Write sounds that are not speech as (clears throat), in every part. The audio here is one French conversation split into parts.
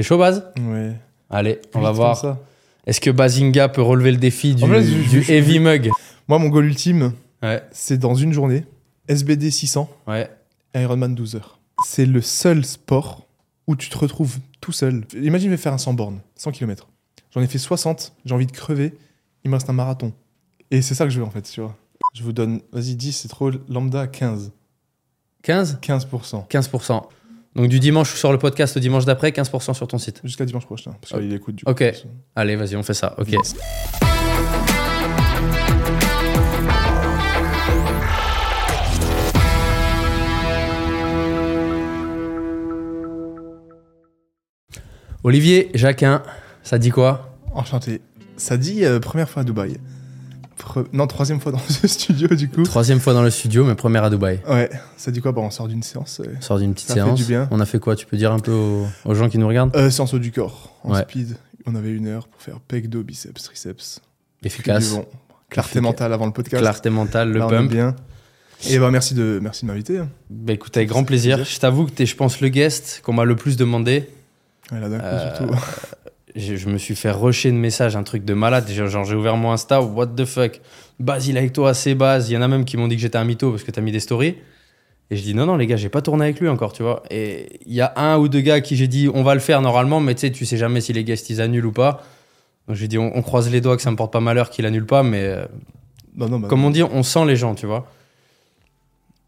T'es chaud, Baz Ouais. Allez, on va voir. Est-ce que Bazinga peut relever le défi du, En vrai, je- du je- heavy mug Moi, mon goal ultime, Ouais, c'est dans une journée, SBD 600, ouais. Ironman 12 heures. C'est le seul sport où tu te retrouves tout seul. Imagine, je vais faire un 100 bornes, 100 km. J'en ai fait 60, j'ai envie de crever, il me reste un marathon. Et c'est ça que je veux en fait, tu vois. Je vous donne, vas-y, 10, c'est trop lambda, 15. 15 15%. 15%. Donc du dimanche sur le podcast au dimanche d'après, 15% sur ton site. Jusqu'à dimanche prochain, parce qu'il écoute du Ok. coup. Allez, vas-y, on fait ça. Ok. Olivier, Jacquin, ça dit quoi? Enchanté. Ça dit euh, première fois à Dubaï. Pre- Non, troisième fois dans (laughs) ce studio du coup. Troisième fois dans le studio, mais première à Dubaï. Ouais, ça dit quoi? Bah, on sort d'une séance. euh, On sort d'une petite Ça fait séance. du bien. On a fait quoi? Tu peux dire un peu aux, aux gens qui nous regardent? Euh, séance du corps, en Ouais. speed. On avait une heure pour faire pec, dos, biceps, triceps. Efficace. Vent. Clarté mentale avant le podcast. Clarté mentale, le Là, pump. bien. Et bah merci de, merci de m'inviter. Bah écoute, avec grand plaisir. plaisir. Je t'avoue que t'es, je pense, le guest qu'on m'a le plus demandé. Ouais, là d'un coup, Euh, surtout. Je, je me suis fait rusher de messages, un truc de malade. Genre, j'ai ouvert mon Insta, what the fuck. Basile avec toi, c'est base. Il y en a même qui m'ont dit que j'étais un mytho parce que t'as mis des stories. Et je dis non, non, les gars, j'ai pas tourné avec lui encore, tu vois. Et il y a un ou deux gars qui j'ai dit on va le faire normalement, mais tu sais, tu sais jamais si les guests ils annulent ou pas. Donc j'ai dit on, on croise les doigts que ça me porte pas malheur qu'il annule pas, mais euh, Non, non, bah, comme on dit, on sent les gens, tu vois.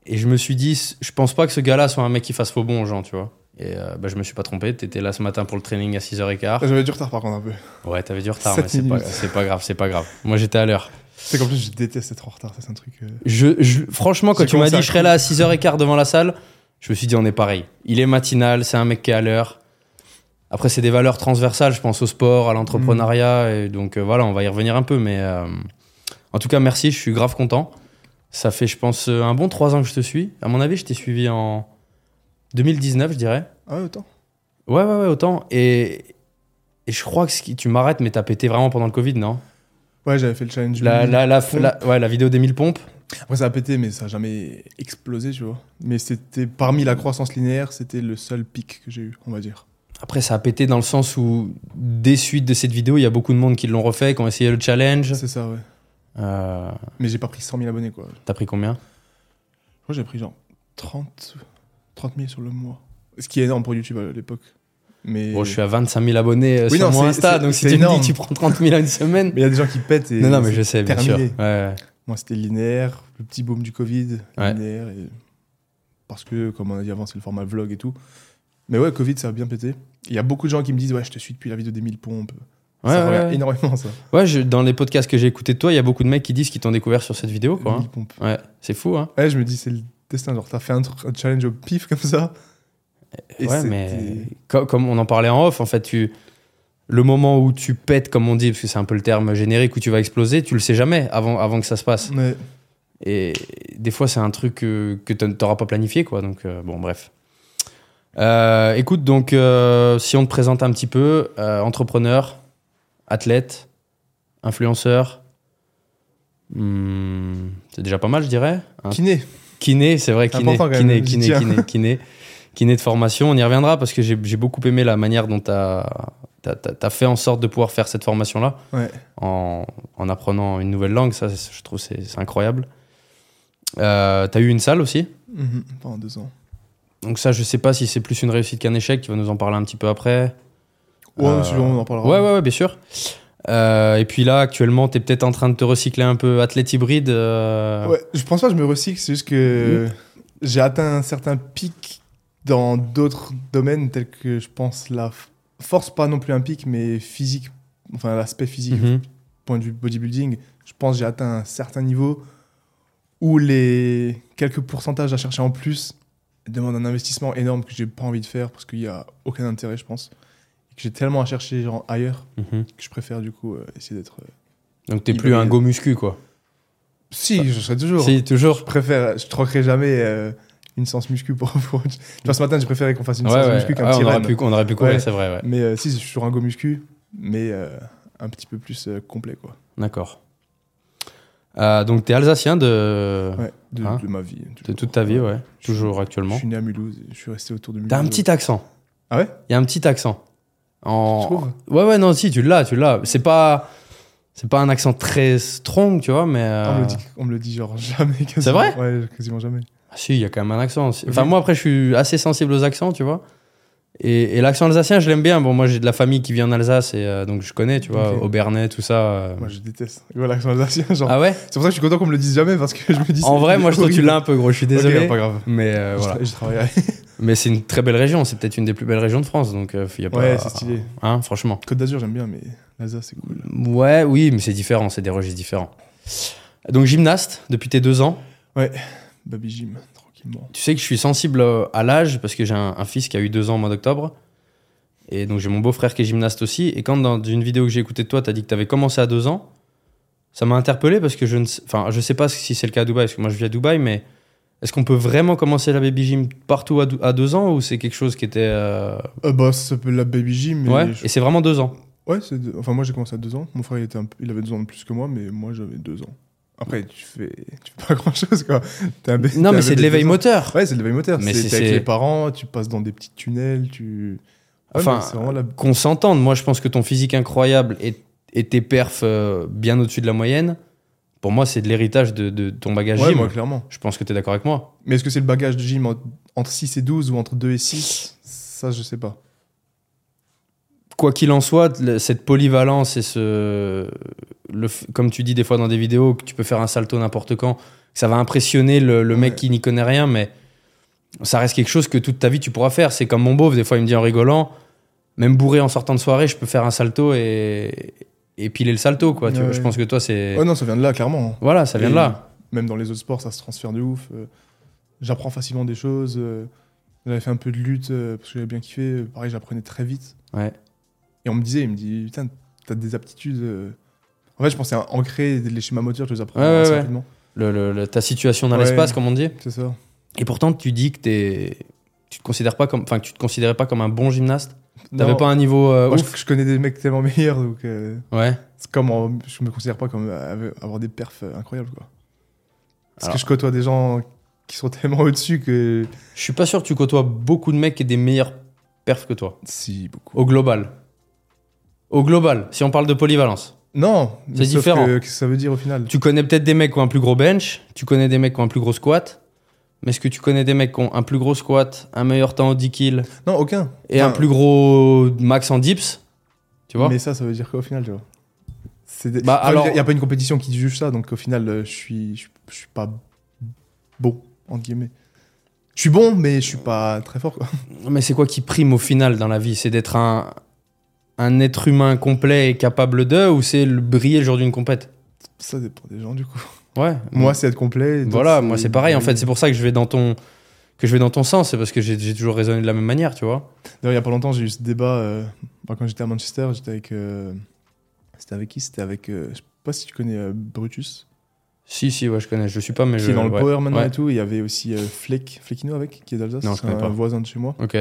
Et je me suis dit, je pense pas que ce gars-là soit un mec qui fasse faux bon aux gens, tu vois. Et euh, bah, je me suis pas trompé. T'étais là ce matin pour le training à 6h15. J'avais du retard par contre un peu. Ouais, t'avais du retard, mais c'est pas, pas grave, c'est pas grave. Moi, j'étais à l'heure. C'est qu'en plus, je déteste être en retard. C'est un truc. euh, Je, je- franchement, quand tu m'as dit je serais là à 6h15 devant la salle, je me suis dit on est pareil. Il est matinal, c'est un mec qui est à l'heure. Après, c'est des valeurs transversales, je pense au sport, à l'entrepreneuriat. Et donc, euh, voilà, on va y revenir un peu. Mais euh, en tout cas, merci, je suis grave content. Ça fait, je pense, un bon trois ans que je te suis. À mon avis, je t'ai suivi en 2019, je dirais. Ah ouais, autant. Ouais, ouais, ouais, autant. Et, et je crois que ce qui, tu m'arrêtes, mais t'as pété vraiment pendant le Covid, non? Ouais, j'avais fait le challenge. la, 1000 la, la, ouais, la vidéo des 1000 pompes. Après, ça a pété, mais ça a jamais explosé, tu vois. Mais c'était parmi la croissance linéaire, c'était le seul pic que j'ai eu, on va dire. Après, ça a pété dans le sens où, des suites de cette vidéo, il y a beaucoup de monde qui l'ont refait, qui ont essayé le challenge. C'est ça, ouais. Euh, Mais j'ai pas pris 100 000 abonnés, quoi. T'as pris combien? Que j'ai pris genre 30, 30 000 sur le mois. Ce qui est énorme pour YouTube à l'époque. Mais Bon, je suis à 25 000 abonnés euh, Oui, sur non, mon Insta, donc si tu me dis énorme. que tu prends 30 000 en une semaine. Mais il y a des gens qui pètent et. non, non, mais je sais, bien terminé. sûr. Ouais, ouais. Moi, c'était linéaire, le petit boom du Covid, Ouais. linéaire. Et... Parce que, comme on a dit avant, c'est le format vlog et tout. Mais ouais, Covid, ça a bien pété. Il y a beaucoup de gens qui me disent Ouais, je te suis depuis la vidéo des 1000 pompes. Ouais, ça revient énormément, ça. Ouais, je- dans les podcasts que j'ai écoutés de toi, il y a beaucoup de mecs qui disent qu'ils t'ont découvert sur cette vidéo, quoi. 1000 hein. pompes. Ouais, c'est fou, hein. Ouais, je me dis, c'est le destin. Genre, t'as fait un, challenge au pif comme ça. Et ouais, mais co- comme on en parlait en off, en fait, tu... le moment où tu pètes, comme on dit, parce que c'est un peu le terme générique, où tu vas exploser, tu le sais jamais avant, avant que ça se passe. Ouais. Et des fois, c'est un truc que tu n'auras pas planifié, quoi. Donc, euh, bon, bref. Euh, écoute, donc, euh, si on te présente un petit peu, entrepreneur, athlète, influenceur, hmm, c'est déjà pas mal, je dirais. hein. Kiné. Kiné, c'est vrai, kiné, kiné, kiné, kiné, kiné, kiné de formation. On y reviendra parce que j'ai beaucoup aimé la manière dont tu as, fait en sorte de pouvoir faire cette formation-là Ouais. en, en apprenant une nouvelle langue. Ça, je trouve c'est incroyable. Euh, tu as eu une salle aussi? Mhm, Pendant deux ans. Donc ça, je sais pas si c'est plus une réussite qu'un échec. Tu vas nous en parler un petit peu après. Ouais, Euh, on en parlera. Ouais, ouais, ouais, bien sûr. Euh, et puis là, actuellement, tu es peut-être en train de te recycler un peu athlète hybride. euh, Ouais, je pense pas que je me recycle, c'est juste que j'ai atteint un certain pic dans d'autres domaines tels que je pense la force, pas non plus un pic, mais physique, enfin l'aspect physique, mhm. point de vue bodybuilding. Je pense que j'ai atteint un certain niveau où les quelques pourcentages à chercher en plus demandent un investissement énorme que j'ai pas envie de faire parce qu'il y a aucun intérêt, je pense. Et que j'ai tellement à chercher genre, ailleurs Mhm. que je préfère du coup euh, essayer d'être. euh, Donc t'es plus un go muscu, quoi. Si, je serais toujours. Si, toujours. Je préfère, je troquerai jamais euh, une séance muscu pour. pour... Tu vois, ce matin, j'ai préféré qu'on fasse une Ouais, séance ouais. muscu qu'un Ouais, petit on, aurait pu, on aurait pu courir, c'est vrai. Mais euh, si, je suis sur un go muscu, mais un petit peu plus complet, quoi. D'accord. Euh, donc t'es alsacien de... Ouais, de, Hein de ma vie. de toujours. toute ta vie, ouais. Je suis- Toujours Je actuellement. suis né à Mulhouse, je suis resté autour de Mulhouse. T'as un petit accent. Ah ouais? Il y a un petit accent. En... Ouais, ouais, non, si, tu l'as, tu l'as. C'est pas. C'est pas un accent très strong, tu vois, mais. euh, on, me le dit, on me le dit genre jamais. C'est vrai Ouais, quasiment jamais. ah, si, il y a quand même un accent. Enfin, Oui. moi, après, je suis assez sensible aux accents, tu vois. Et, et l'accent alsacien, je l'aime bien. Bon, moi, j'ai de la famille qui vit en Alsace, et euh, donc je connais, tu vois, Ok. Aubernais, tout ça. euh. Moi, je déteste. (laughs) L'accent alsacien, genre. Ah ouais? C'est pour ça que je suis content qu'on me le dise jamais parce que je me dis. En vrai, moi, je trouve que tu l'as un peu, gros. Je suis désolé. pas grave. mais euh, Je voilà. tra- Je travaillerai. (laughs) Mais c'est une très belle région. C'est peut-être une des plus belles régions de France. Donc, euh, y a pas... Ouais, c'est stylé. Hein, franchement. Côte d'Azur, j'aime bien, mais l'Alsace, c'est cool. Ouais, oui, mais c'est différent. C'est des registres différents. Donc, gymnaste depuis tes deux ans. Baby Gym, Tu sais que je suis sensible euh, à l'âge parce que j'ai un, un fils qui a eu deux ans au mois d'octobre. Et donc, j'ai mon beau-frère qui est gymnaste aussi. Et quand dans une vidéo que j'ai écoutée de toi, tu as dit que tu avais commencé à deux ans, ça m'a interpellé parce que je ne sais, enfin, je sais pas si c'est le cas à Dubaï, parce que moi je vis à Dubaï, mais est-ce qu'on peut vraiment commencer la baby gym partout à, à deux ans ou c'est quelque chose qui était. euh, Euh, bah, ça s'appelle la Baby Gym. Ouais, je- et c'est vraiment deux ans. Ouais, enfin moi j'ai commencé à deux ans. Mon frère il, était un il avait deux ans de plus que moi, mais moi j'avais deux ans. Après tu fais, tu fais pas (laughs) grand chose quoi. Un bé- Non, mais c'est de l'éveil moteur. Ouais, c'est de l'éveil moteur. Mais C'est avec les parents, tu passes dans des petits tunnels, tu. Ah Enfin, la. Qu'on s'entende, moi je pense que ton physique incroyable et, et tes perfs euh, bien au-dessus de la moyenne, pour moi c'est de l'héritage de, de ton bagage Ouais, gym. moi clairement. Je pense que tu es d'accord avec moi. Mais est-ce que c'est le bagage de gym en- entre 6 et 12 ou entre 2 et 6 Ça, je sais pas. Quoi qu'il en soit, cette polyvalence et ce. Le, comme tu dis des fois dans des vidéos, que tu peux faire un salto n'importe quand, ça va impressionner le, le mec Ouais. qui n'y connaît rien, mais ça reste quelque chose que toute ta vie tu pourras faire. C'est comme mon beauf, des fois il me dit en rigolant, même bourré en sortant de soirée, je peux faire un salto et, et piler le salto, quoi. tu Ouais, vois. Je pense que toi c'est. Ouais, non, ça vient de là, clairement. Voilà, ça vient de là. Même dans les autres sports, ça se transfère de ouf. Euh, J'apprends facilement des choses. euh, J'avais fait un peu de lutte euh, parce que j'avais bien kiffé. Pareil, j'apprenais très vite. Ouais. Et on me disait, il me dit, putain, t'as des aptitudes. Euh. En fait, je pensais à ancrer les schémas moteurs, je les apprends Ouais, ouais, assez ouais. rapidement. Le- le- le- ta situation dans Ouais. l'espace, comme on dit. C'est ça. Et pourtant, tu dis que t'es. Tu te considères pas comme, enfin, que tu te considérais pas comme un bon gymnaste. T'avais pas un niveau euh, moi, je, ouf. je connais des mecs tellement meilleurs, donc euh, Ouais. c'est comme en- je me considère pas comme euh, avoir des perfs euh, incroyables, quoi. Parce Alors- que je côtoie des gens qui sont tellement au-dessus que. Je suis pas sûr que tu côtoies beaucoup de mecs qui aient des meilleurs perfs que toi. Si, beaucoup. Au global. Au global, si on parle de polyvalence. Non, C'est différent. que- Qu'est-ce que ça veut dire au final? Tu connais peut-être des mecs qui ont un plus gros bench, tu connais des mecs qui ont un plus gros squat, mais est-ce que tu connais des mecs qui ont un plus gros squat, un meilleur temps au 10 kills Non, aucun. et un plus gros max en dips Tu vois? Mais ça, ça veut dire quoi au final, tu vois? Des- Bah, Enfin, alors- Il n'y a pas une compétition qui juge ça, donc au final, euh, je suis, je, suis- je suis pas bon, entre guillemets. Je suis bon, mais je suis pas très fort, quoi. Mais c'est quoi qui prime au final dans la vie? C'est d'être un, un être humain complet et capable de, ou c'est le briller le jour d'une compète? Ça dépend des gens, du coup. Ouais. Moi, c'est être complet. Voilà, moi c'est pareil en fait. C'est pour ça que je vais dans ton que je vais dans ton sens, c'est parce que j'ai toujours raisonné de la même manière, tu vois. il y a pas longtemps, j'ai eu ce débat. euh, quand j'étais à Manchester, j'étais avec. euh, C'était avec qui? C'était avec. euh, je sais pas si tu connais Brutus, Si, si, ouais, je connais. Je suis pas, mais qui je. est dans le ouais. Power maintenant Ouais. et tout. Il y avait aussi Fleck, Fleckino avec, qui est d'Alsace. Non, je connais un pas. voisin de chez moi. Ok.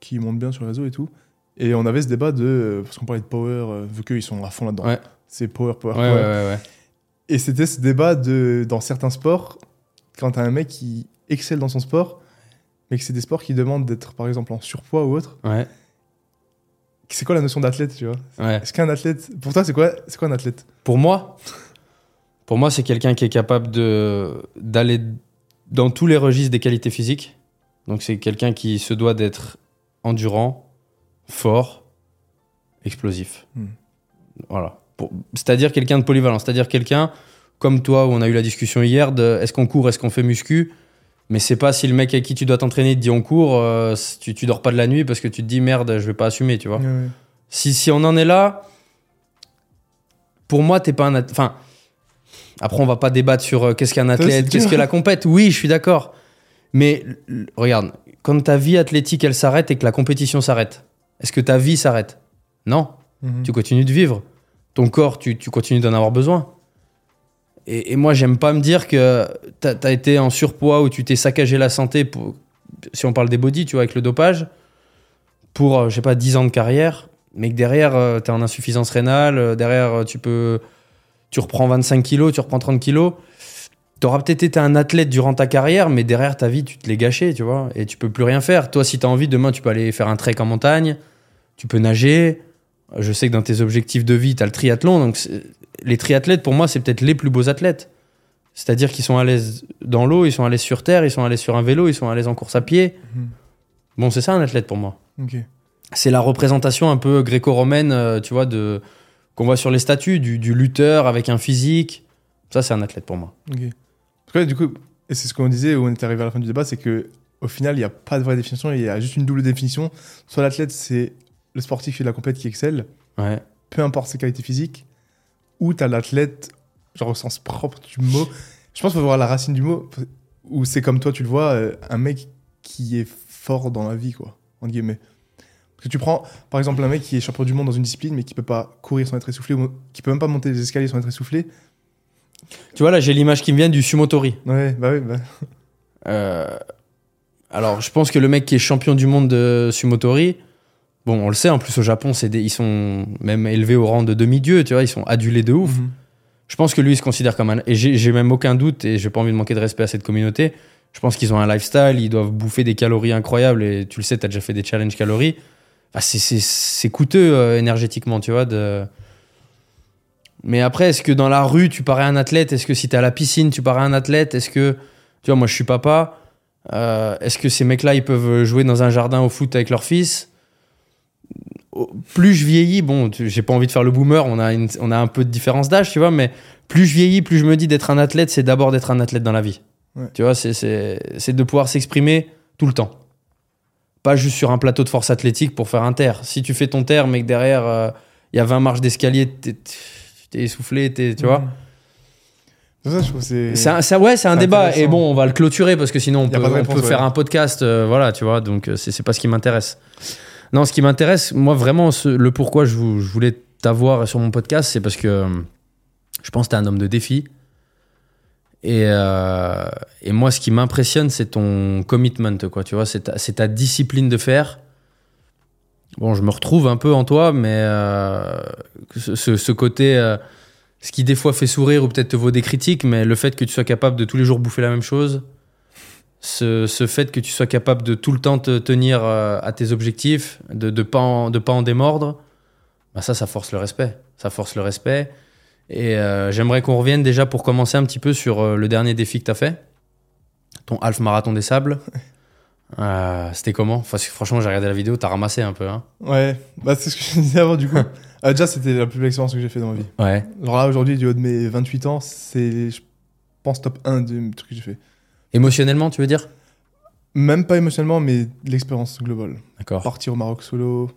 qui monte bien sur le réseau et tout. Et on avait ce débat de. Parce qu'on parlait de power, euh, vu qu'ils sont à fond là-dedans. Ouais. C'est power, power, Ouais, power. ouais. Et c'était ce débat de. Dans certains sports, quand t'as un mec qui excelle dans son sport, mais que c'est des sports qui demandent d'être, par exemple, en surpoids ou autre, Ouais, c'est quoi la notion d'athlète, tu vois? Est-ce qu'un athlète. Pour toi, c'est quoi, quoi un athlète? Pour moi, pour moi, c'est quelqu'un qui est capable d'aller dans tous les registres des qualités physiques. Donc c'est quelqu'un qui se doit d'être endurant, fort, explosif. Hmm. Voilà. C'est-à-dire quelqu'un de polyvalent. C'est-à-dire quelqu'un comme toi où on a eu la discussion hier de est-ce qu'on court, est-ce qu'on fait muscu? Mais c'est pas si le mec avec qui tu dois t'entraîner te dit on court, euh, tu, tu dors pas de la nuit parce que tu te dis merde, je vais pas assumer, tu vois. Ouais. Si, si on en est là, pour moi, t'es pas un. Enfin, après, on va pas débattre sur euh, qu'est-ce qu'un athlète, qu'est-ce que la compète. Oui, je suis d'accord. Mais regarde, quand ta vie athlétique, elle s'arrête et que la compétition s'arrête, est-ce que ta vie s'arrête Non. Mhm. Tu continues de vivre. Ton corps, tu, tu continues d'en avoir besoin. Et, et moi, j'aime pas me dire que t'as as été en surpoids ou tu t'es saccagé la santé, pour, si on parle des body, tu vois, avec le dopage, pour, euh, je sais pas, 10 ans de carrière, mais que derrière, euh, t'es en insuffisance rénale, euh, derrière, euh, tu peux. Tu reprends 25 kilos, tu reprends 30 kilos. T'auras peut-être été un athlète durant ta carrière, mais derrière ta vie, tu te l'es gâché, tu vois, et tu peux plus rien faire. Toi, si t'as envie, demain, tu peux aller faire un trek en montagne, tu peux nager. Je sais que dans tes objectifs de vie, tu as le triathlon. Donc, les triathlètes, pour moi, c'est peut-être les plus beaux athlètes. C'est-à-dire qu'ils sont à l'aise dans l'eau, ils sont à l'aise sur terre, ils sont à l'aise sur un vélo, ils sont à l'aise en course à pied. Mhm. Bon, c'est ça un athlète pour moi. Ok. C'est la représentation un peu gréco-romaine, euh, tu vois, de qu'on voit sur les statues, du, du lutteur avec un physique. Ça, c'est un athlète pour moi. Ok. Parce que là, du coup, et c'est ce qu'on disait où on est arrivé à la fin du débat, c'est que au final, il n'y a pas de vraie définition, il y a juste une double définition. Soit l'athlète, c'est le sportif et la compète qui excelle, Ouais. peu importe ses qualités physiques, ou t'as l'athlète, genre au sens propre du mot. Je pense qu'il faut voir la racine du mot, où c'est comme toi, tu le vois, euh, un mec qui est fort dans la vie, quoi, entre guillemets. Parce que tu prends, par exemple, un mec qui est champion du monde dans une discipline, mais qui peut pas courir sans être essoufflé, ou qui peut même pas monter les escaliers sans être essoufflé. Tu vois, là, j'ai l'image qui me vient du sumotori. Ouais, bah oui, bah. Euh, alors, je pense que le mec qui est champion du monde de sumotori, bon, on le sait, en plus au Japon, c'est des- ils sont même élevés au rang de demi-dieux, tu vois, ils sont adulés de ouf. Mhm. Je pense que lui, il se considère comme un. Et j'ai même aucun doute, et j'ai pas envie de manquer de respect à cette communauté. Je pense qu'ils ont un lifestyle, ils doivent bouffer des calories incroyables, et tu le sais, t'as déjà fait des challenges calories. Enfin, c'est- c'est c'est coûteux euh, énergétiquement, tu vois. De... Mais après, est-ce que dans la rue, tu parais un athlète? Est-ce que si t'es à la piscine, tu parais un athlète? Est-ce que. Tu vois, moi, je suis papa. Euh, est-ce que ces mecs-là, ils peuvent jouer dans un jardin au foot avec leur fils? Plus je vieillis, bon, j'ai pas envie de faire le boomer, on a, une- on a un peu de différence d'âge, tu vois, mais plus je vieillis, plus je me dis d'être un athlète, c'est d'abord d'être un athlète dans la vie. Ouais. Tu vois, c'est- de pouvoir s'exprimer tout le temps. Pas juste sur un plateau de force athlétique pour faire un terre. Si tu fais ton terre, mais que derrière, euh, il y a 20 marches d'escalier, t'es essoufflé, t'es- tu vois. Ça, je trouve, c'est. Un- ça, ouais, c'est un débat. Et bon, on va le clôturer parce que sinon, on peut, on ouais. faire un podcast. euh, voilà, tu vois. Donc, euh, c'est pas ce qui m'intéresse. Non, ce qui m'intéresse, moi, vraiment, le pourquoi je, vou- je voulais t'avoir sur mon podcast, c'est parce que je pense que t'es un homme de défi. Et, euh, et moi, ce qui m'impressionne, c'est ton commitment, quoi. Tu vois, c'est ta, discipline de faire. Bon, je me retrouve un peu en toi, mais euh, ce côté, euh, ce qui des fois fait sourire ou peut-être te vaut des critiques, mais le fait que tu sois capable de tous les jours bouffer la même chose, ce, ce fait que tu sois capable de tout le temps te tenir euh, à tes objectifs, de ne pas, en- de pas en démordre, bah ça, ça force le respect. Ça force le respect. Et euh, j'aimerais qu'on revienne déjà pour commencer un petit peu sur euh, le dernier défi que tu as fait, ton half marathon des sables. (laughs) Euh, C'était comment? Enfin, Franchement, j'ai regardé la vidéo, t'as ramassé un peu. Hein Ouais, bah, c'est ce que je disais avant, du coup. Euh, (laughs) déjà, c'était la plus belle expérience que j'ai fait dans ma vie. ouais. Alors là, aujourd'hui, du haut de mes 28 ans, c'est, je pense, top 1 des trucs que j'ai fait. Émotionnellement, tu veux dire? Même pas émotionnellement, mais l'expérience globale. D'accord. Partir au Maroc solo,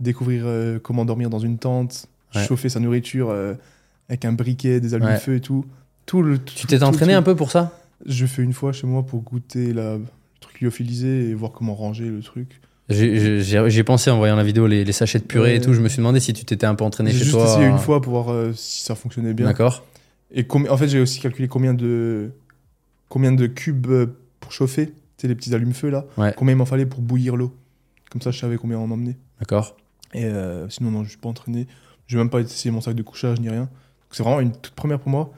découvrir euh, comment dormir dans une tente, Ouais. chauffer sa nourriture euh, avec un briquet, des allumes-feu et tout. tout le, Tu t'es entraîné un peu pour ça? Je fais une fois chez moi pour goûter la, le truc lyophilisé et voir comment ranger le truc. J'ai- J'ai j'ai pensé en voyant la vidéo, les, les sachets de purée et tout. Je me suis demandé si tu t'étais un peu entraîné J'ai chez juste toi. essayé une fois pour voir euh, si ça fonctionnait bien. D'accord. Et en fait, j'ai aussi calculé combien de, combien de cubes euh, pour chauffer, tu sais, les petits allumes-feu là. Ouais. Combien il m'en fallait pour bouillir l'eau. Comme ça, je savais combien en emmener. D'accord. Et euh, sinon, non, je suis pas entraîné. Je vais même pas essayé mon sac de couchage ni rien. C'est vraiment une toute première pour moi.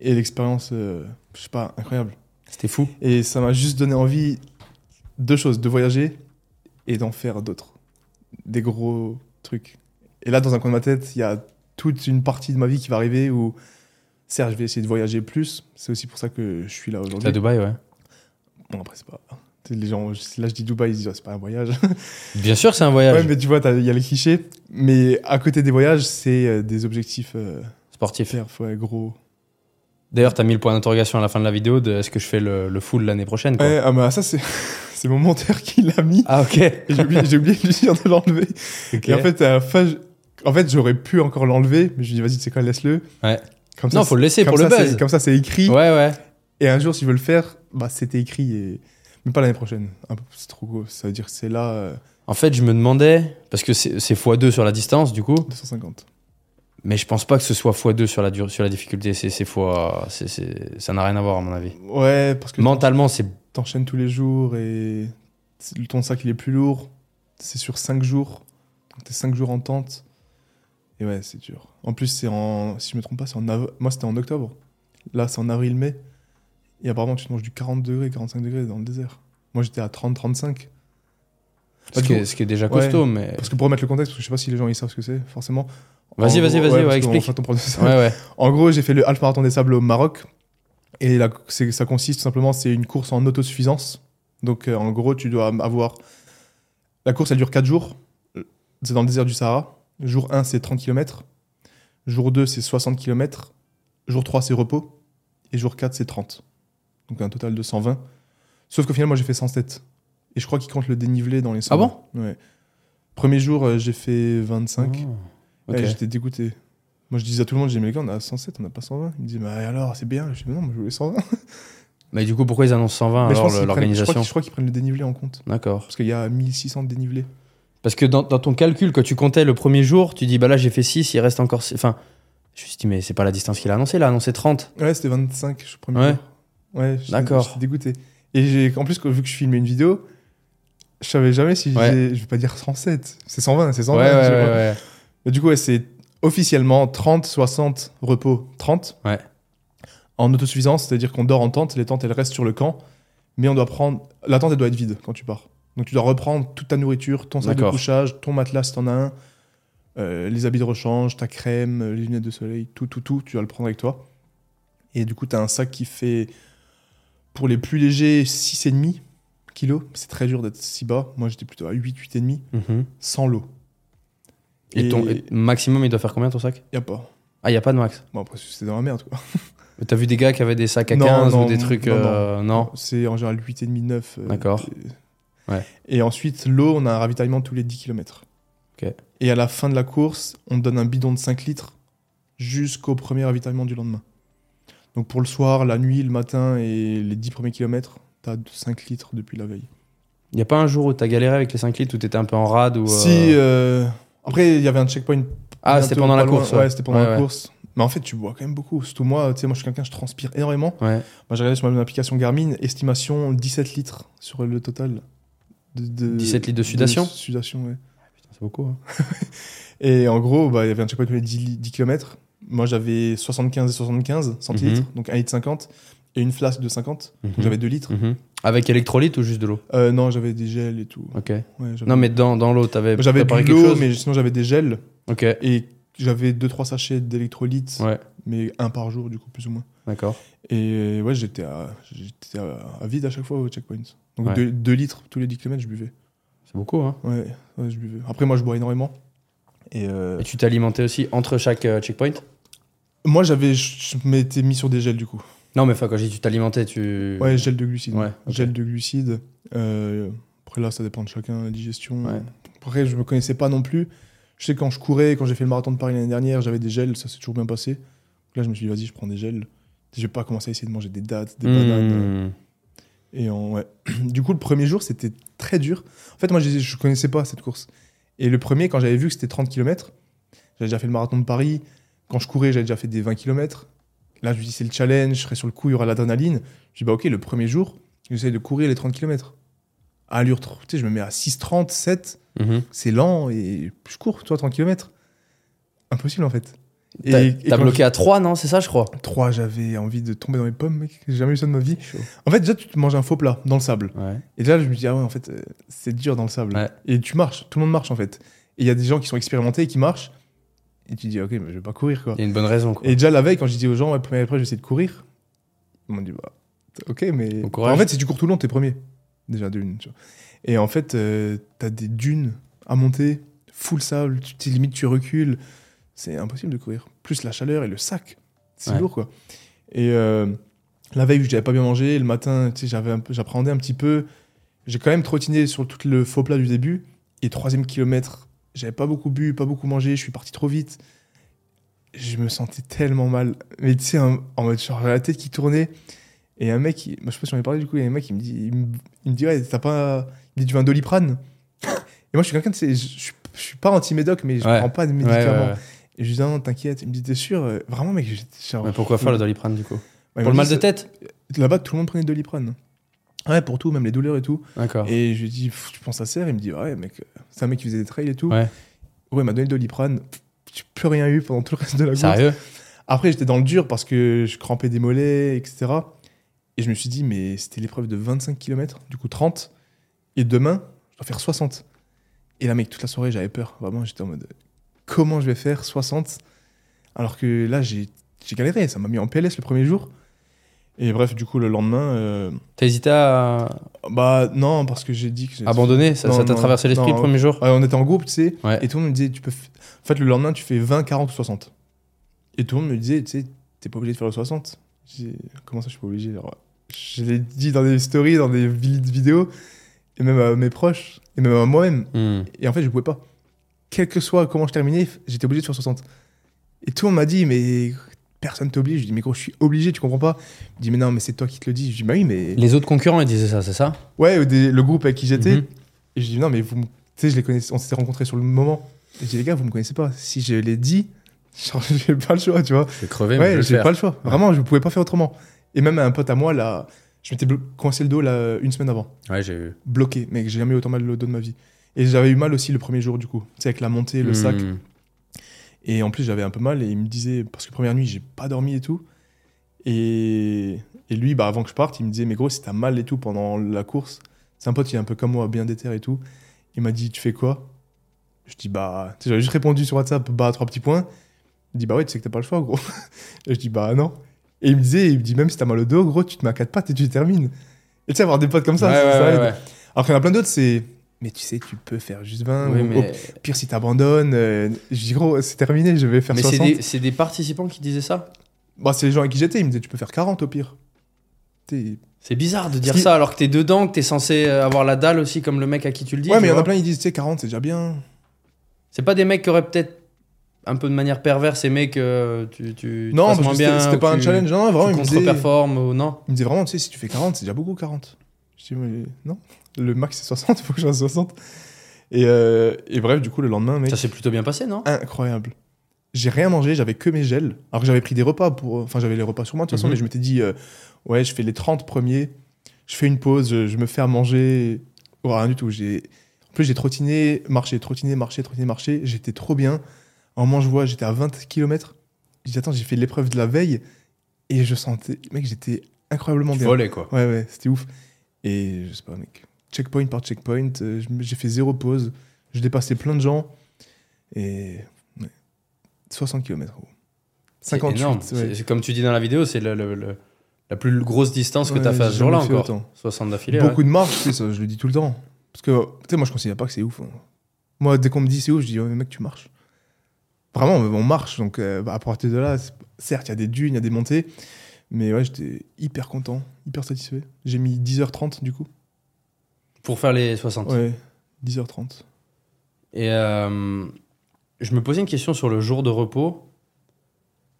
Et l'expérience, euh, je sais pas, incroyable. C'était fou. Et ça m'a juste donné envie deux choses, de voyager et d'en faire d'autres. Des gros trucs. Et là, dans un coin de ma tête, il y a toute une partie de ma vie qui va arriver où, certes, je vais essayer de voyager plus. C'est aussi pour ça que je suis là À aujourd'hui. Dubaï, ouais. Bon, après, c'est pas. tu Les gens, là, je dis Dubaï, ils disent, c'est pas un voyage. (laughs) Bien sûr, c'est un voyage ouais, mais tu vois, il y a les clichés. Mais à côté des voyages, c'est euh, des objectifs euh, sportif. faire, ouais, gros. D'ailleurs, t'as mis le point d'interrogation à la fin de la vidéo de est-ce que je fais le, le full l'année prochaine quoi. Ouais, ah, bah, ça, c'est (laughs) c'est mon monteur qui l'a mis. Ah, ok. (laughs) J'ai oublié, j'ai oublié de lui dire de l'enlever. Ok. Et en fait, à la fin, en fait, j'aurais pu encore l'enlever, mais je lui dis, vas-y, tu sais quoi, laisse-le. Ouais. Comme non, faut le laisser pour le ça, c'est- buzz. Comme ça, c'est écrit. Ouais, ouais. Et un jour, s'il veut le faire, bah, c'était écrit. Et... Mais pas l'année prochaine. C'est trop gros. Ça veut dire que c'est là, euh, En fait, je me demandais, parce que c'est c'est x2 sur la distance, du coup, 250. mais je pense pas que ce soit x2 sur la, sur la difficulté. C'est fois. c'est- c'est- ça n'a rien à voir, à mon avis. Ouais, parce que Mentalement, c'est. t'enchaînes tous les jours et ton sac, il est plus lourd. C'est sur 5 jours. T'es 5 jours en tente. Et ouais, c'est dur. En plus, c'est en. Si je me trompe pas, c'est en av- Moi, c'était en octobre. Là, c'est en avril-mai. Et apparemment, tu te manges du 40 degrés, 45 degrés dans le désert. Moi, j'étais à 30, 35. Ce, qui est, ce qui est déjà Ouais. costaud, mais. Parce que pour remettre le contexte, parce que je sais pas si les gens ils savent ce que c'est, forcément. Vas-y, vas-y, vas-y, ouais, explique. fait. Ouais, ouais. En gros, j'ai fait le Half Marathon des Sables au Maroc. Et là, ça consiste tout simplement, c'est une course en autosuffisance. Donc, euh, en gros, tu dois avoir. La course, elle dure 4 jours. C'est dans le désert du Sahara. Jour 1, c'est 30 km. Jour 2, c'est 60 km. Jour 3, c'est repos. Et jour 4, c'est 30. Donc, un total de 120. Sauf qu'au final, moi, j'ai fait 107. Et je crois qu'ils comptent le dénivelé dans les 100. Ah bon Ouais. Premier jour, euh, j'ai fait 25. Oh, ok. Ouais, J'étais dégoûté. Moi, je disais à tout le monde, je disais, mais les gars, on a 107, on n'a pas 120. Ils me disaient, mais alors, c'est bien. Je dis, mais non, moi, je voulais 120. (laughs) Mais du coup, pourquoi ils annoncent 120 mais alors l'organisation qu'ils- je crois qu'ils prennent le dénivelé en compte. D'accord. Parce qu'il y a 1600 de dénivelé. Parce que dans, dans ton calcul, quand tu comptais le premier jour, tu dis bah là j'ai fait 6, il reste encore 6. Enfin, je me suis dit, mais c'est pas la distance qu'il a annoncé, il a annoncé 30. Ouais, c'était 25, je premier Ouais. jour. Ouais, D'accord. J'étais dégoûté. Et en plus, vu que je filmais une vidéo, je savais jamais si Ouais. je vais pas dire 107. C'est 120, c'est 120. ouais, ouais, je ouais. Mais du coup, c'est officiellement 30, 60, repos, 30. Ouais. En autosuffisance, c'est-à-dire qu'on dort en tente, les tentes elles restent sur le camp, mais on doit prendre. La tente elle doit être vide quand tu pars. Donc tu dois reprendre toute ta nourriture, ton sac de couchage, ton matelas si t'en as un, euh, les habits de rechange, ta crème, euh, les lunettes de soleil, tout, tout, tout, tu dois le prendre avec toi. Et du coup, tu as un sac qui fait, pour les plus légers, 6,5 kilos. C'est très dur d'être si bas. Moi, j'étais plutôt à 8, 8,5, Mhm. sans l'eau. Et, Et- ton et maximum, il doit faire combien ton sac? Y a pas. Ah, il y a pas de max? Bon, après, c'était dans la merde, quoi. (laughs) Mais T'as vu des gars qui avaient des sacs à Non, 15 non, ou des trucs. non, euh, non. C'est en général 8,5, 9. euh, D'accord. Et- Ouais. Et ensuite, l'eau, on a un ravitaillement tous les 10 km. Et à la fin de la course, on te donne un bidon de 5 litres jusqu'au premier ravitaillement du lendemain. Donc pour le soir, la nuit, le matin et les 10 premiers kilomètres, t'as 5 litres depuis la veille. Il y a pas un jour où t'as galéré avec les 5 litres où t'étais un peu en rade ou. euh, Si. euh, Après, il y avait un checkpoint. Ah, c'était pendant la loin. course. Ouais, c'était pendant Ouais, la ouais. course. Mais en fait, tu bois quand même beaucoup. Surtout moi, tu sais, moi je suis quelqu'un, je transpire énormément. Ouais. Moi, j'ai regardé sur mon application Garmin, estimation 17 litres sur le total. De, de- 17 litres de sudation Sudation, ouais. C'est beaucoup. hein. (laughs) Et en gros, bah, il y avait un checkpoint tous les 10, 10 km. Moi, j'avais 75 et 75 centilitres, donc 1 litre 50, et une flasque de 50. Donc Mhm. j'avais 2 litres. Mhm. Avec électrolyte ou juste de l'eau? Euh, non, j'avais des gels et tout. Ok. Ouais, Non, mais dans, dans l'eau, t'avais Moi, j'avais de quelque l'eau, chose? mais sinon j'avais des gels. Ok. Et j'avais 2-3 sachets d'électrolytes, Ouais, mais un par jour, du coup, plus ou moins. D'accord. Et ouais, j'étais à, j'étais à, à vide à chaque fois au checkpoint. Donc Ouais. 2 litres tous les 10 km, je buvais. C'est beaucoup, hein. Ouais, ouais, je buvais. Après, moi, je bois énormément. Et euh, Et tu t'es alimenté aussi entre chaque euh, checkpoint? Moi, j'avais, je m'étais mis sur des gels, du coup. Non, mais quand je dis tu t'alimentais, tu. Ouais, gel de glucides. Ouais. Gel de glucides. Euh, après, là, ça dépend de chacun, la digestion. Ouais. Après, je me connaissais pas non plus. Je sais, quand je courais, quand j'ai fait le marathon de Paris l'année dernière, j'avais des gels, ça s'est toujours bien passé. Là, je me suis dit, vas-y, je prends des gels. Je vais pas commencer à essayer de manger des dattes, des bananes. Mmh. Et en, ouais. (clears throat) Du coup, le premier jour, c'était très dur. En fait, moi, je, je connaissais pas cette course. Et le premier, quand j'avais vu que c'était 30 km, j'avais déjà fait le marathon de Paris. Quand je courais, j'avais déjà fait des 20 km. Là, je me dis, c'est le challenge, je serai sur le coup, il y aura l'adrénaline. Je dis, bah, ok, le premier jour, j'essaie de courir les 30 km. À allure, tu sais, je me mets à 6,30, 7. Mhm. C'est lent et je cours, toi, 30 km. Impossible, en fait. T'as bloqué à 3, non C'est ça, je crois 3, j'avais envie de tomber dans les pommes, mec. J'ai jamais eu ça de ma vie. En fait, déjà, tu te manges un faux plat dans le sable. Ouais. Et là, je me dis, ah ouais, en fait, euh, c'est dur dans le sable. Ouais. Et tu marches, tout le monde marche en fait. Et il y a des gens qui sont expérimentés et qui marchent. Et tu dis, ok, mais je vais pas courir quoi. Il y a une bonne raison, quoi. Et déjà la veille, quand je dis aux gens, ouais, après, je vais essayer de courir, ils m'ont dit, bah, ok, mais. En fait, si tu cours tout le long, t'es premier. Déjà d'une. tu vois. Et en fait, euh, t'as des dunes à monter, full sable, tu, limite tu recules. C'est impossible de courir. Plus la chaleur et le sac. C'est Ouais. lourd quoi. Et euh, la veille, j'avais pas bien mangé. Le matin, tu sais, j'avais j'appréhendais un petit peu. J'ai quand même trottiné sur tout le faux plat du début. Et troisième kilomètre, j'avais pas beaucoup bu, pas beaucoup mangé. Je suis parti trop vite. Je me sentais tellement mal. Mais tu sais, en, en mode genre j'avais la tête qui tournait. Et un mec, il- moi, je sais pas si on a parlé du coup, il y a un mec qui me dit, il me, il me dit, ouais, t'as pas. Il me dit, tu veux un doliprane? Et moi, je suis quelqu'un, de je, je, je suis pas anti-médoc, mais je Ouais. prends pas de médicaments. ouais, ouais. Et je lui dis, non, t'inquiète. Il me dit, t'es sûr Euh, Vraiment, mec, j'étais genre. Mais pourquoi faire le doliprane, du coup Ouais, il Pour le mal de tête c'est- Là-bas, tout le monde prenait de doliprane. Ouais, pour tout, même les douleurs et tout. D'accord. Et je lui dis, tu penses à ça Il me dit, ouais, mec, euh, c'est un mec qui faisait des trails et tout. Ouais. Ouais, il m'a donné le doliprane. J'ai plus rien eu pendant tout le reste de la course. Sérieux Après, j'étais dans le dur parce que je crampais des mollets, etc. Et je me suis dit, mais c'était l'épreuve de 25 km, du coup 30. Et demain, je dois faire 60. Et là, mec, toute la soirée, j'avais peur. Vraiment, j'étais en mode comment je vais faire 60 Alors que là, j'ai galéré. Ça m'a mis en PLS le premier jour. Et bref, du coup, le lendemain. euh, T'as hésité à bah non, parce que j'ai dit que. abandonner Ça t'a traversé l'esprit le premier jour Ouais, on était en groupe, tu sais. Ouais. Et tout le monde me disait, tu peux. En fait, le lendemain, tu fais 20, 40 ou 60. Et tout le monde me disait, tu sais, t'es pas obligé de faire le 60. J'ai- Comment ça, je suis pas obligé? Alors, Je l'ai dit dans des stories, dans des vi- vidéos, et même à mes proches, et même à moi-même. Hmm. Et en fait, je pouvais pas. Quel que soit comment je terminais, j'étais obligé de faire 60. Et tout le monde m'a dit, mais personne t'oblige. Je dis, mais gros, je suis obligé, tu comprends pas? Il dit, mais non, mais c'est toi qui te le dis. Je dis, bah oui, mais. Les autres concurrents, ils disaient ça, c'est ça? Ouais, des- le groupe avec qui j'étais. Mhm. Et je dis, non, mais vous, tu sais, je les connaissais, on s'était rencontrés sur le moment. Et je dis, les gars, vous me connaissez pas. Si je l'ai dit, (laughs) j'ai pas le choix, tu vois. Je vais crever, mais Ouais, le j'ai pas le choix. Vraiment, je pouvais pas faire autrement. Et même un pote à moi, là, je m'étais coincé le dos là, une semaine avant. Ouais, j'ai vu. Bloqué. Mec, j'ai jamais eu autant mal au dos de ma vie. Et j'avais eu mal aussi le premier jour, du coup. Tu sais, avec la montée, le sac. Hmm. Et en plus, j'avais un peu mal et il me disait, parce que première nuit, j'ai pas dormi et tout. Et, et lui, bah, avant que je parte, il me disait, mais gros, si t'as mal et tout pendant la course, c'est un pote qui est un peu comme moi, bien déter et tout. Il m'a dit, tu fais quoi? Je dis, bah, tu sais, j'avais juste répondu sur WhatsApp, bah, trois petits points. Il dit, bah ouais, tu sais que t'as pas le choix, gros. (laughs) et je dis, bah non. Et il me disait, il me dit, même si t'as mal au dos, gros, tu te mets à quatre pattes et tu termines. Et tu sais, avoir des potes comme ça, ouais, ça, ouais, ça ouais, aide. ouais. Alors qu'il y en a plein d'autres, c'est, mais tu sais, tu peux faire juste 20. Oui, ou- mais Au pire, si t'abandonnes, euh, je dis, gros, c'est terminé, je vais faire mais c'est 60. des, c'est des participants qui disaient ça Bah, c'est les gens avec qui j'étais, ils me disaient tu peux faire 40 au pire. T'es- C'est bizarre de dire ça alors que t'es dedans, que t'es censé euh, avoir la dalle aussi, comme le mec à qui tu le dis. Ouais, mais il y en a plein, ils disent tu sais, 40 c'est déjà bien. C'est pas des mecs qui auraient peut-être un peu de manière perverse aimé que tu, tu non, parce que bien. c'était pas un challenge. Non, vraiment, Tu ils me, disaient, contre-performes ou non ils me disaient vraiment tu sais, si tu fais 40, c'est déjà beaucoup 40. Je dis mais non, le max c'est 60, il faut que je fasse 60. Et, euh, et bref, du coup, le lendemain, mec, Ça s'est plutôt bien passé, non? Incroyable. J'ai rien mangé, j'avais que mes gels. Alors que j'avais pris des repas pour. Enfin, j'avais les repas sur moi de toute façon, Mhm. mais je m'étais dit, euh, ouais, je fais les 30 premiers, je fais une pause, je, je me fais à manger. Oh, rien du tout. J'ai... En plus, j'ai trottiné, marché, trottiné, marché, trottiné, marché. J'étais trop bien. En vois, j'étais à 20 km. J'ai dit, attends, j'ai fait l'épreuve de la veille et je sentais, mec, j'étais incroyablement Tu bien. volais, quoi. Ouais, ouais, c'était ouf. Et je sais pas, mec, checkpoint par checkpoint, euh, j'ai fait zéro pause. Je dépassais plein de gens. Et. ouais, 60 km. C'est 58. énorme. ouais. C'est- comme tu dis dans la vidéo, c'est le- le- le- la plus grosse distance que Ouais, t'as fait à j'ai ce jour-là encore. autant. 60 d'affilée. Beaucoup de marche, tu ça, je le dis tout le temps. Parce que, tu sais, moi, je considère pas que c'est ouf. hein. Moi, dès qu'on me dit c'est ouf, je dis, ouais, mec, tu marches. Vraiment, on marche. Donc, euh, à partir de là, certes, il y a des dunes, il y a des montées. Mais ouais, j'étais hyper content, hyper satisfait. J'ai mis 10h30 du coup. Pour faire les 60. Ouais, 10h30. Et euh, je me posais une question sur le jour de repos.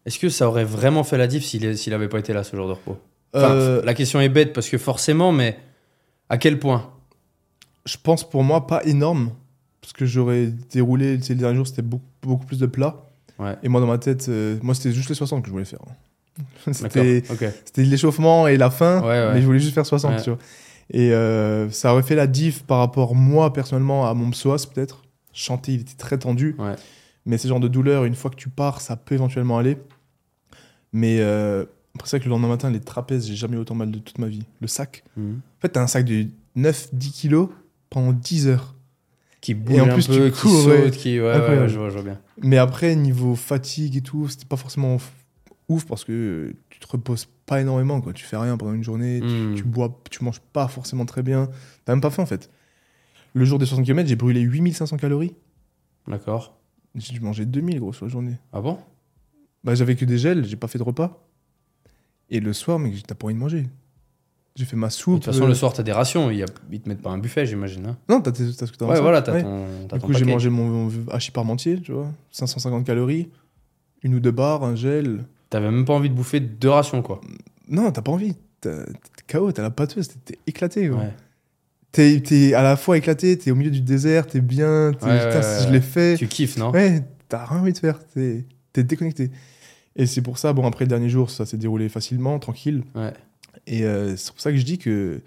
Est-ce que ça aurait vraiment fait la diff s'il s'il avait pas été là ce jour de repos? Enfin, Euh, La question est bête parce que forcément, mais à quel point? Je pense pour moi pas énorme parce que j'aurais déroulé les derniers jours c'était beaucoup, beaucoup plus de plats Ouais. et moi dans ma tête euh, moi c'était juste les 60 que je voulais faire. C'était l'échauffement et la fin Ouais, ouais. mais je voulais juste faire 60 Ouais. tu vois et euh, ça aurait fait la diff par rapport moi personnellement à mon psoas peut-être chanter il était très tendu mais ce genre de douleur une fois que tu pars ça peut éventuellement aller mais euh, après ça que le lendemain matin les trapèzes j'ai jamais eu autant mal de toute ma vie le sac Mhm. en fait t'as un sac de 9-10 kilos pendant 10 heures Qui bouge en un plus, peu, tu qui cours, saute, ouais. qui. Ouais, ouais, je vois, je vois bien. Mais après, niveau fatigue et tout, c'était pas forcément ouf parce que tu te reposes pas énormément. Quoi. Tu fais rien pendant une journée, tu- Hmm. tu, bois, tu manges pas forcément très bien. T'as même pas faim en fait. Le jour des 60 km, j'ai brûlé 8500 calories. D'accord. J'ai dû manger 2000 gros sur la journée. Ah bon? Bah, j'avais que des gels, j'ai pas fait de repas. Et le soir, mec, t'as pas envie de manger. J'ai fait ma De soupe. toute façon, euh, le soir, t'as des rations. Il y a... Ils te mettent pas un buffet, j'imagine. hein. Non, t'as, ce que t'as Ouais, voilà, t'as Ouais. ton, Du coup, j'ai mangé mon hachis parmentier, tu vois. 550 calories, une ou deux barres, un gel. T'avais même pas envie de bouffer deux rations, quoi. Non, t'as pas envie. T'es KO, t'as la pâteuse, t'es- éclaté. Ouais. T'es t'es à la fois éclaté, t'es au milieu du désert, t'es bien, t'es- Ouais, putain, ouais, si je l'ai fait. Tu kiffes, non? Ouais, t'as rien envie de faire, t'es t'es déconnecté. Et c'est pour ça, bon, après le dernier jour, ça s'est déroulé facilement, tranquille. Ouais. Et euh, c'est pour ça que je dis que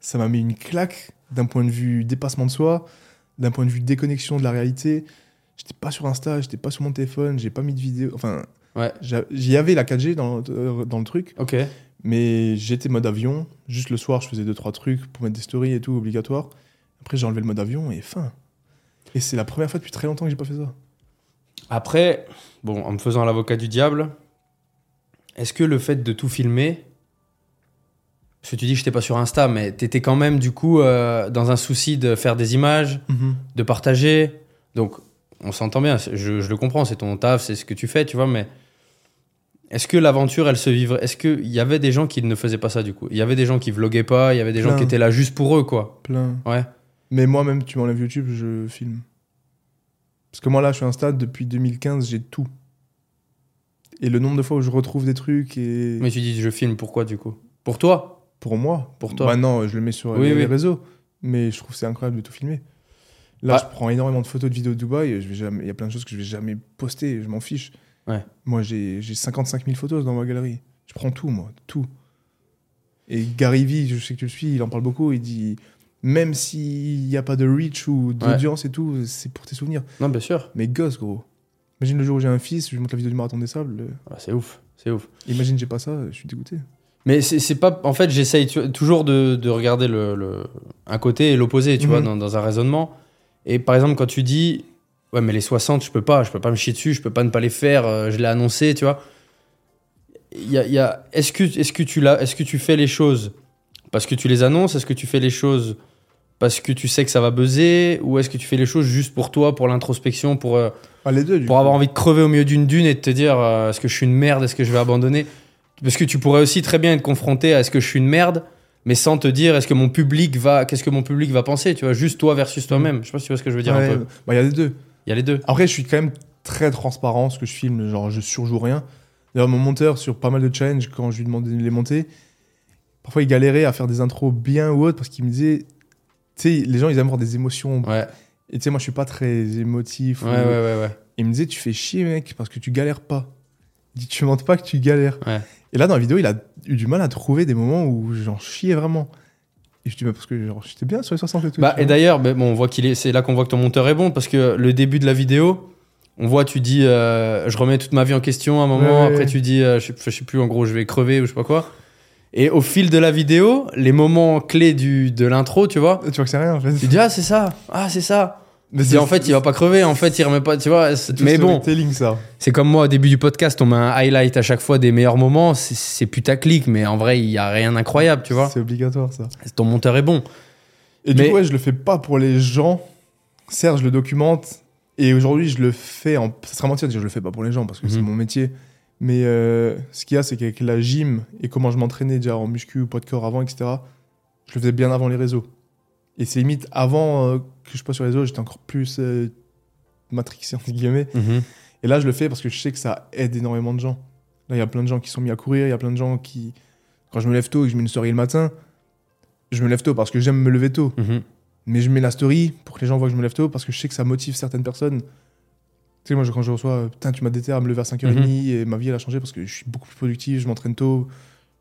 ça m'a mis une claque d'un point de vue dépassement de soi, d'un point de vue déconnexion de la réalité. J'étais pas sur Insta, j'étais pas sur mon téléphone, j'ai pas mis de vidéo. Enfin, Ouais. j'y avais la 4G dans, euh, dans le truc. Ok. Mais j'étais mode avion. Juste le soir, je faisais deux trois trucs pour mettre des stories et tout, obligatoire. Après, j'ai enlevé le mode avion et fin. Et c'est la première fois depuis très longtemps que j'ai pas fait ça. Après, bon, en me faisant l'avocat du diable, est-ce que le fait de tout filmer, parce que tu dis que j'étais pas sur Insta, mais t'étais quand même du coup euh, dans un souci de faire des images, de partager. Donc, on s'entend bien, je le comprends, c'est ton taf, c'est ce que tu fais, tu vois, mais est-ce que l'aventure, elle se vivrait Est-ce qu'il y avait des gens qui ne faisaient pas ça du coup? Il y avait des gens qui vloguaient pas, il y avait des gens qui étaient là juste pour eux, quoi. Plein. Ouais. Mais moi-même, tu m'enlèves YouTube, je filme. Parce que moi, là, je suis un stade, depuis 2015, j'ai tout. Et le nombre de fois où je retrouve des trucs et. Mais tu dis, je filme, pourquoi du coup? Pour toi? Pour moi. Pour toi. Bah non, je le mets sur Oui, les, oui. les réseaux. Mais je trouve c'est incroyable de tout filmer. Là, Ah. je prends énormément de photos de vidéos de Dubaï. Je vais jamais... Il y a plein de choses que je vais jamais poster. Je m'en fiche. Ouais. Moi, j'ai j'ai 55 000 photos dans ma galerie. Je prends tout, moi. Tout. Et Gary Vee, je sais que tu le suis, il en parle beaucoup. Il dit même s'il n'y a pas de reach ou d'audience et tout, c'est pour tes souvenirs. Non, bien sûr. Mais gosse, gros. Imagine le jour où j'ai un fils, je lui montre la vidéo du marathon des sables. euh, Ah, c'est ouf, c'est ouf. Imagine, j'ai pas ça, je suis dégoûté. Mais c'est pas. En fait, j'essaye toujours de, de regarder le, le- un côté et l'opposé, tu Mhm. vois, dans, dans un raisonnement. Et par exemple, quand tu dis, ouais, mais les 60, je peux pas, je peux pas me chier dessus, je peux pas ne pas les faire, euh, je l'ai annoncé, tu vois. Y a, y a- est-ce que, est que, tu l'as- est-ce que tu fais les choses parce que tu les annonces? Est-ce que tu fais les choses parce que tu sais que ça va buzzer? Ou est-ce que tu fais les choses juste pour toi, pour l'introspection, pour. euh, Ah, les deux, pour coup. avoir envie de crever au milieu d'une dune et de te dire euh, est-ce que je suis une merde, est-ce que je vais abandonner? Parce que tu pourrais aussi très bien être confronté à est-ce que je suis une merde, mais sans te dire est-ce que mon public va, qu'est-ce que mon public va penser, tu vois, juste toi versus toi-même. Je sais pas si tu vois ce que je veux dire Ouais, un peu. bah, il y a les deux. Il y a les deux. Après, je suis quand même très transparent ce que je filme, genre je surjoue rien. D'ailleurs, mon monteur, sur pas mal de challenges, quand je lui demandais de les monter, parfois il galérait à faire des intros bien ou autres parce qu'il me disait, tu sais, les gens ils aiment avoir des émotions. Ouais, Et tu sais, moi je suis pas très émotif. ouais, ou- ouais, ouais, ouais. Il me disait, tu fais chier, mec, parce que tu galères pas. Il dit, tu montres pas que tu galères. Ouais. Et là, dans la vidéo, il a eu du mal à trouver des moments où j'en chiais vraiment. Et je dis, bah, parce que genre, j'étais bien sur les 60 et tout. Bah, et d'ailleurs, bon, on voit qu'il est, c'est là qu'on voit que ton monteur est bon parce que le début de la vidéo, on voit, tu dis, euh, je remets toute ma vie en question à un moment. Ouais, après, ouais. tu dis, euh, je, sais, je sais plus, en gros, je vais crever ou je sais pas quoi. Et au fil de la vidéo, les moments clés du, de l'intro, tu vois, Tu vois que c'est rien, en fait. tu dis, ah, c'est ça, ah, c'est ça. Mais en fait, il va pas crever, en fait, il remet pas, tu vois. Mais bon, ça. c'est comme moi au début du podcast, on met un highlight à chaque fois des meilleurs moments, c'est- putaclic, mais en vrai, il y a rien d'incroyable, tu vois. C'est obligatoire, ça. Ton monteur est bon. Et Mais- du coup, ouais, je le fais pas pour les gens. Je le documente. Et aujourd'hui, je le fais en. Ça serait mentir de dire je le fais pas pour les gens parce que c'est Mhm. mon métier. Mais euh, ce qu'il y a, c'est qu'avec la gym et comment je m'entraînais déjà en muscu ou poids de corps avant, etc., je le faisais bien avant les réseaux. Et c'est limite avant euh, que je passe sur les réseaux, j'étais encore plus euh, matrixé, entre guillemets. Et là, je le fais parce que je sais que ça aide énormément de gens. Là, il y a plein de gens qui sont mis à courir, il y a plein de gens qui. Quand je me lève tôt et que je mets une story le matin, je me lève tôt parce que j'aime me lever tôt. Mhm. Mais je mets la story pour que les gens voient que je me lève tôt parce que je sais que ça motive certaines personnes. Tu sais, moi, quand je reçois, euh, putain, tu m'as déterré à me lever à 5h30 et ma vie, elle a changé parce que je suis beaucoup plus productif, je m'entraîne tôt.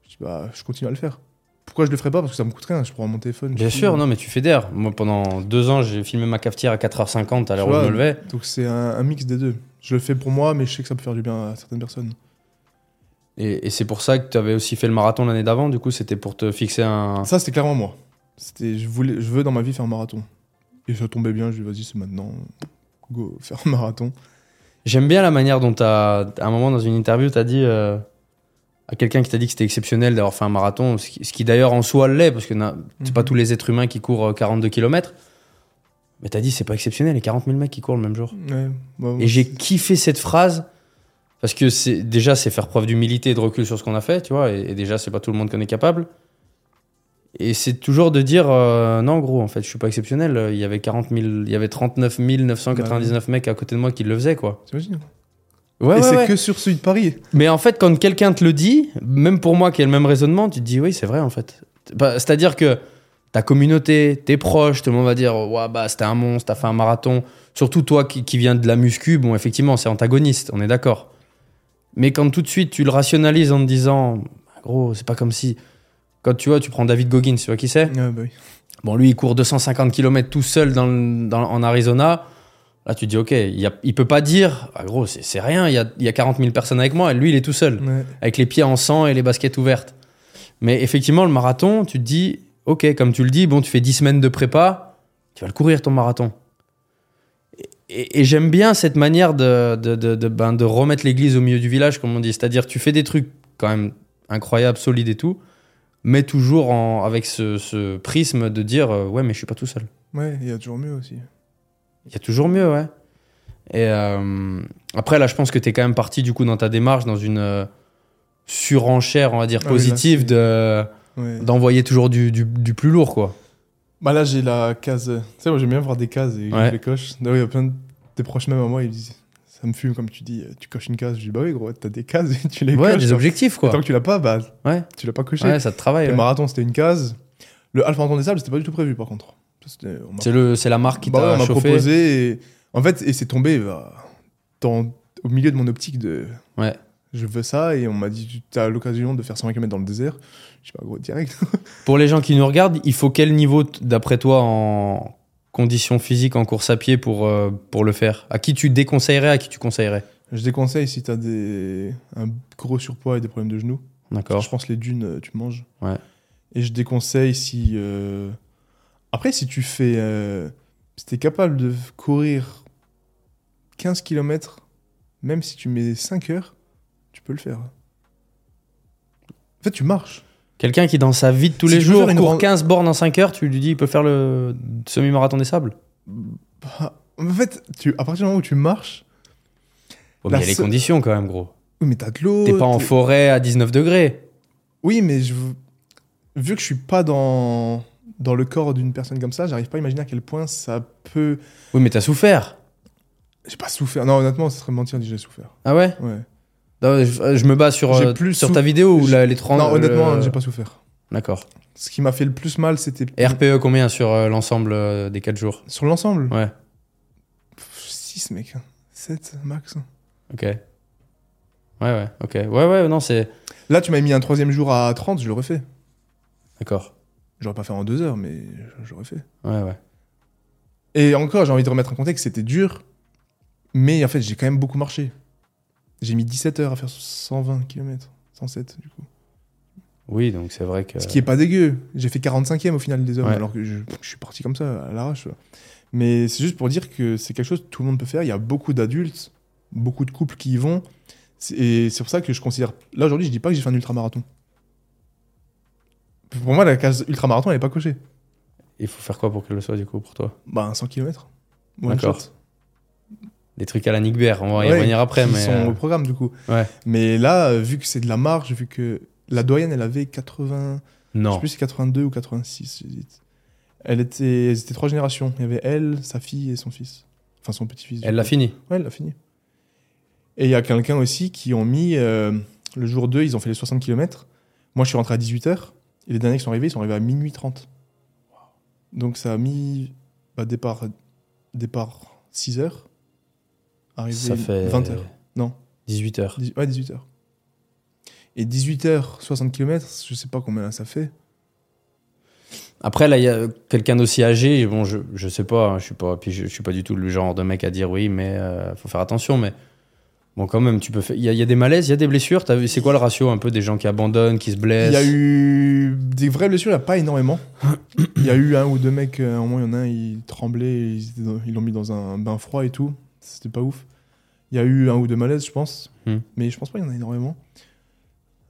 Je dis, bah, je continue à le faire. Pourquoi je le ferais pas Parce que ça me coûte rien, je prends mon téléphone. Bien filme. sûr, non, mais tu fédères. Moi, pendant deux ans, j'ai filmé ma cafetière à 4h50 à l'heure où je me levais. Donc c'est un, un mix des deux. Je le fais pour moi, mais je sais que ça peut faire du bien à certaines personnes. Et, et c'est pour ça que tu avais aussi fait le marathon l'année d'avant. Du coup, c'était pour te fixer un. Ça, c'était clairement moi. C'était, je, voulais, je veux dans ma vie faire un marathon. Et ça tombait bien, je dis, vas-y, c'est maintenant. Go, (laughs) faire un marathon. J'aime bien la manière dont tu as, à un moment dans une interview, tu as dit euh, à quelqu'un qui t'a dit que c'était exceptionnel d'avoir fait un marathon, ce qui, d'ailleurs en soi l'est, parce que c'est pas Mhm. tous les êtres humains qui courent euh, 42 km. Mais tu as dit, c'est pas exceptionnel, les 40 000 mecs qui courent le même jour. Ouais, bah, Et j'ai kiffé cette phrase parce que c'est déjà c'est faire preuve d'humilité et de recul sur ce qu'on a fait, tu vois. Et, et déjà c'est pas tout le monde qu'on est capable. Et c'est toujours de dire euh, non gros en fait je suis pas exceptionnel. Il y avait 40 000, il y avait 39 999 mecs à côté de moi qui le faisaient quoi. T'imagines Ouais, Et ouais, c'est ouais. que sur celui de Paris. Mais en fait quand quelqu'un te le dit, même pour moi qui ai le même raisonnement, tu te dis oui c'est vrai en fait. Bah, C'est-à-dire que ta communauté, tes proches, tout le monde va dire ouais bah c'était un monstre, t'as fait un marathon. Surtout toi qui, qui viens de la muscu, bon effectivement c'est antagoniste, on est d'accord. Mais quand tout de suite tu le rationalises en te disant Bah, gros c'est pas comme si quand tu vois tu prends David Goggins, tu vois qui c'est Ah, bah oui. Bon lui il court 250 km tout seul dans, le- dans- en Arizona. Là tu te dis ok il, a- il peut pas dire ah, gros c'est rien, il y a, il y a 40 000 personnes avec moi et lui il est tout seul Ouais. avec les pieds en sang et les baskets ouvertes. Mais effectivement, le marathon, tu te dis, ok, comme tu le dis, bon, tu fais 10 semaines de prépa, tu vas le courir ton marathon. et, et j'aime bien cette manière de, de, de, de, ben, de remettre l'église au milieu du village, comme on dit. C'est-à-dire, tu fais des trucs quand même incroyables, solides et tout, mais toujours en, avec ce, ce prisme de dire euh, Ouais, mais je suis pas tout seul. Ouais, il y a toujours mieux aussi. Il y a toujours mieux, ouais. Et euh, après, là, je pense que tu es quand même parti, du coup, dans ta démarche, dans une euh, surenchère, on va dire, Ah oui, là, positive de Ouais. d'envoyer toujours du, du, du plus lourd, quoi. Bah là, j'ai la case. Tu sais, moi, j'aime bien voir des cases et Ouais. je les coche. D'ailleurs, il y a plein de des proches même à moi, ils disent Ça me fume, comme tu dis, tu coches une case. Je dis Bah oui, gros, t'as des cases et tu les Ouais, coches. des quoi. objectifs, Et quoi. Tant que tu l'as pas, bah Ouais, tu l'as pas coché. ouais ça te travaille. Le marathon, c'était une case. Le Alpha Marathon des Sables, c'était pas du tout prévu, par contre. M'a- C'est le- c'est la marque qui Bah t'a chauffé. proposé. Et... En fait, et c'est tombé bah, dans... au milieu de mon optique de. Ouais. Je veux ça, et on m'a dit Tu as l'occasion de faire 120 km dans le désert. Je sais pas, gros, direct. (laughs) Pour les gens qui nous regardent, il faut quel niveau, d'après toi, en conditions physiques, en course à pied pour, euh, pour le faire? À qui tu déconseillerais, à qui tu conseillerais? Je déconseille si tu as des... un gros surpoids et des problèmes de genoux. D'accord. Je pense les dunes, euh, tu manges. Ouais. Et je déconseille si. euh, Après, si tu fais. euh, Si t'es capable de courir 15 km, même si tu mets 5 heures, tu peux le faire. En fait, tu marches. Quelqu'un qui, dans sa vie de tous Si les jours, court ran- 15 bornes en 5 heures, tu lui dis il peut faire le semi-marathon des sables Bah, En fait, tu... à partir du moment où tu marches, Oh, mais il y a les conditions quand même, gros. oui, mais t'as de l'eau. T'es pas en forêt à 19 degrés. Oui, mais je... vu que je suis pas dans, dans le corps d'une personne comme ça, j'arrive pas à imaginer à quel point ça peut. Oui, mais t'as souffert. J'ai pas souffert. Non, honnêtement, ce serait mentir de j'ai souffert. Ah ouais? Ouais. Non, je, je me base sur, euh, plus sur sou- ta vidéo ou la- les 30 non, honnêtement, le- j'ai pas souffert. D'accord. Ce qui m'a fait le plus mal, c'était. RPE combien sur euh, l'ensemble euh, des 4 jours? Sur l'ensemble? Ouais, 6, mec. 7 max. ok. Ouais, ouais, ok. Ouais, ouais, non, c'est. Là, tu m'as mis un troisième jour à 30, je l'aurais fait. D'accord. J'aurais pas fait en deux heures, mais j'aurais fait. Ouais, ouais. Et encore, j'ai envie de remettre en contexte, c'était dur, mais en fait, j'ai quand même beaucoup marché. J'ai mis 17 heures à faire 120 km, 107 du coup. Oui, donc c'est vrai que. Ce qui est pas dégueu. J'ai fait 45e au final des hommes, Ouais. alors que je, je suis parti comme ça, à l'arrache. Mais c'est juste pour dire que c'est quelque chose que tout le monde peut faire. Il y a beaucoup d'adultes, beaucoup de couples qui y vont. Et c'est pour ça que je considère. Là, aujourd'hui, je dis pas que j'ai fait un ultramarathon. Pour moi, la case ultramarathon, elle est pas cochée. Il faut faire quoi pour qu'elle le soit, du coup, pour toi? Bah, un 100 km. D'accord. Des trucs à la Nick Bear, on va y Ouais, revenir après, qui mais. sont euh, au programme, du coup. Ouais. Mais là, euh, vu que c'est de la marge, vu que la doyenne, elle avait 80. Je sais Non. plus si c'est 82 ou 86, j'hésite. Elle était, elles étaient trois générations. Il y avait elle, sa fille et son fils. Enfin, son petit-fils. Elle l'a fini. Ouais, elle l'a fini. Et il y a quelqu'un aussi qui ont mis. euh, le jour 2, ils ont fait les 60 km. Moi, je suis rentré à 18h. Et les derniers qui sont arrivés, ils sont arrivés à minuit 30. Donc, ça a mis. Bah, départ, départ 6h. Arrivé Ça fait. 20h. Non. 18 heures. Dix- Ouais, 18h. Et 18h, 60 km, je sais pas combien ça fait. Après, là, il y a quelqu'un d'aussi âgé. Bon, je, je sais pas, hein, je suis pas, puis je, je suis pas du tout le genre de mec à dire oui, mais euh, faut faire attention. Mais bon, quand même, tu peux faire. Il y, a- il y a des malaises, il y a des blessures. C'est quoi le ratio un peu des gens qui abandonnent, qui se blessent? Il y a eu des vraies blessures, il n'y a pas énormément. (coughs) Il y a eu un ou deux mecs, euh, au moins il y en a un, il tremblait, ils l'ont mis dans un bain froid et tout. C'était pas ouf. Il y a eu un ou deux malaises, je pense. Hmm. Mais je pense pas qu'il y en a énormément.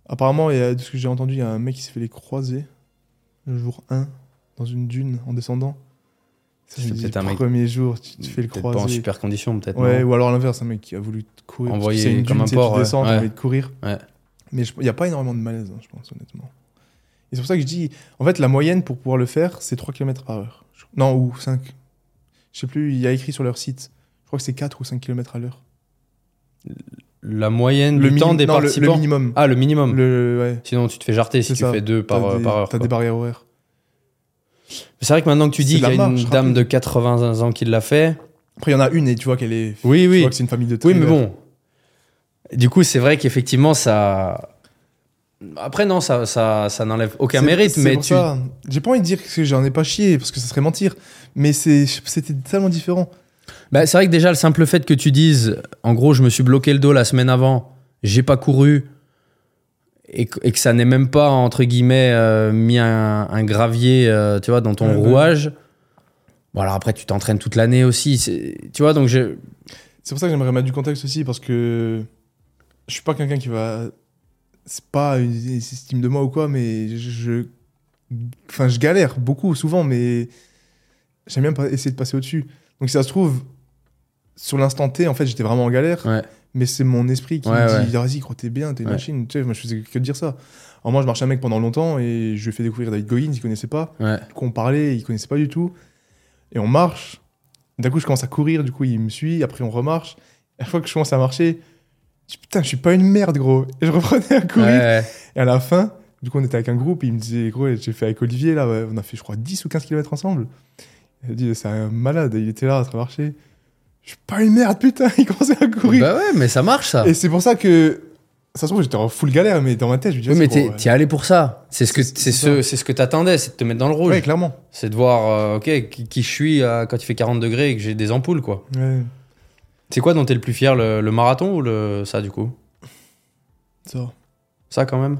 Apparemment, il y a, de ce que j'ai entendu, il y a un mec qui s'est fait les croiser le jour 1 dans une dune en descendant. Ça, je C'est me dis, peut-être un le mec- premier jour, tu te fais le Peut-être pas en croiser. super condition, peut-être. Ouais, ou alors à l'inverse, un mec qui a voulu te courir. Envoyer c'est une comme dune, un porc, tu descends, Ouais. envie de courir. Ouais. Mais il n'y a pas énormément de malaise, hein, je pense, honnêtement. Et c'est pour ça que je dis, en fait, la moyenne pour pouvoir le faire, c'est 3 km par heure. Non, ou 5. Je sais plus, il y a écrit sur leur site. Je crois que c'est 4 ou 5 km à l'heure. La moyenne du minim- temps des non, le- le, participants. minimum. ah, le minimum. Le, ouais, Sinon, tu te fais jarter si C'est tu fais deux par, t'as euh, des, par heure. T'as des barrières horaires. C'est vrai que maintenant que tu dis qu'il y a une marche dame de 80 ans qui l'a fait. Après, il y en a une et tu vois qu'elle est. Oui, Tu oui. vois que c'est une famille de Oui, mais bon. Du coup, c'est vrai qu'effectivement, ça. Après, non, ça, ça, ça n'enlève aucun mérite, mais tu. ça. J'ai pas envie de dire que j'en ai pas chié, parce que ça serait mentir. Mais c'est- c'était tellement différent. Bah, c'est vrai que déjà, le simple fait que tu dises, en gros, je me suis bloqué le dos la semaine avant, j'ai pas couru, et, que- et que ça n'ait même pas, entre guillemets, euh, mis un, un gravier, euh, tu vois, dans ton Ouais, ouais. rouage. Bon, alors après, tu t'entraînes toute l'année aussi. Tu vois, donc je. C'est pour ça que j'aimerais mettre du contexte aussi, parce que je suis pas quelqu'un qui va. C'est pas une estime de moi ou quoi, mais je. Enfin, je galère beaucoup, souvent, mais j'aime bien essayer de passer au-dessus. Donc, si ça se trouve, sur l'instant T, en fait, j'étais vraiment en galère, Ouais. Mais c'est mon esprit qui Ouais, me dit Vas-y, crois t'es bien, t'es une machine. Tu sais, moi, je faisais que de dire ça. Alors, moi, je marchais un mec pendant longtemps et je lui ai fait découvrir David Goggins, il connaissait pas. Du coup, on parlait, il connaissait pas du tout. Et on marche. D'un coup, je commence à courir, du coup, il me suit. Après, on remarche. À chaque fois que je commence à marcher, je dis putain, je suis pas une merde, gros. Et je reprenais à courir. Et à la fin, du coup, on était avec un groupe. Et il me disait, gros, j'ai fait avec Olivier, là, on a fait, je crois, 10 ou 15 km ensemble. Il a dit, c'est un malade. Il était là, à marcher. Je suis pas une merde, putain. (laughs) Il commençait à courir. Bah ouais, mais ça marche ça. Et c'est pour ça que. Ça se trouve, j'étais en full galère, mais dans ma tête, je me disais, Oui, mais t'es es allé pour ça. C'est ce que C'est- ce, c'est ce que t'attendais, c'est de te mettre dans le ouais. rouge. Ouais, clairement. C'est de voir, euh, ok, qui, qui je suis euh, quand il fait 40 degrés et que j'ai des ampoules, quoi. Ouais, C'est quoi dont t'es le plus fier, le, le marathon ou le ça du coup? Ça. Ça quand même?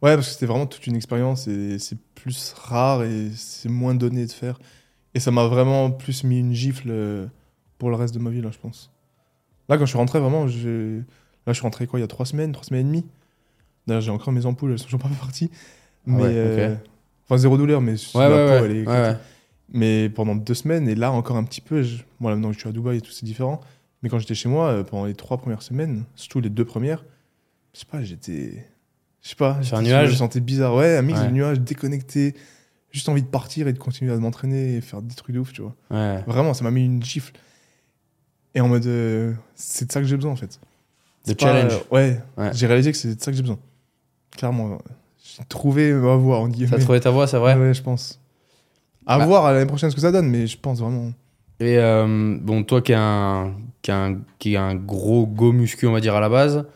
Ouais, parce que c'était vraiment toute une expérience et c'est plus rare et c'est moins donné de faire. Et ça m'a vraiment plus mis une gifle euh, pour le reste de ma vie, là, je pense. Là, quand je suis rentré, vraiment, j'ai... là, je suis rentré quoi, il y a trois semaines, trois semaines et demie. D'ailleurs, j'ai encore mes ampoules, elles sont toujours pas (laughs) parties. Mais. ouais, euh. Enfin, zéro douleur, mais Ouais, la peau, elle est. Mais pendant deux semaines, et là, encore un petit peu. Je... Bon, là, maintenant que je suis à Dubaï et tout, c'est différent. Mais quand j'étais chez moi, euh, pendant les trois premières semaines, surtout les deux premières, je sais pas, j'étais. Je sais pas. Sur un nuage Je me sentais bizarre. Ouais, un mix Ouais. de nuages, déconnecté. Juste envie de partir et de continuer à m'entraîner et faire des trucs de ouf, tu vois. Ouais. Vraiment, ça m'a mis une gifle. Et en mode. euh, c'est de ça que j'ai besoin, en fait. De challenge. euh, ouais, Ouais. j'ai réalisé que c'est de ça que j'ai besoin. Clairement. J'ai trouvé ma voie, en T'as guillemets. trouvé ta voix, c'est vrai. Ouais, ouais, je pense. À Bah. voir à l'année prochaine ce que ça donne, mais je pense vraiment. Et euh, bon, toi qui es un, qui est un, qui est un gros go muscu, on va dire, à la base,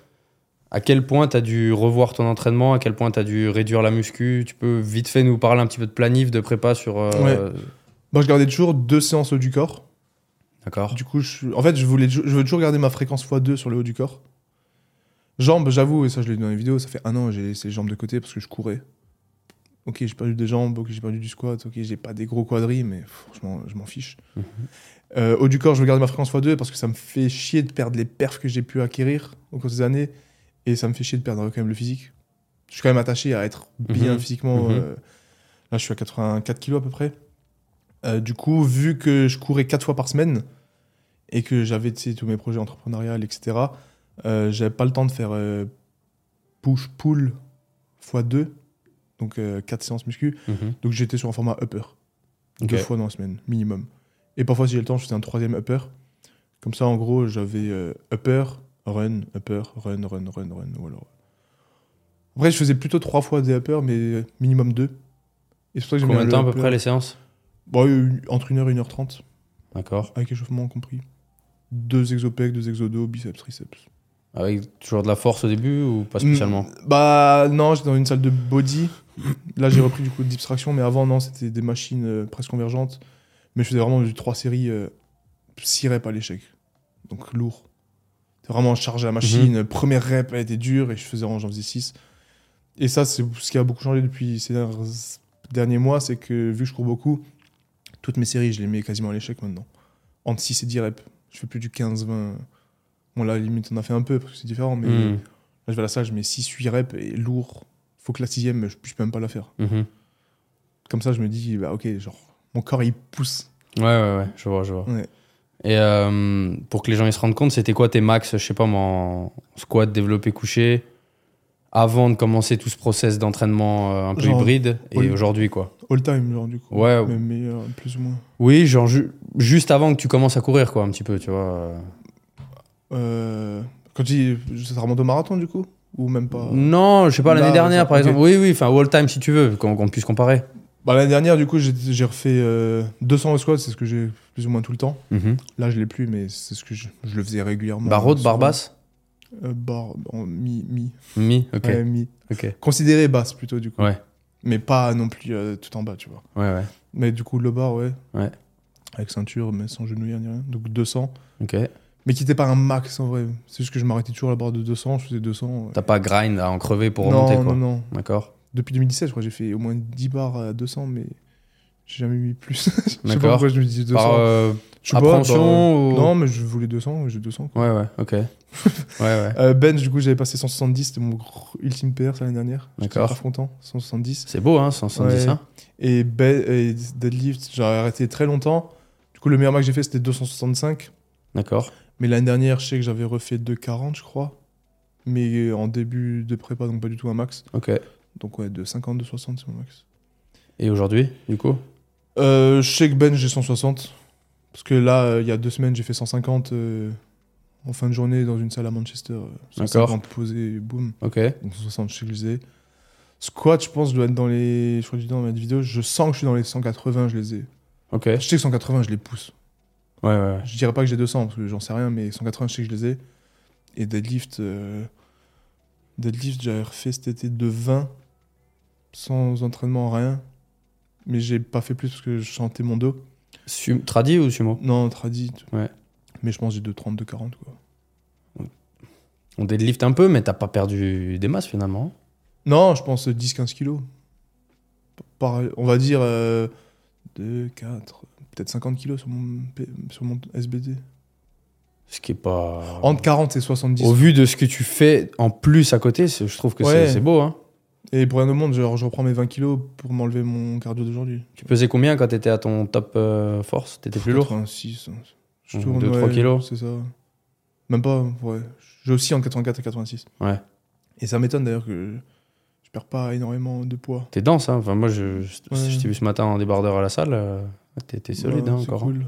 à quel point tu as dû revoir ton entraînement À quel point tu as dû réduire la muscu? Tu peux vite fait nous parler un petit peu de planif, de prépa sur. euh, Ouais. Moi, je gardais toujours deux séances haut du corps. D'accord. Du coup, je, en fait, je, voulais, je veux toujours garder ma fréquence x2 sur le haut du corps. Jambes, j'avoue, et ça, je l'ai dit dans les vidéos, ça fait un an, j'ai laissé les jambes de côté parce que je courais. Ok, j'ai perdu des jambes, ok, j'ai perdu du squat, ok, j'ai pas des gros quadris, mais franchement, je m'en fiche. Mhm. Euh, haut du corps, je veux garder ma fréquence x2 parce que ça me fait chier de perdre les perfs que j'ai pu acquérir au cours des années et ça me fait chier de perdre quand même le physique. Je suis quand même attaché à être bien Mhm. physiquement. Mhm. euh, là, je suis à 84 kilos à peu près. Euh, du coup, vu que je courais 4 fois par semaine et que j'avais tous mes projets entrepreneuriales, etc., euh, j'avais pas le temps de faire euh, push-pull x2, donc 4 séances muscu. Mhm. Donc j'étais sur un format upper, Ok. deux fois dans la semaine, minimum. Et parfois, si j'ai le temps, je faisais un troisième upper. Comme ça, en gros, j'avais euh, upper, run, upper, run, run, run, run. Voilà. Après, je faisais plutôt trois fois des uppers, mais euh, minimum deux. Et c'est pour ça que j'aime Combien de temps à peu près les séances? Bon, une- Entre 1h et 1h30, D'accord. avec échauffement compris. Deux exopecs, deux exodos, biceps, triceps. Avec toujours de la force au début ou pas spécialement Mm, Bah non, j'étais dans une salle de body. Là, j'ai repris du coup de distraction, mais avant, non, c'était des machines euh, presque convergentes. Mais je faisais vraiment du 3 séries, 6 reps à l'échec. Donc lourd. C'était vraiment chargé à la machine. Première rep, elle était dure et je faisais, j'en faisais 6. Et ça, c'est ce qui a beaucoup changé depuis ces derniers- derniers mois, c'est que vu que je cours beaucoup, toutes mes séries, je les mets quasiment à l'échec maintenant. Entre 6 et 10 reps. Je fais plus du 15-20. Bon, là, limite, on a fait un peu parce que c'est différent, mais. Mhm. Là, je vais à la salle, je mets 6-8 reps et lourd. Faut que la sixième, je puisse même pas la faire. Mhm. Comme ça, je me dis, bah ok, genre, mon corps il pousse. Ouais, ouais, ouais, je vois, je vois. Ouais. Et euh, pour que les gens ils se rendent compte, c'était quoi tes max, je sais pas en squat, développé, couché, avant de commencer tout ce process d'entraînement euh, un peu Genre, hybride et aujourd'hui quoi All time, genre, du coup. Ouais. Même meilleur, plus ou moins. Oui, genre ju- juste avant que tu commences à courir quoi, un petit peu, tu vois. Euh, quand tu dis, ça remonte au marathon, du coup? Ou même pas? Non, je sais pas, l'année dernière par exemple. Oui, oui, enfin, all time si tu veux, qu'on qu'on puisse comparer. Bah, L'année dernière, du coup, j'ai refait euh, 200 au squat, c'est ce que j'ai plus ou moins tout le temps. Mhm. Là, je l'ai plus, mais c'est ce que je, je le faisais régulièrement. Barre haute, barre Souvent. basse euh, Barre, en mi, mi. Mi, ok. Ouais, mi. Ok. Considéré basse, plutôt, du coup. Ouais. Mais pas non plus euh, tout en bas, tu vois. Ouais, ouais. Mais du coup, le bar, ouais. Ouais. Avec ceinture, mais sans genouillère ni rien. Donc 200. Ok. Mais qui n'était pas un max en vrai. C'est juste que je m'arrêtais toujours à la barre de 200. Je faisais 200. ouais. T'as pas grind à en crever pour non, remonter quoi. non, non. D'accord. Depuis 2017, je crois j'ai fait au moins 10 bars à 200, mais J'ai jamais mis plus. (laughs) je sais pas pourquoi je me dis 200. Par euh, Je sais pas, appréhension bah, ou- Non, mais je voulais 200, j'ai 200. quoi. Ouais, ouais, ok. (laughs) ouais, ouais. Euh, bench, du coup, j'avais passé 170, c'était mon ultime PR l'année dernière. J'étais D'accord. hyper content, 170. C'est beau, hein, 170, Ouais. hein. Et, be- et deadlift, j'ai arrêté très longtemps. Du coup, le meilleur max que j'ai fait, c'était 265. D'accord. Mais l'année dernière, je sais que j'avais refait 240, je crois. Mais en début de prépa, donc pas du tout un max. Ok. Donc ouais, de 50, de 60, c'est mon max. Et aujourd'hui, du coup? Euh, je sais que bench, j'ai 160. Parce que là, euh, il y a deux semaines, j'ai fait 150 euh, en fin de journée dans une salle à Manchester. euh, D'accord. 150 posé, boum. Ok. Donc 160, je sais que je les ai. Squat, je pense, je dois être dans les. Je crois que je dis dans ma vidéo, je sens que je suis dans les 180, je les ai. Ok. Je sais que 180, je les pousse. Ouais, ouais, ouais. Je dirais pas que j'ai 200 parce que j'en sais rien, mais 180, je sais que je les ai. Et deadlift, euh, deadlift, j'avais refait cet été de 20 sans entraînement, rien. Mais j'ai pas fait plus parce que je sentais mon dos. Su- Tradi ou sumo? Non, tradit. Ouais. Mais je pense que j'ai de 30, de 40 quoi. On deadlift un peu, mais t'as pas perdu des masses finalement. Non, je pense 10-15 kilos. Par, on va dire euh, 2, 4, peut-être 50 kilos sur mon, P- sur mon SBD. Ce qui est pas. Entre 40 et 70. Au vu de ce que tu fais en plus à côté, je trouve que Ouais. c'est beau. Hein. Et pour rien au monde, genre, je reprends mes 20 kilos pour m'enlever mon cardio d'aujourd'hui. Tu pesais combien quand t'étais à ton top euh, force? T'étais plus lourd? 86. hein. Je Mmh, tourne, deux, trois kilos. C'est ça. Même pas, ouais. J'ai aussi en 84 et 86. Ouais. Et ça m'étonne d'ailleurs que je perds pas énormément de poids. T'es dense, hein. Enfin, moi, je, je, Ouais. je t'ai vu ce matin en débardeur à la salle. euh, t'es solide Ouais, hein, encore. hein. cool.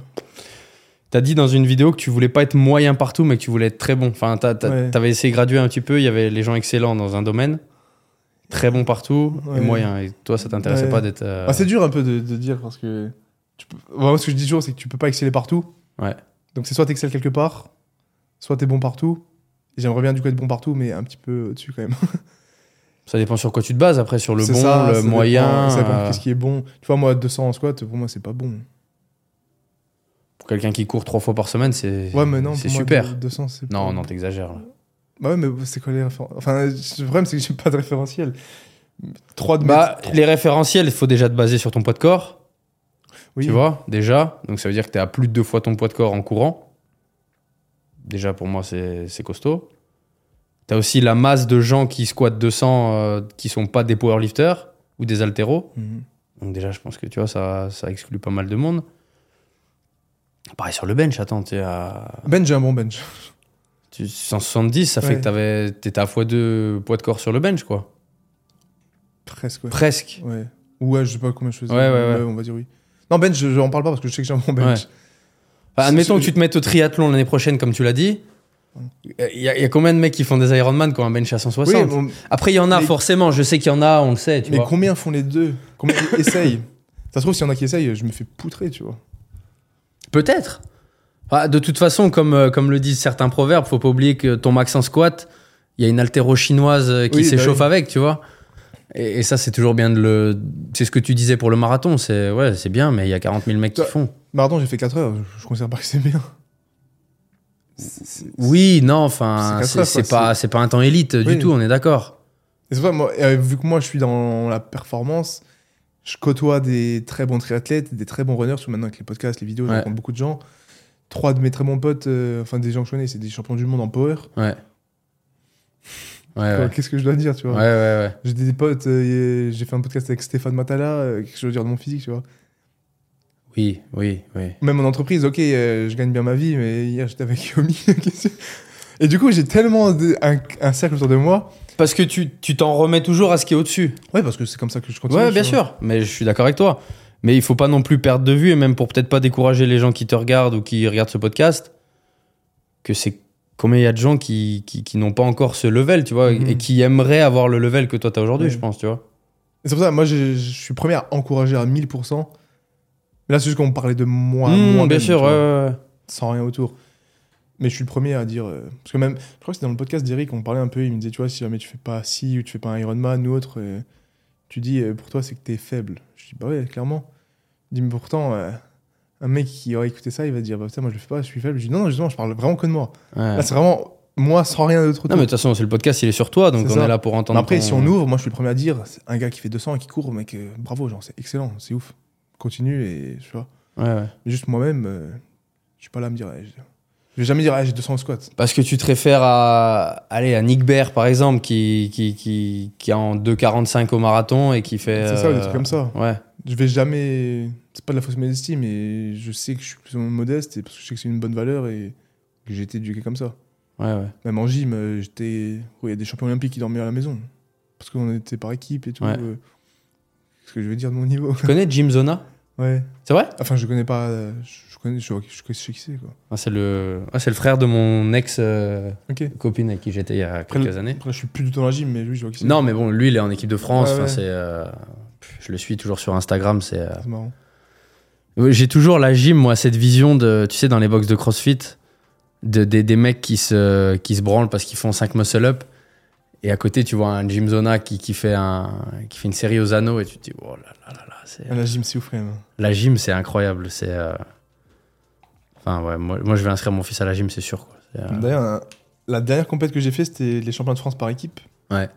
T'as dit dans une vidéo que tu voulais pas être moyen partout, mais que tu voulais être très bon. Enfin, Ouais. t'avais essayé de graduer un petit peu. Il y avait les gens excellents dans un domaine, très bon partout, et moyen. Et toi, ça t'intéressait Ouais. pas d'être. euh, Ah, c'est dur un peu de, de dire parce que. Tu peux... Moi, ce que je dis toujours, c'est que tu peux pas exceller partout. Ouais. Donc c'est soit t'excelles quelque part, soit t'es bon partout. J'aimerais bien du coup être bon partout, mais un petit peu au-dessus quand même. Ça dépend sur quoi tu te bases. Après, sur le bon, ça, le ça moyen. Ça dépend euh, qu'est-ce qui est bon. Tu vois, moi, 200 en squat, pour moi, c'est pas bon. Pour quelqu'un qui court trois fois par semaine, c'est Ouais, mais non, c'est super. 200, c'est Non, non, t'exagères. Bah ouais, mais c'est quoi les références Enfin, le problème, c'est que j'ai pas de référentiel. 3 de Bah, les référentiels, il faut déjà te baser sur ton poids de corps. oui. Tu vois, déjà. Donc ça veut dire que tu es à plus de deux fois ton poids de corps en courant. Déjà, pour moi, c'est costaud. Tu as aussi la masse de gens qui squattent 200 euh, qui sont pas des powerlifters ou des haltéros. Mhm. Donc déjà, je pense que tu vois, ça, ça exclut pas mal de monde. Pareil sur le bench, attends, tu es à Bench, j'ai un bon bench. Tu- 170, ça fait Ouais. que t'avais- t'étais à x2 poids de corps sur le bench, quoi. Presque, ouais. Presque. Ouais. Ou ouais, je sais pas combien je faisais. Ouais, ouais, ouais. On va dire oui. Non, bench, je, j'en parle pas parce que je sais que j'ai un bon bench. Enfin, admettons que tu te mettes au triathlon l'année prochaine, comme tu l'as dit. Il y, a- il y a combien de mecs qui font des Ironman qui ont un bench à 160 Oui, bon, Après, il y en a Mais- forcément, je sais qu'il y en a, on le sait, tu mais vois. combien font les deux? Combien essayent? Ça se trouve, s'il y en a qui essayent, je me fais poutrer, tu vois. Peut-être. Ah, de toute façon, comme, euh, comme le disent certains proverbes, faut pas oublier que ton max en squat, il y a une altéro chinoise euh, qui Oui, bah s'échauffe oui. avec, tu vois. Et, et ça, c'est toujours bien de le. C'est ce que tu disais pour le marathon, c'est ouais, c'est bien, mais il y a 40 000 mecs qui font. Marathon, j'ai fait 4 heures, je, considère pas que c'est bien. (laughs) Oui, non, enfin, C'est pas, c'est pas un temps élite du Oui. tout, on est d'accord. C'est vrai, moi, euh, vu que moi, je suis dans la performance, je côtoie des très bons triathlètes, des très bons runners, surtout maintenant avec les podcasts, les vidéos, je Ouais. rencontre beaucoup de gens. Trois de mes très bons potes, euh, enfin des gens que je connais, c'est des champions du monde en power. Ouais. Ouais, ouais. Qu'est-ce que je dois dire, tu Ouais, vois? Ouais, ouais. J'ai des potes, euh, j'ai fait un podcast avec Stéphane Matala, euh, qu'est-ce que je dois dire de mon physique, tu vois Oui, oui, oui. Même en entreprise, ok, euh, je gagne bien ma vie, mais hier j'étais avec Yomi. (laughs) Et du coup, j'ai tellement de- un, un cercle autour de moi. Parce que tu tu t'en remets toujours à ce qui est au-dessus. Ouais, parce que c'est comme ça que je continue. Ouais, bien vois. sûr, mais je suis d'accord avec toi. Mais il faut pas non plus perdre de vue, et même pour peut-être pas décourager les gens qui te regardent ou qui regardent ce podcast, que c'est combien il y a de gens qui, qui, qui n'ont pas encore ce level, tu vois, Mhm. et qui aimeraient avoir le level que toi t'as aujourd'hui, Ouais. je pense, tu vois. C'est pour ça, moi, je, je suis premier à encourager à 1000%. Mais là, c'est juste qu'on parlait de moi, Mmh, moi bien sûr, sans rien autour. Mais je suis le premier à dire. euh, parce que même, je crois que c'était dans le podcast d'Eric, on parlait un peu, il me disait, tu vois, si jamais tu fais pas ci ou tu fais pas un Ironman ou autre, euh, tu dis, euh, pour toi, c'est que t'es faible. Je dis, bah ouais, clairement. Dit, mais pourtant, euh, un mec qui aurait écouté ça, il va dire, bah putain, moi je le fais pas, je suis faible. Je dis, non, non, justement, je parle vraiment que de moi. Ouais. Là, c'est vraiment moi sans rien d'autre. Non, mais de toute façon, c'est le podcast, il est sur toi, donc on ça. est là pour entendre. Mais après, ton- si on ouvre, moi je suis le premier à dire, un gars qui fait 200 et qui court, mec, euh, bravo, genre, c'est excellent, c'est ouf. continue et tu vois. Ouais, ouais. Juste moi-même, euh, je suis pas là à me dire, ouais, je vais jamais dire, ah, j'ai 200 squats. Parce que tu te réfères à, allez, à Nick Baer, par exemple, qui, qui, qui, qui est en 2,45 au marathon et qui fait. C'est ça, des euh, trucs comme ça. Ouais. Je vais jamais. C'est pas de la fausse modestie, mais je sais que je suis plus ou moins modeste et parce que je sais que c'est une bonne valeur et que j'ai été éduqué comme ça. Ouais, ouais. Même en gym, euh, j'étais. Il y a des champions olympiques qui dormaient à la maison. Parce qu'on était par équipe et tout. Ouais. euh. Ce que je veux dire de mon niveau. Tu connais Jim Zona ouais. C'est vrai? Enfin, je connais pas. euh, Je connais, je, je, je sais qui c'est, quoi. Ah, C'est le, ah, c'est le frère de mon ex-copine Ok. avec qui j'étais il y a Après, quelques années. Après, je suis plus du tout dans la gym, mais lui, je vois qui c'est. Non, mais bon, lui, il est en équipe de France. Ouais, Enfin, ouais. c'est, euh, je le suis toujours sur Instagram. C'est, euh, C'est marrant. Ouais, J'ai toujours la gym, moi, cette vision de, tu sais, dans les box de CrossFit, de, des, des mecs qui se, qui se branlent parce qu'ils font 5 muscle-up. Et à côté, tu vois un Jim Zona qui, qui, fait un, qui fait une série aux anneaux et tu te dis, oh là là là là. Ah, La gym, c'est ouf, quand même. La gym, c'est incroyable. C'est. euh, Enfin, ouais, moi, moi, je vais inscrire mon fils à la gym, c'est sûr. Euh, D'ailleurs, un- la dernière compète que j'ai fait, c'était les championnats de France par équipe. Ouais.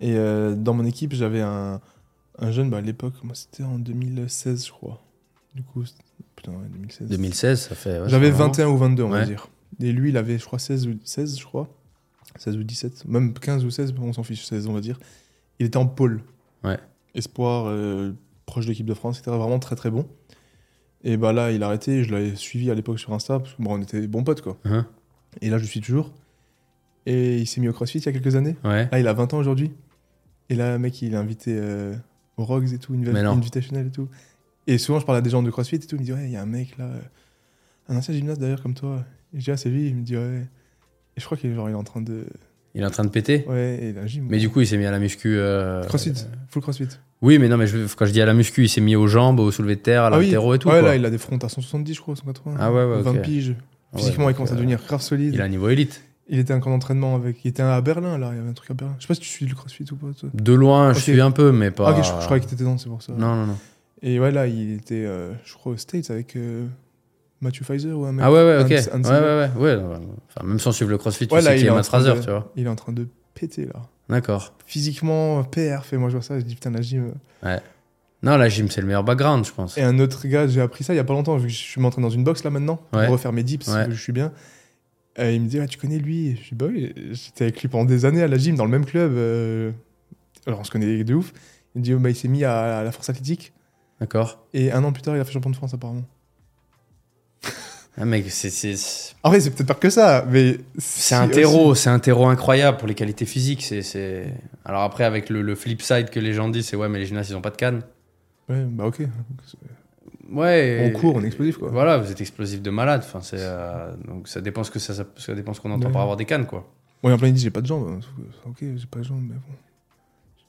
Et euh, dans mon équipe, j'avais un, un jeune, bah, à l'époque, moi c'était en 2016, je crois. Du coup, putain, ouais, 2016. 2016, ça fait. ouais, J'avais ça fait un moment. 21 ou 22, on va dire. Et lui, il avait, je crois, 16 ou 16, je crois. 16 ou 17. Même 15 ou 16, on s'en fiche, 16, on va dire. Il était en pôle. Ouais. Espoir, euh, proche de l'équipe de France, c'était vraiment très très bon. Et bah là, il a arrêté, je l'avais suivi à l'époque sur Insta, parce que bon, on était bons potes, quoi. Hein Et là, je le suis toujours. Et il s'est mis au CrossFit il y a quelques années. Ouais. Là, il a 20 ans aujourd'hui. Et là, le mec, il est invité euh, au Rogues et tout. Invitational et tout. Et souvent, je parle à des gens de CrossFit et tout. Il me dit, ouais, il y a un mec là, euh, un ancien gymnaste d'ailleurs comme toi. Et je dis, ah, c'est lui. Il me dit, ouais. Et je crois qu'il est, genre, il est en train de. Il est en train de péter. Ouais, et la gym. Mais du coup, il s'est mis à la muscu. euh, CrossFit, full CrossFit. Oui, mais non, mais je- quand je dis à la muscu, il s'est mis aux jambes, au soulevé de terre, à Ah oui. et tout. ouais, quoi. là, il a des fronts à 170, je crois, 180. Ah ouais, ouais, 20 ok. piges. Ah ouais, Physiquement, il commence à devenir grave solide. Il a un niveau élite. Il était un camp d'entraînement avec. Il était à Berlin, là. Il y avait un truc à Berlin. Je sais pas si tu suis le CrossFit ou pas, toi. De loin, je suis un peu, mais pas. Ah, ok, je, je croyais que t'étais dedans, c'est pour ça. Non, non, non. Et ouais, là, il était, euh, je crois, aux States avec euh, Matthew Pfizer ou un mec. Ah ouais, ouais, ok. Ouais, ouais, ouais, ouais. ouais. Enfin, même sans suivre le crossfit, tu Ouais, là, sais qui il est est Matt Fraser, de- tu vois. Il est en train de péter, là. D'accord. Physiquement, PR, fait moi je vois ça, je dis putain, la gym. Non, la gym, c'est le meilleur background, je pense. Et un autre gars, j'ai appris ça il y a pas longtemps, vu que je suis montré dans une box là maintenant, pour Ouais. refaire mes dips, Ouais. que je suis bien. Euh, il me dit, ah, tu connais lui? Je dis, bah oui, j'étais avec lui pendant des années à la gym, dans le même club. euh, Alors on se connaît de ouf. Il me dit, oh, bah, il s'est mis à, à la force athlétique. D'accord. Et un an plus tard, il a fait champion de France apparemment. Ah, mec, c'est. En vrai, c'est peut-être pas que ça, mais. C'est un terreau, c'est un terreau incroyable pour les qualités physiques. C'est. Alors après, avec le, le flip side que les gens disent, c'est ouais, mais les gymnastes, ils ont pas de canne. Ouais, bah ok. Ouais. On court, on est explosif, quoi. Voilà, vous êtes explosif de malade. Enfin, c'est, euh, Donc ça dépend ce que ça, ça, ça dépend ce qu'on entend Ouais. par avoir des cannes, quoi. Il y en plein disent, j'ai pas de jambes. Ok, j'ai pas de jambes, mais bon.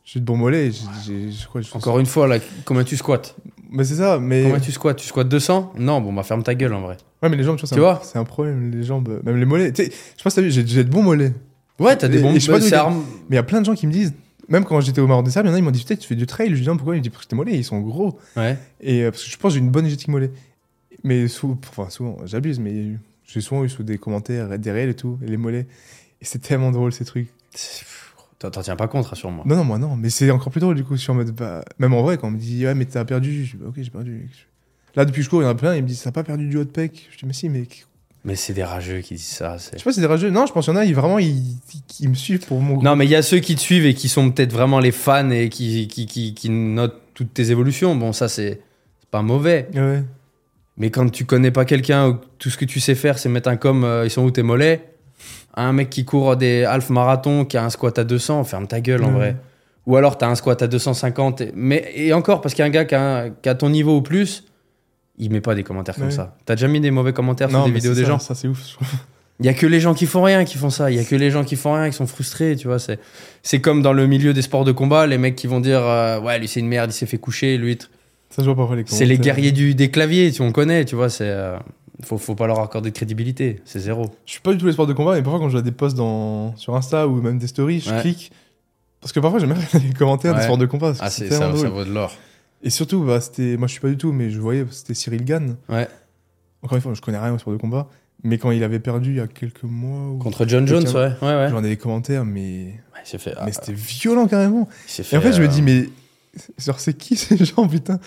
J'ai de bons mollets, j'ai- Encore une fois, là, combien tu squattes? Mais c'est ça, mais. Combien tu squattes Tu squattes 200 Non, bon, bah ferme ta gueule en vrai. Ouais, mais les jambes, tu vois, c'est Tu un- vois? c'est un problème, les jambes, même les mollets. Tu sais, je t'as vu, j'ai de bons mollets. Ouais, t'as des bons il arme- Mais il y a plein de gens qui me disent, même quand j'étais au Maroc des Sables, il y en a, ils m'ont dit, peut-être tu fais du trail. Je dis, non, pourquoi? Ils me disent, parce que tes mollets, ils sont gros. Ouais. Et euh, parce que je pense que j'ai une bonne génétique mollet. Mais sou- enfin, souvent, j'abuse, mais j'ai souvent eu sous des commentaires, des réels et tout, et les mollets. Et c'est tellement drôle ces trucs. T'en tiens pas compte, rassure-moi. Non, non, moi non, mais c'est encore plus drôle du coup. Je suis en mode, bah, même en vrai, quand on me dit, ouais, mais t'as perdu, je dis, bah, ok, j'ai perdu. Là, depuis que je cours, il y en a plein, ils me disent, t'as pas perdu du haut de pec? Je dis, mais si, mais Mais c'est des rageux qui disent ça. Je sais pas c'est des rageux. Non, je pense qu'il y en a, ils, vraiment, ils, ils- ils me suivent pour mon Non, mais il y a ceux qui te suivent et qui sont peut-être vraiment les fans et qui, qui, qui, qui notent toutes tes évolutions. Bon, ça, c'est pas mauvais. Ouais. Mais quand tu connais pas quelqu'un, ou que tout ce que tu sais faire, c'est mettre un com, euh, ils sont où tes mollets? Un mec qui court des half marathons, qui a un squat à 200, ferme ta gueule en Ouais. vrai. Ou alors t'as un squat à 250. et- Mais, et encore, parce qu'il y a un gars qui a, qui a ton niveau ou plus, il met pas des commentaires comme Ouais. ça. T'as déjà mis des mauvais commentaires sur des vidéos des ça, gens Ça, c'est ouf. Il y a que les gens qui font rien qui font ça. Il y a que les gens qui font rien qui sont frustrés, tu vois. C'est, c'est comme dans le milieu des sports de combat, les mecs qui vont dire euh, ouais lui c'est une merde, il s'est fait coucher, lui. Ça, je vois parfois les C'est les guerriers du, des claviers, tu on connaît, tu vois. C'est euh, faut, faut pas leur accorder de crédibilité, c'est zéro. Je suis pas du tout les sports de combat, mais parfois, quand je vois des posts dans... sur Insta ou même des stories, je Ouais. clique. Parce que parfois, j'aime bien les commentaires Ouais. des sports de combat. Ah c'est ça, ça drôle. vaut de l'or. Et surtout, bah, c'était. Moi, je suis pas du tout, mais je voyais, c'était Cyril Gann. Ouais. Encore une fois, je connais rien au sport de combat. Mais quand il avait perdu il y a quelques mois. Ou... Contre John Jones, ouais, ouais, ouais. J'en ai des commentaires, mais. Ouais, fait. ah, Mais c'était violent carrément. fait, Et en fait, je me euh, dis, mais. Genre, c'est qui (laughs) ces gens, putain?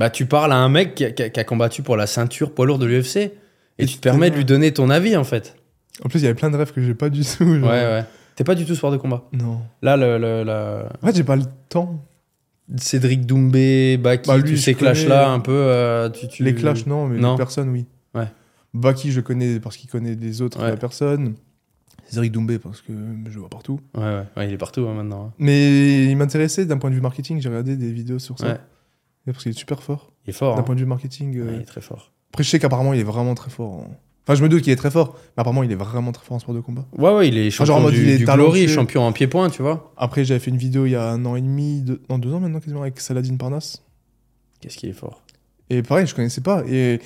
Bah, tu parles à un mec qui a, qui combattu pour la ceinture poids lourd de l'UFC. Et, Et tu te permets de lui donner ton avis, en fait. En plus, il y avait plein de rêves que j'ai pas du tout. genre. Ouais, ouais. T'es pas du tout sport de combat. Non. Là, le, le- En fait, j'ai pas le temps. Cédric Doumbé, Baki, Bah, lui, tous ces clashs-là, un peu. euh, tu, tu- Les clashs, non, mais Non. les personnes, oui. Ouais. Baki, je connais parce qu'il connaît des autres Ouais. personnes. Cédric Doumbé, parce que je vois partout. Ouais, ouais, ouais, il est partout hein, maintenant. hein. Mais il m'intéressait d'un point de vue marketing. J'ai regardé des vidéos sur ça. Parce qu'il est super fort. Il est fort. D'un hein. point de vue marketing. euh, Ouais, il est très fort. Après, je sais qu'apparemment, il est vraiment très fort. en- Enfin, je me doute qu'il est très fort. Mais apparemment, il est vraiment très fort en sport de combat. Ouais, ouais, il est champion genre en mode, du, il est du. Glory, champion en pied-point, tu vois. Après, j'avais fait une vidéo il y a un an et demi, deux, non, deux ans maintenant, quasiment, avec Saladin Parnasse. Qu'est-ce qu'il est fort. Et pareil, je connaissais pas. Et,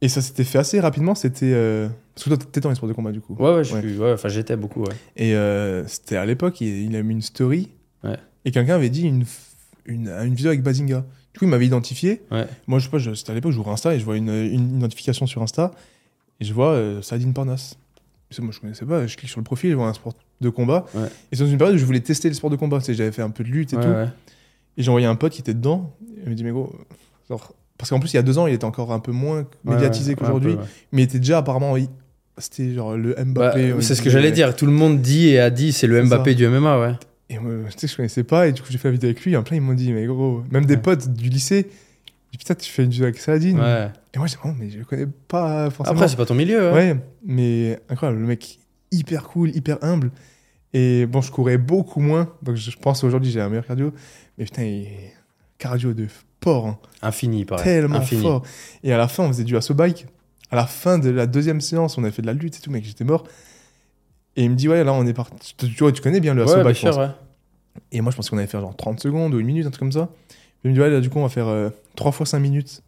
et ça s'était fait assez rapidement. C'était. euh, Parce que toi, t'étais dans les sports de combat, du coup. Ouais, ouais, je Ouais. suis- ouais, enfin, j'étais beaucoup, ouais. Et euh, c'était à l'époque, il, il a mis une story. Ouais. Et quelqu'un avait dit une, une, une vidéo avec Bazinga. Du coup, il m'avait identifié. Ouais. Moi, je sais pas, c'était à l'époque, j'ouvrais Insta et je vois une, une identification sur Insta. Et je vois euh, Saladin Parnasse. Moi, je connaissais pas. Je clique sur le profil, je vois un sport de combat. Ouais. Et c'est dans une période où je voulais tester les sports de combat. Tu sais, J'avais fait un peu de lutte et Ouais, tout. Et j'ai envoyé un pote qui était dedans. Il me dit, mais gros, genre. Parce qu'en plus, il y a deux ans, il était encore un peu moins médiatisé qu'aujourd'hui. Mais il était déjà apparemment. C'était genre le Bah, Mbappé. c'est ce que j'allais dire. Tout le monde dit et a dit, c'est le Mbappé ça. du MMA, ouais. Et tu sais, je connaissais pas, et du coup, j'ai fait la vidéo avec lui, et en plein, ils m'ont dit, mais gros, même des Ouais. potes du lycée, putain, tu fais une vidéo avec Saladin. Ouais. Et moi, j'ai dit, oh, mais je connais pas forcément. Après, c'est pas ton milieu. hein. ouais, mais incroyable, le mec, hyper cool, hyper humble. Et bon, je courais beaucoup moins, donc je pense aujourd'hui, j'ai un meilleur cardio, mais putain, il cardio de porc, hein, Infini, pareil. tellement Infini. fort. Et à la fin, on faisait du assaut bike. À la fin de la deuxième séance, on a fait de la lutte et tout, mec, j'étais mort. Et il me dit, ouais, là, on est parti. Tu, vois, tu connais bien le Ouais, bien bike, je pense. sûr, ouais. Et moi, je pensais qu'on allait faire genre 30 secondes ou une minute, un truc comme ça. Il me dit, ouais, là, du coup, on va faire euh, 3 fois 5 minutes.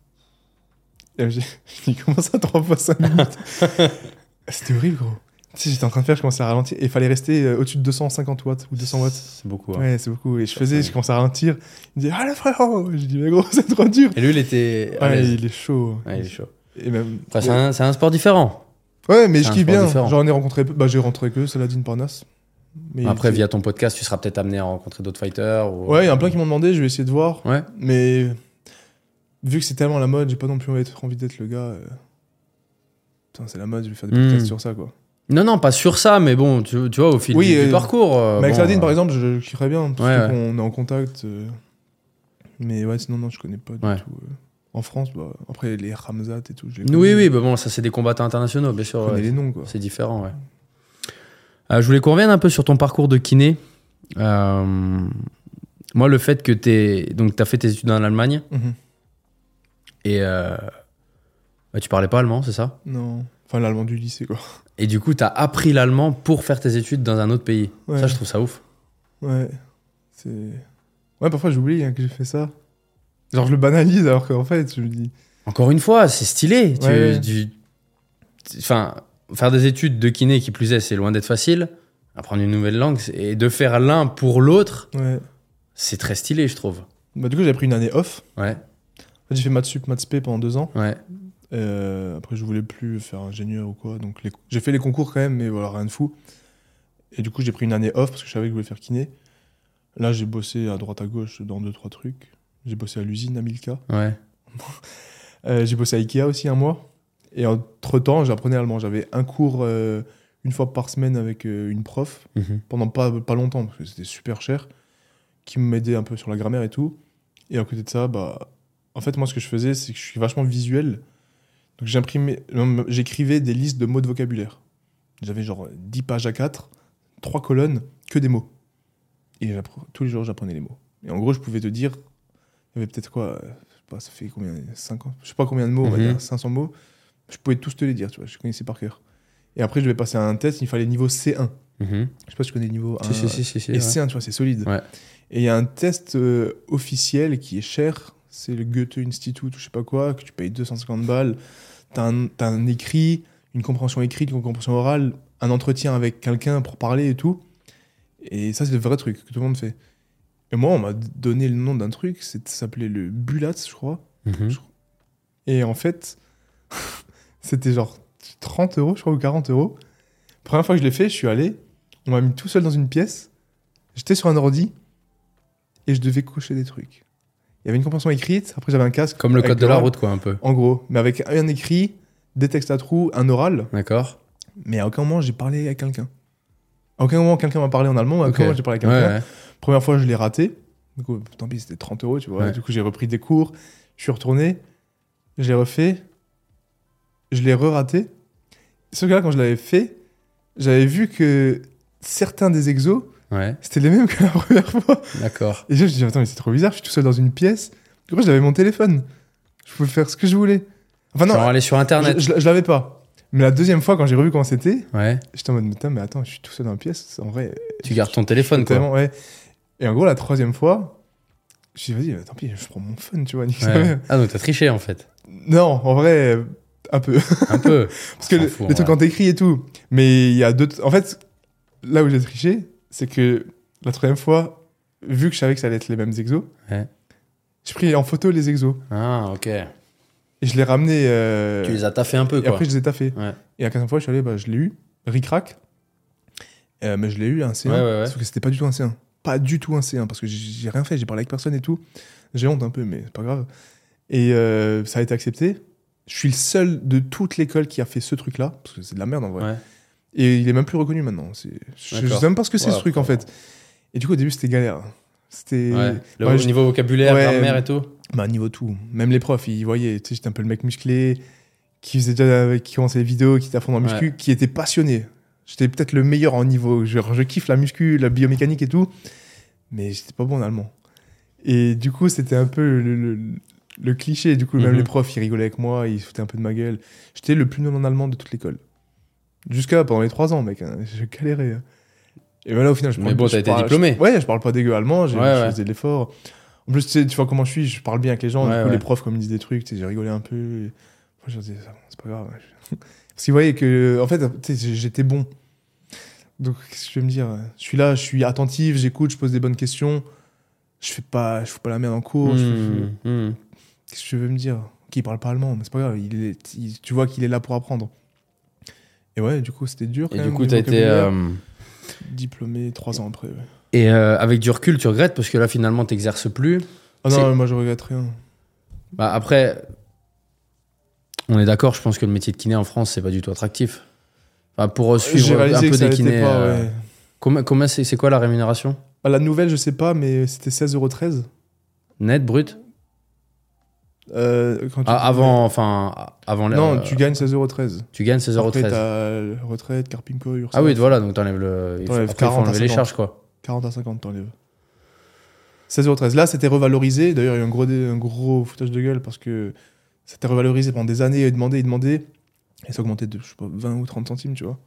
Et je (laughs) dis, comment ça, 3 fois 5 minutes? (laughs) C'était horrible, gros. Tu sais, j'étais en train de faire, je commençais à ralentir. Et il fallait rester euh, au-dessus de 250 watts ou 200 watts. C'est beaucoup. hein. Ouais, c'est beaucoup. Et je faisais, je commençais à ralentir. Il me dit, ah là, frérot J'ai dit, mais gros, (laughs) c'est trop dur. Et lui, il était. Ouais, il est chaud. Ouais, il est chaud. Et même... Après, c'est un, c'est un sport différent. Ouais, mais je kiffe bien. J'en ai rencontré. Bah, j'ai rencontré que Saladin Parnasse. Mais Après, via ton podcast, tu seras peut-être amené à rencontrer d'autres fighters. Ou... Ouais, il y a plein qui m'ont demandé, je vais essayer de voir. Ouais. Mais vu que c'est tellement la mode, j'ai pas non plus envie d'être- le gars. euh, Putain, c'est la mode, je vais faire des podcasts Hmm. sur ça, quoi. Non, non, pas sur ça, mais bon, tu, tu vois, au fil Oui, du, du euh, parcours. euh, mais avec bon, Saladin, euh, par exemple, je, je kifferais bien, parce Ouais, que ouais. qu'on est en contact. Mais ouais, sinon, non, je connais pas du tout. En France, bah, après, les Ramzat et tout, je les Oui, oui, bah bon, ça, c'est des combattants internationaux, bien sûr. Je ouais. les noms, quoi. C'est différent, ouais. Euh, je voulais qu'on revienne un peu sur ton parcours de kiné. Euh, moi, le fait que tu donc as fait tes études en Allemagne Mhm. et euh, bah, tu parlais pas allemand, c'est ça? Non. Enfin, l'allemand du lycée, quoi. Et du coup, tu as appris l'allemand pour faire tes études dans un autre pays. Ouais. Ça, je trouve ça ouf. Ouais. C'est. Ouais, parfois, j'oublie hein, que j'ai fait ça. Genre, je le banalise, alors qu'en fait, je me dis. Encore une fois, c'est stylé. Tu- Ouais. tu- Enfin, faire des études de kiné, qui plus est, c'est loin d'être facile. Apprendre une nouvelle langue et de faire l'un pour l'autre, Ouais. c'est très stylé, je trouve. Bah, du coup, j'ai pris une année off. Ouais, j'ai fait maths sup, maths spé pendant deux ans. ouais. Euh, après, je voulais plus faire ingénieur ou quoi. Donc, les- j'ai fait les concours quand même, mais voilà, rien de fou. Et du coup, j'ai pris une année off parce que je savais que je voulais faire kiné. Là, j'ai bossé à droite à gauche dans deux, trois trucs. J'ai bossé à l'usine, à Milka. Ouais. (laughs) Euh, j'ai bossé à Ikea aussi un mois. Et entre-temps, j'apprenais allemand. J'avais un cours euh, une fois par semaine avec euh, une prof, Mhm. pendant pas, pas longtemps, parce que c'était super cher, qui m'aidait un peu sur la grammaire et tout. Et à côté de ça, bah, en fait, moi, ce que je faisais, c'est que je suis vachement visuel. Donc, j'écrivais des listes de mots de vocabulaire. J'avais genre 10 pages à 4, 3 colonnes, que des mots. Et tous les jours, j'apprenais les mots. Et en gros, je pouvais te dire, il y avait peut-être quoi, euh, je sais pas, ça fait combien, 50, je sais pas combien de mots, on va Mhm. dire 500 mots. Je pouvais tous te les dire, tu vois, je connaissais par cœur. Et après, je devais passer à un test, il fallait niveau C1. Mhm. Je sais pas si tu connais le niveau 1. Si, si, si, si, si, Et ouais. C1, tu vois, c'est solide. Ouais. Et il y a un test euh, officiel qui est cher, c'est le Goethe Institute ou je sais pas quoi, que tu payes 250 balles. T'as un, t'as un écrit, une compréhension écrite, une compréhension orale, un entretien avec quelqu'un pour parler et tout. Et ça, c'est le vrai truc que tout le monde fait. Et moi, on m'a donné le nom d'un truc, ça s'appelait le Bulatz, je crois. Mhm. Et en fait, (laughs) c'était genre 30 euros, je crois, ou 40 euros. Première fois que je l'ai fait, je suis allé, on m'a mis tout seul dans une pièce, j'étais sur un ordi, et je devais cocher des trucs. Il y avait une compréhension écrite, après j'avais un casque. Comme le code de la route, quoi, un peu. En gros, mais avec un écrit, des textes à trous, un oral. D'accord. Mais à aucun moment j'ai parlé à quelqu'un. À aucun moment quelqu'un m'a parlé en allemand, à aucun moment j'ai parlé à Ouais, quelqu'un. ouais. Première fois, je l'ai raté. Du coup, tant pis, c'était 30 euros, tu vois. Ouais. Du coup, j'ai repris des cours. Je suis retourné. Je l'ai refait. Je l'ai re-raté. Sauf que là, quand je l'avais fait, j'avais vu que certains des exos, Ouais, c'était les mêmes que la première fois. d'accord. Et je me suis dit, attends, mais c'est trop bizarre, je suis tout seul dans une pièce. Du coup, j'avais mon téléphone. Je pouvais faire ce que je voulais. Enfin, non, Genre aller sur Internet. je, je- je l'avais pas. Mais la deuxième fois, quand j'ai revu comment c'était, Ouais. j'étais en mode, mais, attends, je suis tout seul dans une pièce. En vrai, Tu gardes ton téléphone, quoi. Ouais. Et en gros, la troisième fois, je dit, vas-y, tant pis, je prends mon fun, tu vois. nique Ouais. (laughs) Ah, donc t'as triché, en fait. Non, en vrai, un peu. Un peu. (laughs) Parce que s'en le, fout, le truc ouais. quand t'écris et tout. Mais il y a deux. En fait, là où j'ai triché, c'est que la troisième fois, vu que je savais que ça allait être les mêmes exos, Ouais. j'ai pris en photo les exos. Ah, ok. Et je les ramené. euh, Tu les as taffés un peu, et quoi. après, je les ai taffés. Ouais. Et la quatrième fois, je suis allé, bah, je l'ai eu. Ric-rac. Euh, mais je l'ai eu, un C1. Ouais, ouais, ouais. Sauf que c'était pas du tout un C1. Pas du tout un C1, parce que j'ai- rien fait, j'ai parlé avec personne et tout. J'ai honte un peu, mais c'est pas grave. Et euh, ça a été accepté. Je suis le seul de toute l'école qui a fait ce truc-là, parce que c'est de la merde en vrai. Ouais. Et il est même plus reconnu maintenant. Je, sais même pas ce que c'est Ouais, ce truc en fait. Et du coup, au début, c'était galère. C'était. Ouais. Le je- niveau vocabulaire, grammaire et tout. Bah, niveau tout. Même les profs, ils voyaient, tu sais, j'étais un peu le mec musclé, qui faisait déjà, qui commençait les vidéos, qui était à fond dans le muscu, qui était passionné. J'étais peut-être le meilleur en niveau. Je, je kiffe la muscu, la biomécanique et tout, mais j'étais pas bon en allemand. Et du coup, c'était un peu le, le- le cliché. Du coup, même Mhm. les profs, ils rigolaient avec moi, ils se foutaient un peu de ma gueule. J'étais le plus nul en allemand de toute l'école. Jusqu'à pendant les trois ans, mec. hein, je galérais. hein. Et voilà, au final, je Mais parle- bon, je t'as été parle- diplômé. je- ouais, je parle pas dégueu allemand, j'ai Ouais, ouais. de l'effort. En plus, tu, sais, tu vois comment je suis, je parle bien avec les gens. Ouais, du coup, les profs, comme ils disent des trucs, tu sais, j'ai rigolé un peu. et- Moi, je leur disais, c'est pas grave. (laughs) Parce qu'ils voyaient que, en fait, j'étais bon. Donc, qu'est-ce que je vais me dire? Je suis là, je suis attentif, j'écoute, je pose des bonnes questions. Je fais pas, je fous pas la merde en cours. fais- Mmh, mmh. Qu'est-ce que je veux me dire? Ok, il parle pas allemand, mais c'est pas grave. Il est, il- tu vois qu'il est là pour apprendre. Et ouais, du coup, c'était dur. Quand Et du coup, t'as été. euh, diplômé trois ans après. ouais. Et euh, avec du recul, tu regrettes? Parce que là, finalement, t'exerces plus. Ah non, moi je regrette rien. Bah, après, on est d'accord, je pense que le métier de kiné en France, c'est pas du tout attractif. Enfin, pour euh, suivre un peu des kinés. pas, euh, ouais. Combien c'est, c'est quoi la rémunération? Ah, la nouvelle, je sais pas, mais c'était 16,13€. Net, brut? Euh, quand tu- Ah, Avant, enfin, avant Non, tu gagnes 16,13€. tu gagnes Après, 16,13€. t'as retraite, Carpinco, Ursa. Ah oui, voilà, donc t'enlèves le. il faut- après, il faut 40 à enlever les 50. charges, quoi. 40 à 50, t'enlèves. 16,13€. Là, c'était revalorisé. D'ailleurs, il y a eu un gros, un gros foutage de gueule parce que c'était revalorisé pendant des années. Et demandé, et demandé. Et ça augmentait de, je sais pas, 20 ou 30 centimes, tu vois.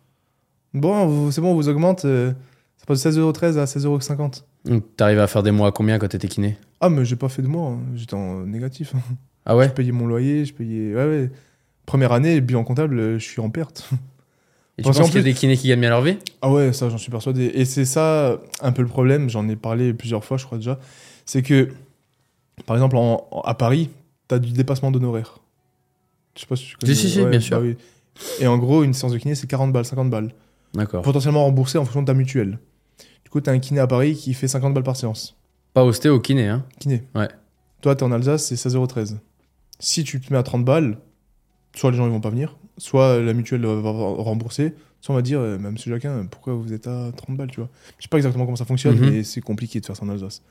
Bon, c'est bon, on vous augmente. euh, ça passe de 16,13€ à 16,50€. Donc, t'arrives à faire des mois à combien quand t'étais kiné? Ah, mais j'ai pas fait de mois. hein. J'étais en négatif. Ah ouais? Je payais mon loyer, je payais. Ouais, ouais. Première année, bilan comptable, euh, je suis en perte. (laughs) Et tu Parce penses qu'il y a plus- des kinés qui gagnent bien leur vie? Ah ouais, ça, j'en suis persuadé. Et c'est ça un peu le problème, j'en ai parlé plusieurs fois, je crois déjà. C'est que, par exemple, en- en- à Paris, t'as du dépassement d'honoraires. Je sais pas si tu connais. Si, si, bien sûr. oui. Et en gros, une séance de kiné, c'est 40 balles, 50 balles. D'accord. Potentiellement remboursé en fonction de ta mutuelle. Du coup, t'as un kiné à Paris qui fait 50 balles par séance. Pas ostéo, kiné, hein Kiné. Ouais. Toi, t'es en Alsace, c'est 16,13€. Si tu te mets à 30 balles, soit les gens ils vont pas venir, soit la mutuelle va rembourser, soit on va dire, euh, Monsieur Jacquin, pourquoi vous êtes à 30 balles, tu vois. Je sais pas exactement comment ça fonctionne, Mhm. mais c'est compliqué de faire ça en Alsace.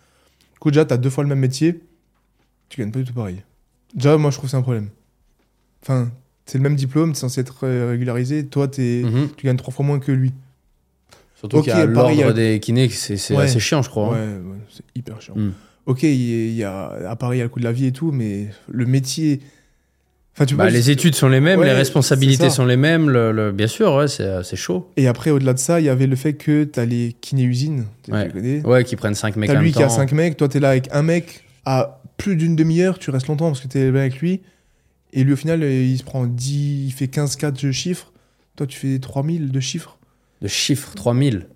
Du coup, déjà, t'as deux fois le même métier, tu gagnes pas du tout pareil. Déjà, moi, je trouve que c'est un problème. Enfin, c'est le même diplôme, t'es censé être euh, régularisé, toi, t'es- Mhm. tu gagnes trois fois moins que lui. Surtout Ok, qu'il y a l'ordre à- des kinés, c'est c'est Ouais. assez chiant, je crois. Ouais, hein. ouais, c'est hyper chiant. Mm. Ok, il y, a- à Paris, il y a le coût de la vie et tout, mais le métier. Enfin, tu Bah, vois, les études sont les mêmes, Ouais, les responsabilités sont les mêmes. Le, le- Bien sûr, ouais, c'est euh, c'est chaud. Et après, au-delà de ça, il y avait le fait que les. Tu Ouais. tu connais. Ouais, qui prennent 5 mecs T'as en lui même qui a temps. 5 mecs, toi, t'es là avec un mec à plus d'une demi-heure, tu restes longtemps parce que t'es là avec lui. Et lui, au final, euh, il se prend 10, il fait 15 4 de chiffres. Toi, tu fais 3000 de chiffres. De chiffres, 3000.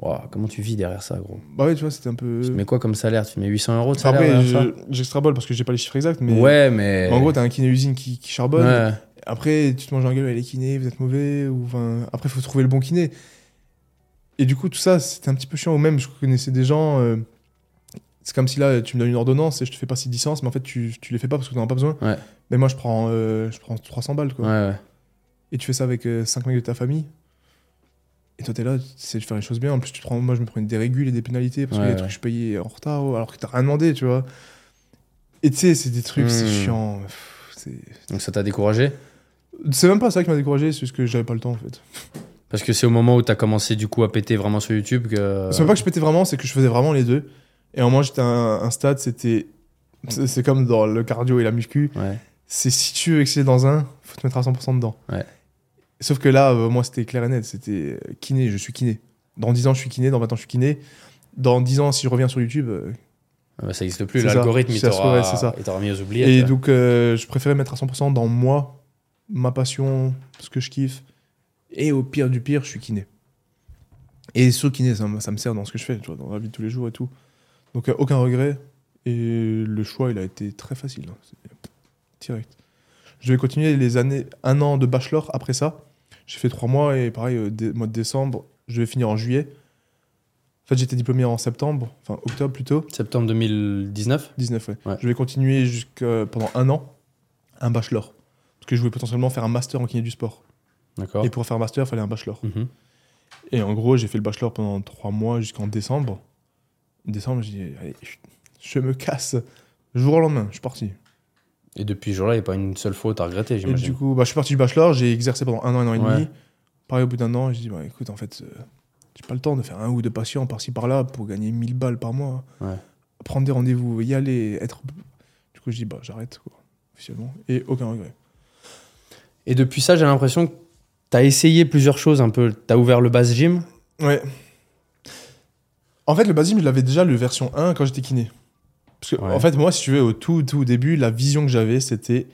Ouah, comment tu vis derrière ça, gros? Bah ouais, tu vois, c'était un peu. Tu te mets quoi comme salaire? Tu mets 800 euros de salaire Après, je- j'extrapole parce que j'ai pas les chiffres exacts, mais. Ouais, mais. En gros, t'as un kiné-usine qui, qui charbonne. Ouais. Après, tu te manges un gueule, elle est kiné, vous êtes mauvais. Ou, enfin, après, il faut trouver le bon kiné. Et du coup, tout ça, c'était un petit peu chiant. Ou même, je connaissais des gens. euh, C'est comme si là, tu me donnes une ordonnance et je te fais pas 6 licences, mais en fait, tu, tu les fais pas parce que tu n'en as pas besoin. Ouais. Mais moi, je prends, euh, je prends 300 balles, quoi. Ouais, ouais. Et tu fais ça avec 5 mecs de ta famille. Et toi, t'es là, tu sais faire les choses bien. En plus, tu te prends, moi, je me prends des régules et des pénalités parce des ouais. trucs que je payais en retard alors que t'as rien demandé, tu vois. Et tu sais, c'est des trucs, c'est Hmm. chiant. Pff, c'est- Donc ça t'a découragé? C'est même pas ça qui m'a découragé, c'est juste que j'avais pas le temps, en fait. Parce que c'est au moment où t'as commencé du coup à péter vraiment sur YouTube que. C'est même pas que je pétais vraiment, c'est que je faisais vraiment les deux. Et un moment, j'étais à un, un stade, c'était. C'est c'est comme dans le cardio et la muscu. Ouais. C'est si tu veux exceller dans un, faut te mettre à 100% dedans. Ouais. Sauf que là, euh, moi, c'était clair et net. C'était euh, kiné, je suis kiné. Dans 10 ans, je suis kiné. Dans 20 ans, je suis kiné. Dans 10 ans, si je reviens sur YouTube. euh, Ah bah, ça existe plus. L'algorithme, il t'aura il mis aux oubliettes. Et donc, euh, je préférais mettre à 100% dans moi, ma passion, ce que je kiffe. Et au pire du pire, je suis kiné. Et ce kiné, ça, me- ça me sert dans ce que je fais, tu vois, dans la vie de tous les jours et tout. Donc, aucun regret. Et le choix, il a été très facile. hein. Direct. Je vais continuer les années, un an de bachelor après ça. J'ai fait trois mois et pareil, euh, mois de décembre, je vais finir en juillet. En fait, j'étais diplômé en septembre, enfin octobre plutôt. Septembre 2019 19, ouais. Ouais. Je vais continuer jusqu'à pendant un an, un bachelor. Parce que je voulais potentiellement faire un master en kiné du sport. D'accord. Et pour faire un master, il fallait un bachelor. Mhm. Et en gros, j'ai fait le bachelor pendant trois mois jusqu'en décembre. Décembre, j'ai dit, allez, je, je me casse. Jour au lendemain, je suis parti. Et depuis ce jour-là, il n'y a pas une seule faute à regretter, Et j'imagine. du coup, bah, je suis parti du bachelor, j'ai exercé pendant un an, un an et Ouais. demi. Pareil, au bout d'un an, j'ai dit, bah, écoute, en fait, euh, j'ai pas le temps de faire un ou deux patients par-ci par-là pour gagner 1000 balles par mois. Ouais. Prendre des rendez-vous, y aller, être. Du coup, je dis, bah, j'arrête, quoi, officiellement. Et aucun regret. Et depuis ça, j'ai l'impression que tu as essayé plusieurs choses un peu. Tu as ouvert le base gym. Ouais. En fait, le Basim, je l'avais déjà le version 1 quand j'étais kiné. Parce que, Ouais. en fait, moi, si tu veux, au tout, tout début, la vision que j'avais, c'était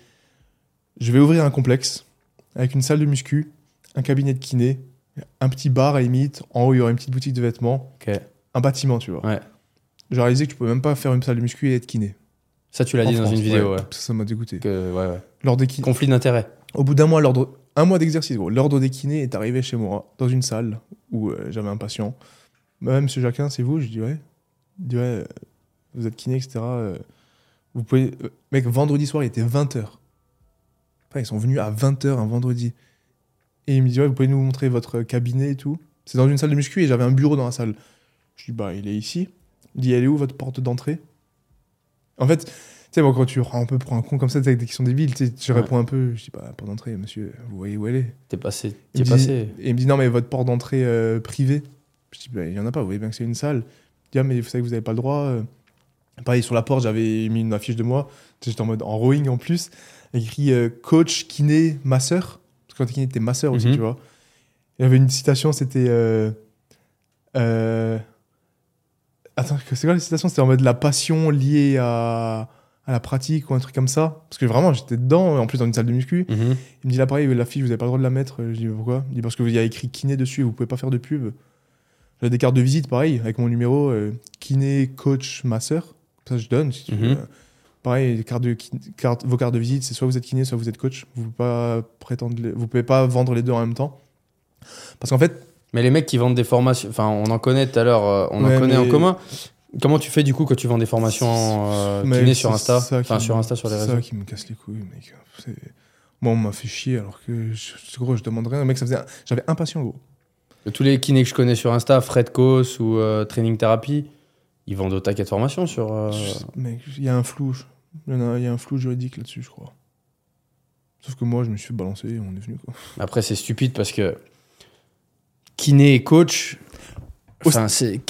je vais ouvrir un complexe avec une salle de muscu, un cabinet de kiné, un petit bar à limite. En haut, il y aurait une petite boutique de vêtements, un bâtiment, tu vois. Ouais. J'ai réalisé que tu pouvais même pas faire une salle de muscu et être kiné. Ça, tu l'as dit dans une vidéo. Ouais. Ça, ça m'a dégoûté. Que, ouais, ouais. Lors des kin- Conflit d'intérêt. Au bout d'un mois, l'ordre, un mois d'exercice, gros, l'ordre des kinés est arrivé chez moi, dans une salle où euh, j'avais un patient. Bah, monsieur Jacquin, c'est vous? Je dis ouais. Il dit ouais, vous êtes kiné, etc. euh, vous pouvez. euh, mec, vendredi soir, il était 20h. Enfin, ils sont venus à 20h un vendredi. Et il me dit ouais, vous pouvez nous montrer votre cabinet et tout. C'est dans une salle de muscu et j'avais un bureau dans la salle. Je dis bah, il est ici. Il dit elle est où votre porte d'entrée? En fait, tu sais, moi, quand tu prends un peu pour un con comme ça, avec des questions débiles, tu Ouais. réponds un peu. Je dis, bah, porte d'entrée, monsieur, vous voyez où elle est? T'es passé. il T'es dit, passé. et il me dit, non, mais votre porte d'entrée euh, privée Je dis, bah, il y en a pas, vous voyez bien que c'est une salle. Il dit, ah, mais vous savez que vous n'avez pas le droit. euh. Pareil, sur la porte, j'avais mis une affiche de moi. J'étais en mode en rowing en plus. Écrit euh, coach, kiné, masseur. Parce que quand t'es kiné, t'es masseur aussi, Mhm. tu vois. Il y avait une citation, c'était. euh, euh, Attends, c'est quoi la citation? C'était en mode la passion liée à, à la pratique ou un truc comme ça. Parce que vraiment, j'étais dedans, en plus dans une salle de muscu. Mhm. Il me dit là pareil, la fiche, vous avez pas le droit de la mettre. Je dis pourquoi? Il dit parce que il y a écrit kiné dessus, vous pouvez pas faire de pub. J'ai des cartes de visite, pareil, avec mon numéro, euh, kiné, coach, masseur. Ça, je donne. Si tu veux. Mhm. Pareil, les cartes de, cartes- vos cartes de visite, c'est soit vous êtes kiné, soit vous êtes coach. Vous pouvez pas prétendre, les- vous pouvez pas vendre les deux en même temps. Parce qu'en fait, Mais les mecs qui vendent des formations, enfin, on en connaît tout à l'heure, euh, on Ouais, en connaît en commun. Comment tu fais du coup quand tu vends des formations euh, kiné c'est sur Insta? Enfin, sur Insta, sur les c'est réseaux. ça qui me casse les couilles, mec. C'est- Moi, on m'a fait chier alors que, je, c'est gros, je demande rien. Mec, ça faisait, j'avais un patient, gros. Tous les kinés que je connais sur Insta, Fred Kos ou euh, Training Therapy, ils vendent au taquet de formation sur. euh, Mec, il y a un flou. Il y, a, il y a un flou juridique là-dessus, je crois. Sauf que moi, je me suis fait balancer et on est venu, quoi. Après, c'est stupide parce que kiné et coach, enfin, c'est.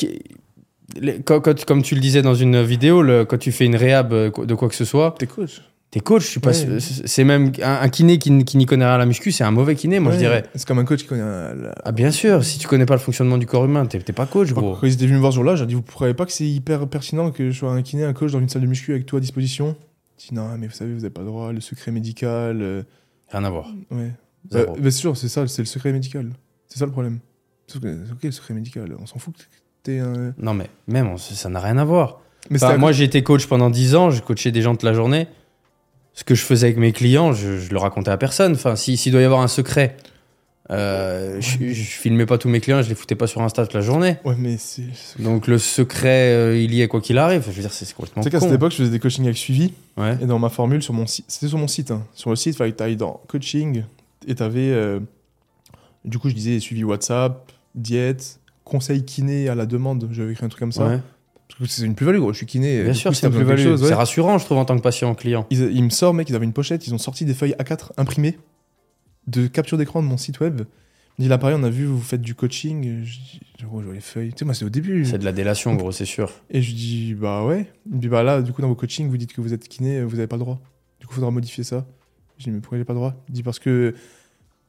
comme tu le disais dans une vidéo, le- quand tu fais une réhab euh, de quoi que ce soit, T'es coach t'es coach. Je suis pas Ouais. c'est même un, un kiné qui, qui n'y connaît rien à la muscu, c'est un mauvais kiné, moi je dirais. C'est comme un coach qui connaît un- la- Ah bien sûr, si tu connais pas le fonctionnement du corps humain, t'es pas coach, gros. Quand ils étaient venus me voir ce jour-là, j'ai dit Vous ne croyez pas que c'est hyper pertinent que je sois un kiné, un coach dans une salle de muscu avec tout à disposition? Je dis Non, mais vous savez, vous n'avez pas le droit, le secret médical. euh, Rien à voir. Ouais. Euh, mais c'est sûr, c'est ça, c'est le secret médical. C'est ça le problème. Sauf que, ok, le secret médical, on s'en fout que t'es un. Non mais même, on- ça n'a rien à voir. Mais Enfin, moi, j'ai été coach pendant 10 ans, j'ai coaché des gens toute la journée. Ce que je faisais avec mes clients, je, je le racontais à personne. Enfin, si- s'il doit y avoir un secret Euh, je, je filmais pas tous mes clients, je les foutais pas sur Insta toute la journée. Ouais, mais c'est. Tu Donc le secret, euh, il y est quoi qu'il arrive. Je veux dire, c'est complètement sais qu'à cette époque, je faisais des coachings avec suivi. Ouais. Et dans ma formule, sur mon site, c'était sur mon site. hein. Sur le site, il fallait que tu dans coaching et tu avais. du coup, je disais suivi WhatsApp, diète, conseil kiné à la demande. J'avais écrit un truc comme ça. Ouais. Parce que c'est une plus-value, gros. Je suis kiné. Bien sûr, c'est une plus-value. ouais. C'est rassurant, je trouve, en tant que patient client. Ils, ils me sortent, mec, ils avaient une pochette, ils ont sorti des feuilles A4 imprimées de capture d'écran de mon site web. Me dit là, pareil, on a vu, vous faites du coaching. Je dis, gros, je vois les feuilles. Tu sais, moi, c'est au début. C'est de la délation, gros, c'est sûr. Et je dis, bah ouais. Il me dit, bah là, du coup, dans vos coachings, vous dites que vous êtes kiné, vous n'avez pas le droit. Du coup, il faudra modifier ça. Je dis, mais pourquoi j'ai pas le droit? Il dit, parce que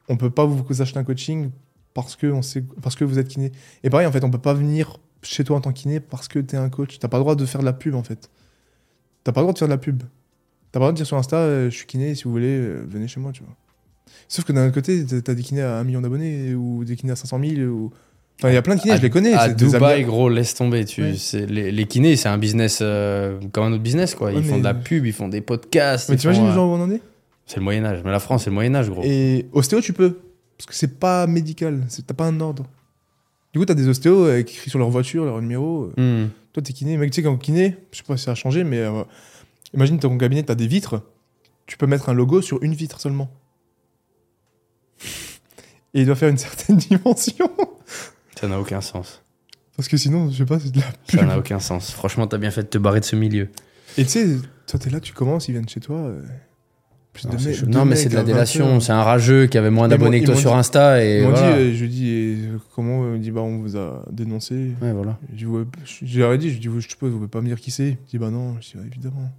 on peut pas vous acheter un coaching parce que, on sait, parce que vous êtes kiné. Et pareil, en fait, on peut pas venir chez toi en tant que kiné parce que t'es un coach. T'as pas le droit de faire de la pub, en fait. T'as pas le droit de faire de la pub. T'as pas le droit de dire sur Insta, euh, je suis kiné, si vous voulez, euh, venez chez moi, tu vois. Sauf que d'un autre côté, t'as- des kinés à 1 million d'abonnés ou des kinés à 500 000. Ou... Enfin, il y a plein de kinés, À- je les connais. À Dubaï, gros, laisse tomber. Tu, Ouais. les, les kinés, c'est un business euh, comme un autre business, quoi. Ils Ouais, font de la pub, ils font des podcasts. Mais t'imagines les gens où on en est? C'est le Moyen-Âge. Mais la France, c'est le Moyen-Âge, gros. Et ostéo, tu peux. Parce que c'est pas médical. T'as pas un ordre. Du coup, t'as des ostéos euh, qui écrivent sur leur voiture, leur numéro. Hmm. Toi, t'es kiné. Mec, tu sais, quand kiné, je sais pas si ça a changé, mais euh, imagine ton cabinet, t'as des vitres. Tu peux mettre un logo sur une vitre seulement. Et il doit faire une (laughs) certaine dimension. Ça n'a aucun sens. Parce que sinon, je sais pas, c'est de la Ça pub. n'a aucun sens. Franchement, t'as bien fait de te barrer de ce milieu. Et tu sais, toi, t'es là, tu commences, ils viennent chez toi. euh, plus Non, de mais c'est de la à 20 délation. C'est un rageux qui avait moins d'abonnés que toi sur Insta. Et Ils m'ont voilà. dit, euh, je lui dis, et, euh, comment Il dit, bah, on vous a dénoncé. Ouais, voilà. Je leur ai dit, je dis, je suppose, vous pouvez pas me dire qui c'est. Il dit, bah non, je dis, évidemment.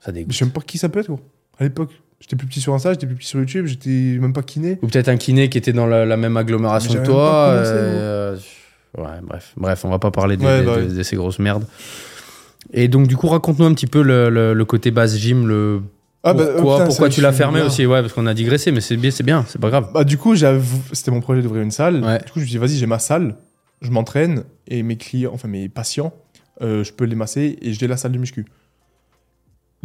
Ça Mais dégoûte. je sais même pas qui ça peut être, gros. À l'époque, j'étais plus petit sur Insta, j'étais plus petit sur YouTube, j'étais même pas kiné. Ou peut-être un kiné qui était dans la, la même agglomération que toi. commencé, euh, ouais, bref. Bref, on va pas parler de, Ouais, de- bah de- ouais. de ces grosses merdes. Et donc, du coup, raconte-nous un petit peu le, le- le côté base gym, le Ah, bah, pourquoi, putain, pourquoi tu l'as suis fermé aussi. Ouais, parce qu'on a digressé, mais c'est bien, c'est bien, c'est pas grave. Bah, du coup, c'était mon projet d'ouvrir une salle. Ouais. Du coup, je me dis, vas-y, j'ai ma salle, je m'entraîne et mes clients, enfin mes patients, euh, je peux les masser et j'ai la salle de muscu.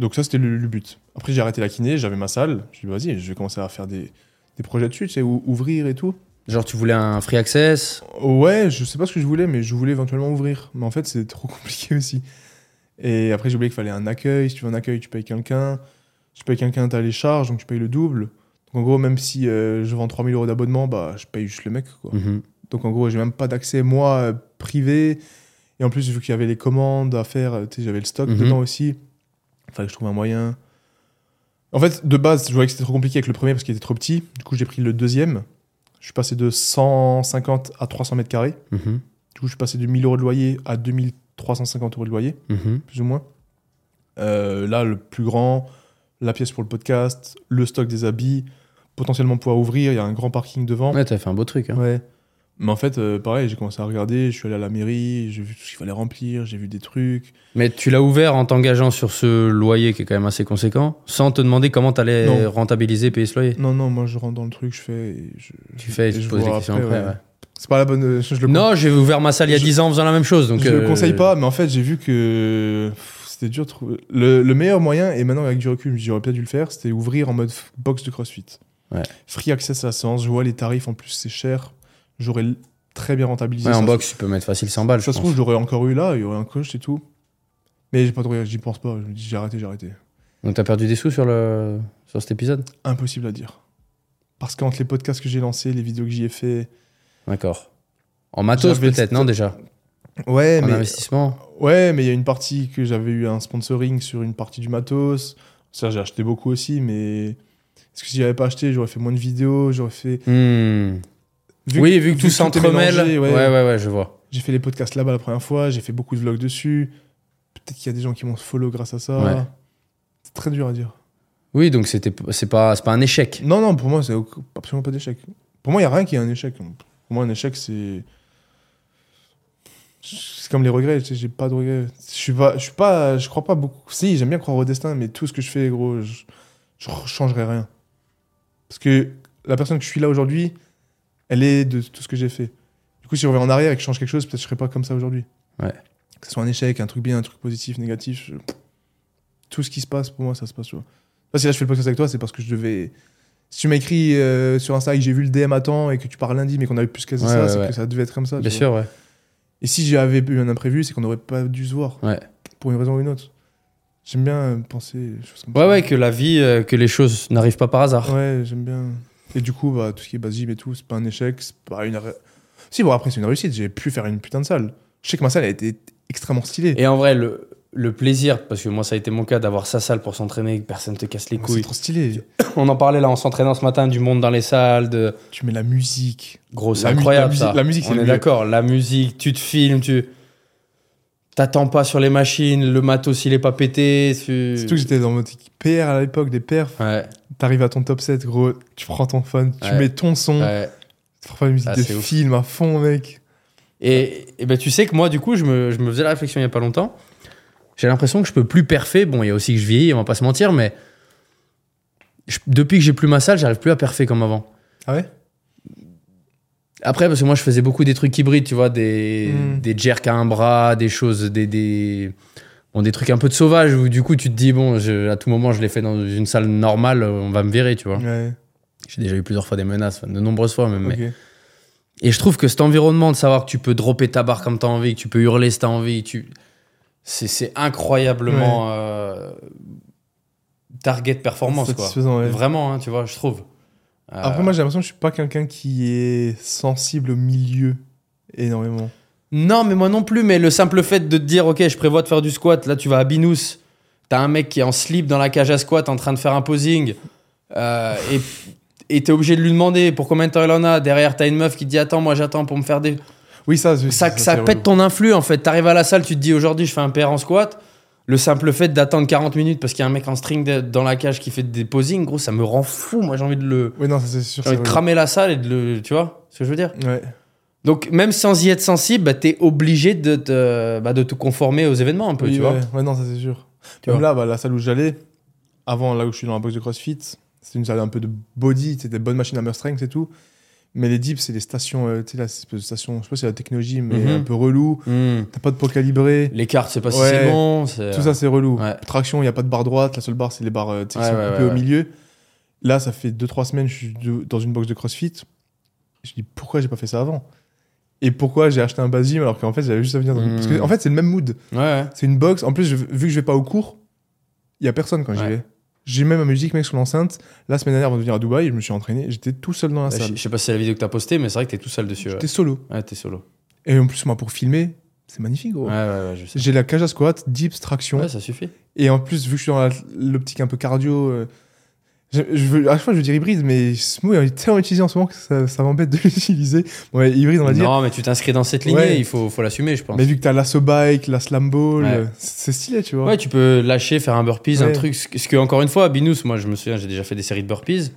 Donc, ça, c'était le, le but. Après, j'ai arrêté la kiné, j'avais ma salle. Je dis, vas-y, je vais commencer à faire des, des projets dessus, tu sais, ou- ouvrir et tout. Genre, tu voulais un free access? Ouais, je sais pas ce que je voulais, mais je voulais éventuellement ouvrir. Mais en fait, c'est trop (laughs) compliqué aussi. Et après, j'ai oublié qu'il fallait un accueil. Si tu veux un accueil, tu payes quelqu'un. Tu payes quelqu'un, tu as les charges, donc tu payes le double. Donc en gros, même si euh, je vends 3000 euros d'abonnement, bah, je paye juste le mec. Quoi. Mhm. Donc en gros, j'ai même pas d'accès, moi, euh, privé. Et en plus, vu qu'il y avait les commandes à faire, j'avais le stock Mhm. dedans aussi. Fallait que je trouve un moyen. En fait, de base, je voyais que c'était trop compliqué avec le premier parce qu'il était trop petit. Du coup, j'ai pris le deuxième. Je suis passé de 150 à 300 mètres carrés. Mhm. Du coup, je suis passé de 1000 euros de loyer à 2350 euros de loyer, Mhm. plus ou moins. Euh, là, le plus grand, la pièce pour le podcast, le stock des habits, potentiellement pouvoir ouvrir, il y a un grand parking devant. Ouais, t'as fait un beau truc. hein. Ouais. Mais en fait, euh, pareil, j'ai commencé à regarder, je suis allé à la mairie, j'ai vu tout ce qu'il fallait remplir, j'ai vu des trucs. Mais tu l'as ouvert en t'engageant sur ce loyer qui est quand même assez conséquent, sans te demander comment t'allais Non. rentabiliser, payer ce loyer. Non, non, moi je rentre dans le truc, je fais. et je- Tu fais et je te poses des questions après, après. ouais. ouais. C'est pas la bonne. (laughs) Je, le Non, j'ai ouvert ma salle il y a Je- 10 ans en faisant la même chose. Donc je le euh, conseille pas, mais en fait, j'ai vu que c'était dur de trouver. Le, le meilleur moyen, et maintenant avec du recul, j'aurais peut-être dû le faire, c'était ouvrir en mode box de CrossFit. Ouais. Free access à la séance, je vois les tarifs, en plus c'est cher. J'aurais très bien rentabilisé Ouais, en box, tu peux mettre facile 100 balles. Ça je se trouve, j'aurais encore eu là, il y aurait un coach et tout. Mais j'ai pas trop, j'y pense pas. Je me dis, j'ai arrêté, j'ai arrêté. Donc t'as perdu des sous sur, le... sur cet épisode? Impossible à dire. Parce qu'entre les podcasts que j'ai lancés, les vidéos que j'y ai fait. D'accord. En matos peut-être, non déjà? Ouais, En mais. investissement Ouais, mais il y a une partie que j'avais eu un sponsoring sur une partie du matos. Ça, j'ai acheté beaucoup aussi, mais. Est-ce que si j'avais pas acheté, j'aurais fait moins de vidéos, j'aurais fait. Hmm. Vu Oui, que- vu que tout s'entremêle. mélangé, Ouais. ouais, ouais, je vois. J'ai fait les podcasts là-bas la première fois, j'ai fait beaucoup de vlogs dessus. Peut-être qu'il y a des gens qui m'ont follow grâce à ça. Ouais. C'est très dur à dire. Oui, donc c'était c'est pas, c'est pas un échec. Non, non, pour moi, c'est absolument pas d'échec. Pour moi, il n'y a rien qui est un échec. Pour moi, un échec, c'est. C'est comme les regrets, j'ai pas de regrets. Je suis pas, je suis pas, je crois pas beaucoup. Si, j'aime bien croire au destin, mais tout ce que je fais, gros, je, je changerai rien. Parce que la personne que je suis là aujourd'hui, elle est de tout ce que j'ai fait. Du coup, si je reviens en arrière et que je change quelque chose, peut-être je serais pas comme ça aujourd'hui. Ouais. Que ce soit un échec, un truc bien, un truc positif, négatif, je- tout ce qui se passe, pour moi, ça se passe, tu vois. Là, si là je fais le podcast avec toi, c'est parce que je devais. Si tu m'as écrit euh, sur Insta que j'ai vu le DM à temps et que tu pars lundi, mais qu'on avait plus qu'à Ouais, ça, ouais, c'est que ça devait être comme ça. Bien vois. sûr, ouais. Et si j'avais eu un imprévu, c'est qu'on n'aurait pas dû se voir. Ouais. Pour une raison ou une autre. J'aime bien euh, penser des choses comme Ouais, ça. ouais, que la vie, euh, que les choses n'arrivent pas par hasard. Ouais, j'aime bien. Et du coup, bah, tout ce qui est base gym et tout, c'est pas un échec, c'est pas une. Si, bon, après, c'est une réussite. J'ai pu faire une putain de salle. Je sais que ma salle a été extrêmement stylée. Et en vrai, le, le plaisir, parce que moi, ça a été mon cas d'avoir sa salle pour s'entraîner, personne te casse les C'est couilles. trop stylé. (coughs) On en parlait là en s'entraînant ce matin du monde dans les salles, de Tu mets la musique. gros, c'est mu- incroyable la musique- ça. la musique, c'est On le est d'accord, la musique, tu te filmes, tu t'attends pas sur les machines, le matos il est pas pété. Tu... Surtout que j'étais dans équipe PR à l'époque, des perfs. Ouais, T'arrives à ton top 7, gros. Tu prends ton phone, tu Ouais. mets ton son. ouais. Tu prends la musique Ah, c'est ouf. à fond, mec. Et, et ben tu sais que moi, du coup, je me, je me faisais la réflexion il y a pas longtemps. J'ai l'impression que je peux plus perfer. Bon, il y a aussi que je vieillis, on va pas se mentir, mais je- depuis que j'ai plus ma salle, j'arrive plus à perfer comme avant. Ah ouais? Après, parce que moi, je faisais beaucoup des trucs hybrides, tu vois, des, Mm. des jerks à un bras, des choses, des, des, bon, des trucs un peu de sauvage où du coup, tu te dis, bon, je- à tout moment, je l'ai fait dans une salle normale, on va me virer, tu vois. Ouais. J'ai déjà eu plusieurs fois des menaces, enfin, de nombreuses fois même. mais-. Et je trouve que cet environnement de savoir que tu peux dropper ta barre comme tu as envie, que tu peux hurler si tu as envie, tu... c'est, c'est incroyablement euh, target performance, quoi. Satisfaisant, ouais. Vraiment, hein, tu vois, je trouve. Euh, Après, moi, j'ai l'impression que je suis pas quelqu'un qui est sensible au milieu énormément. Non, mais moi non plus. Mais le simple fait de te dire, ok, je prévois de faire du squat, là tu vas à Binous, t'as un mec qui est en slip dans la cage à squat en train de faire un posing, euh, et et t'es obligé de lui demander pour combien de temps il en a. Derrière, t'as une meuf qui te dit, attends, moi j'attends pour me faire des. Oui, ça, Ça, ça, pète ton influx en fait. T'arrives à la salle, tu te dis, aujourd'hui je fais un PR en squat. Le simple fait d'attendre 40 minutes parce qu'il y a un mec en string dans la cage qui fait des posings, gros, ça me rend fou. Moi j'ai envie de le. Oui, non, c'est sûr. J'ai envie c'est de cramer la salle et de le. Tu vois ce que je veux dire? Ouais. donc, même sans y être sensible, bah, t'es obligé de te, bah, de te conformer aux événements un peu, Oui, tu ouais. vois? Ouais, non, ça, c'est sûr. Tu Même vois. là, bah, la salle où j'allais, avant, là où je suis dans la box de CrossFit, c'est une salle un peu de body, c'était des bonnes machines à hammer strength et tout. Mais les dips, c'est des stations, euh, tu sais, station, je sais pas si c'est la technologie, mais Mhm. un peu relou. Hmm. T'as pas de poids calibré. Les cartes, c'est pas si Ouais. c'est bon. Tout ça, c'est relou. Ouais. Traction, il n'y a pas de barre droite. La seule barre, c'est les barres euh, tu sais, qui Ouais, sont ouais, coupées ouais, au ouais. milieu. Là, ça fait 2-3 semaines, je suis dans une box de CrossFit. Je dis, pourquoi j'ai pas fait ça avant? Et pourquoi j'ai acheté un base gym alors qu'en fait, j'avais juste à venir dans une- Parce que, Mhm. en fait, c'est le même mood. Ouais, ouais. C'est une box. En plus, je- vu que je vais pas au cours, il y a personne quand j'y Ouais. vais. J'ai même ma musique, mec, sur l'enceinte. La semaine dernière, avant de venir à Dubaï, je me suis entraîné. J'étais tout seul dans la Bah, salle. je sais pas si c'est la vidéo que t'as postée, mais c'est vrai que t'es tout seul dessus. Ouais, J'étais solo. Ouais, t'es solo. Et en plus, moi, pour filmer, c'est magnifique, gros. Ouais, ouais, ouais, je sais. J'ai la cage à squat, dips, traction. Ouais, ça suffit. Et en plus, vu que je suis dans l'optique un peu cardio, euh, je, veux, à chaque fois je veux dire hybride, mais ce mot est tellement utilisé en ce moment que ça, ça m'embête de (laughs) l'utiliser. Ouais, hybride, on va dire. Non, mais tu t'inscris dans cette lignée, Ouais. il faut, faut l'assumer, je pense. Mais vu que t'as l'assaut bike, la slam ball, Ouais. c'est stylé, tu vois. Ouais, tu peux lâcher, faire un burpees, un truc. Ce que, encore une fois, Binous, moi je me souviens, j'ai déjà fait des séries de burpees.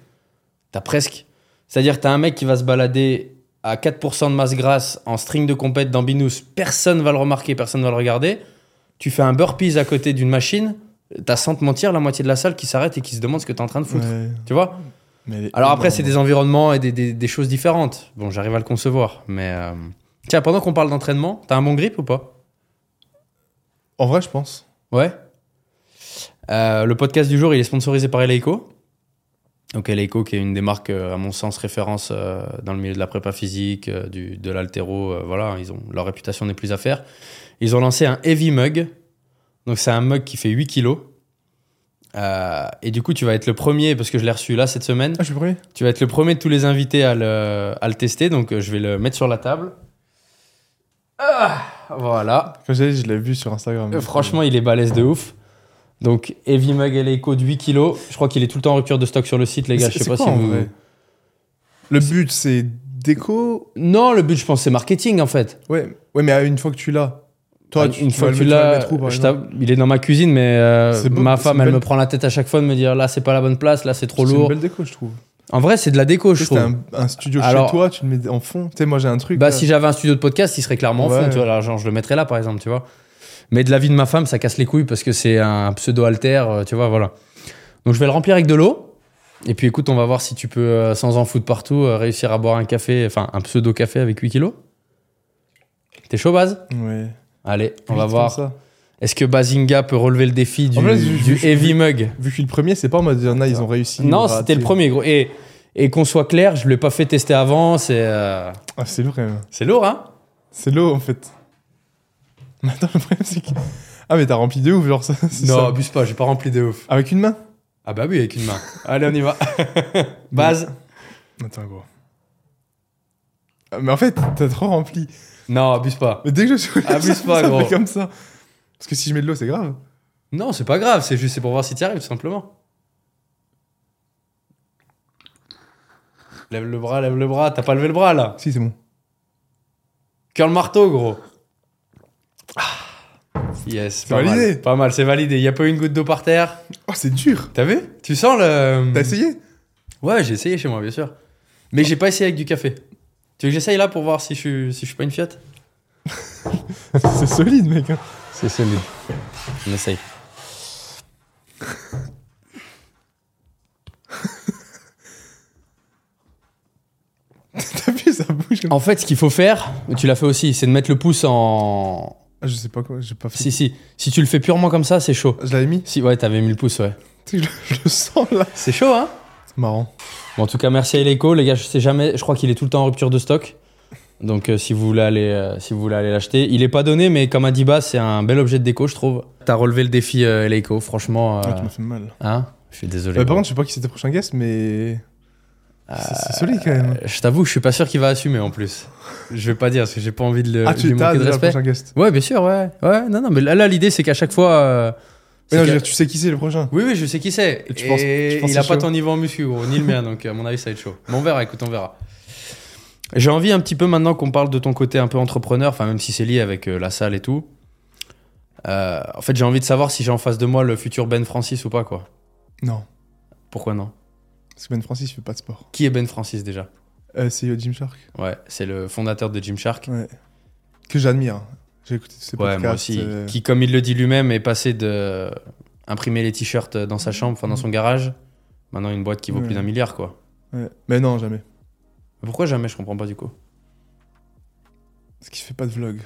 T'as presque. C'est-à-dire, t'as un mec qui va se balader à 4% de masse grasse en string de compète dans Binous. Personne va le remarquer, personne va le regarder. Tu fais un burpees à côté d'une machine. T'as sans te mentir la moitié de la salle qui s'arrête et qui se demande ce que t'es en train de foutre. Ouais. Tu vois Mais Alors après, c'est des environnements et des, des- des choses différentes. Bon, j'arrive à le concevoir. Mais. euh, Tiens, pendant qu'on parle d'entraînement, t'as un bon grip ou pas? En vrai, je pense. Ouais. Euh, le podcast du jour, il est sponsorisé par Eleiko. Donc Eleiko, qui est une des marques, euh, à mon sens, référence euh, dans le milieu de la prépa physique, du, de l'altéro. voilà, ils ont, leur réputation n'est plus à faire. Ils ont lancé un Heavy Mug. Donc c'est un mug qui fait 8 kilos. Euh, et du coup, tu vas être le premier, parce que je l'ai reçu là cette semaine. Ah, je suis le premier Tu vas être le premier de tous les invités à le, à le tester. Donc euh, je vais le mettre sur la table. Ah, voilà. J'ai dit, je l'ai vu sur Instagram. Euh, Franchement, il est balèze de ouf. Donc, Heavy Mug Eleiko de 8 kilos. Je crois qu'il est tout le temps en rupture de stock sur le site, les gars. Je sais pas quoi, si vous. vrai Le but, c'est déco. Non, le but, je pense, c'est marketing en fait. Ouais, ouais, mais une fois que tu l'as, toi, Ah, tu, une tu fois que tu l'as, il est dans ma cuisine, mais euh, beau, ma femme, elle belle- me prend la tête à chaque fois de me dire là, c'est pas la bonne place, là, c'est trop C'est une lourd. belle déco, je trouve. En vrai, c'est de la déco, je trouve. un, un studio Alors- chez toi, tu le mets en fond. Tu sais, moi, j'ai un truc. Bah, là. si j'avais un studio de podcast, il serait clairement en fond, tu vois. Genre, je le mettrais là, par exemple, tu vois. Mais de la vie de ma femme, ça casse les couilles parce que c'est un pseudo-alter, euh, tu vois, voilà. Donc, je vais le remplir avec de l'eau. Et puis, écoute, on va voir si tu peux, euh, sans en foutre partout, euh, réussir à boire un café, enfin, un pseudo-café avec 8 kilos. T'es chaud, Baz? Ouais. Allez, on va voir. ça. Est-ce que Bazinga peut relever le défi du, vrai, heavy mug Vu que je suis le premier, c'est pas en mode, a, ils ont réussi. Non, c'était le premier, gros. Et, et qu'on soit clair, je ne l'ai pas fait tester avant. C'est euh, Ah, c'est lourd quand même. c'est lourd, hein C'est l'eau en fait. (laughs) Mais attends, le problème c'est que. Ah, mais t'as rempli de ouf, genre ça. Non, ça. abuse pas, j'ai pas rempli de ouf. Avec une main Ah bah oui, avec une main. (laughs) Allez, on y va. Base. Attends, gros. Ah, Mais en fait, t'as trop rempli. Non, abuse pas. Mais dès que je suis. Abuse pas, ça gros. fait comme ça. Parce que si je mets de l'eau, c'est grave. Non, c'est pas grave, c'est juste c'est pour voir si tu arrives, tout simplement. Lève le bras, lève le bras. T'as pas levé le bras, là Si, c'est bon. Cœur le marteau, gros. Yes, C'est pas validé. mal. Pas mal, c'est validé. Y a pas eu une goutte d'eau par terre? Oh, c'est dur. T'as vu? Tu sens le. T'as essayé? Ouais, j'ai essayé chez moi, bien sûr. Mais j'ai pas essayé avec du café. Tu veux que j'essaye là pour voir si je suis, si je suis pas une fiotte? (laughs) C'est solide, mec. hein. C'est celui. On essaye. (laughs) T'as vu, ça bouge comme En fait, ce qu'il faut faire, tu l'as fait aussi, c'est de mettre le pouce en. Ah, je sais pas quoi, j'ai pas fait. Si, si. Si tu le fais purement comme ça, c'est chaud. Je l'avais mis. Si, ouais, t'avais mis le pouce, ouais. Tu sais, Je, je le sens là. C'est chaud, hein? C'est marrant. Bon, en tout cas, merci à Eleiko. Les gars, je sais jamais, je crois qu'il est tout le temps en rupture de stock. Donc, euh, si vous voulez aller, euh, si vous voulez aller l'acheter, il est pas donné, mais comme a dit Bas, c'est un bel objet de déco, je trouve. T'as relevé le défi euh, Eleiko, franchement. euh, Ah, tu m'as fait mal. hein? Je suis désolé. Euh, par contre, je sais pas qui c'était le prochain guest, mais. C'est c'est solide quand même. Je t'avoue, je suis pas sûr qu'il va assumer en plus. Je vais pas dire parce que j'ai pas envie de le ah, tu lui manquer de le prochain guest. Ouais, bien sûr, ouais. Ouais, non, non, mais là, l'idée, c'est qu'à chaque fois. Mais non, je qu'à- veux dire, tu sais qui c'est le prochain. Oui, oui, je sais qui c'est. Et tu Et penses- tu penses il a pas ton niveau en muscu, gros, ni le mien, donc à mon avis, ça va être chaud. Mais on verra, écoute, on verra. J'ai envie un petit peu maintenant qu'on parle de ton côté un peu entrepreneur, enfin, même si c'est lié avec euh, la salle et tout. Euh, en fait, j'ai envie de savoir si j'ai en face de moi le futur Ben Francis ou pas, quoi. Non. Pourquoi non? Parce que Ben Francis, fait pas de sport. Qui est Ben Francis déjà? Euh, c'est Jim Shark. Ouais, c'est le fondateur de Gymshark. Ouais. Que j'admire. J'ai écouté Ouais, podcasts. moi aussi. euh, Qui, comme il le dit lui-même, est passé de imprimer les t-shirts dans sa chambre, enfin dans son garage. Maintenant, une boîte qui vaut Ouais. plus d'un milliard, quoi. ouais. Mais non, jamais. Mais Pourquoi jamais? Je comprends pas du coup. Parce qu'il fait pas de vlog.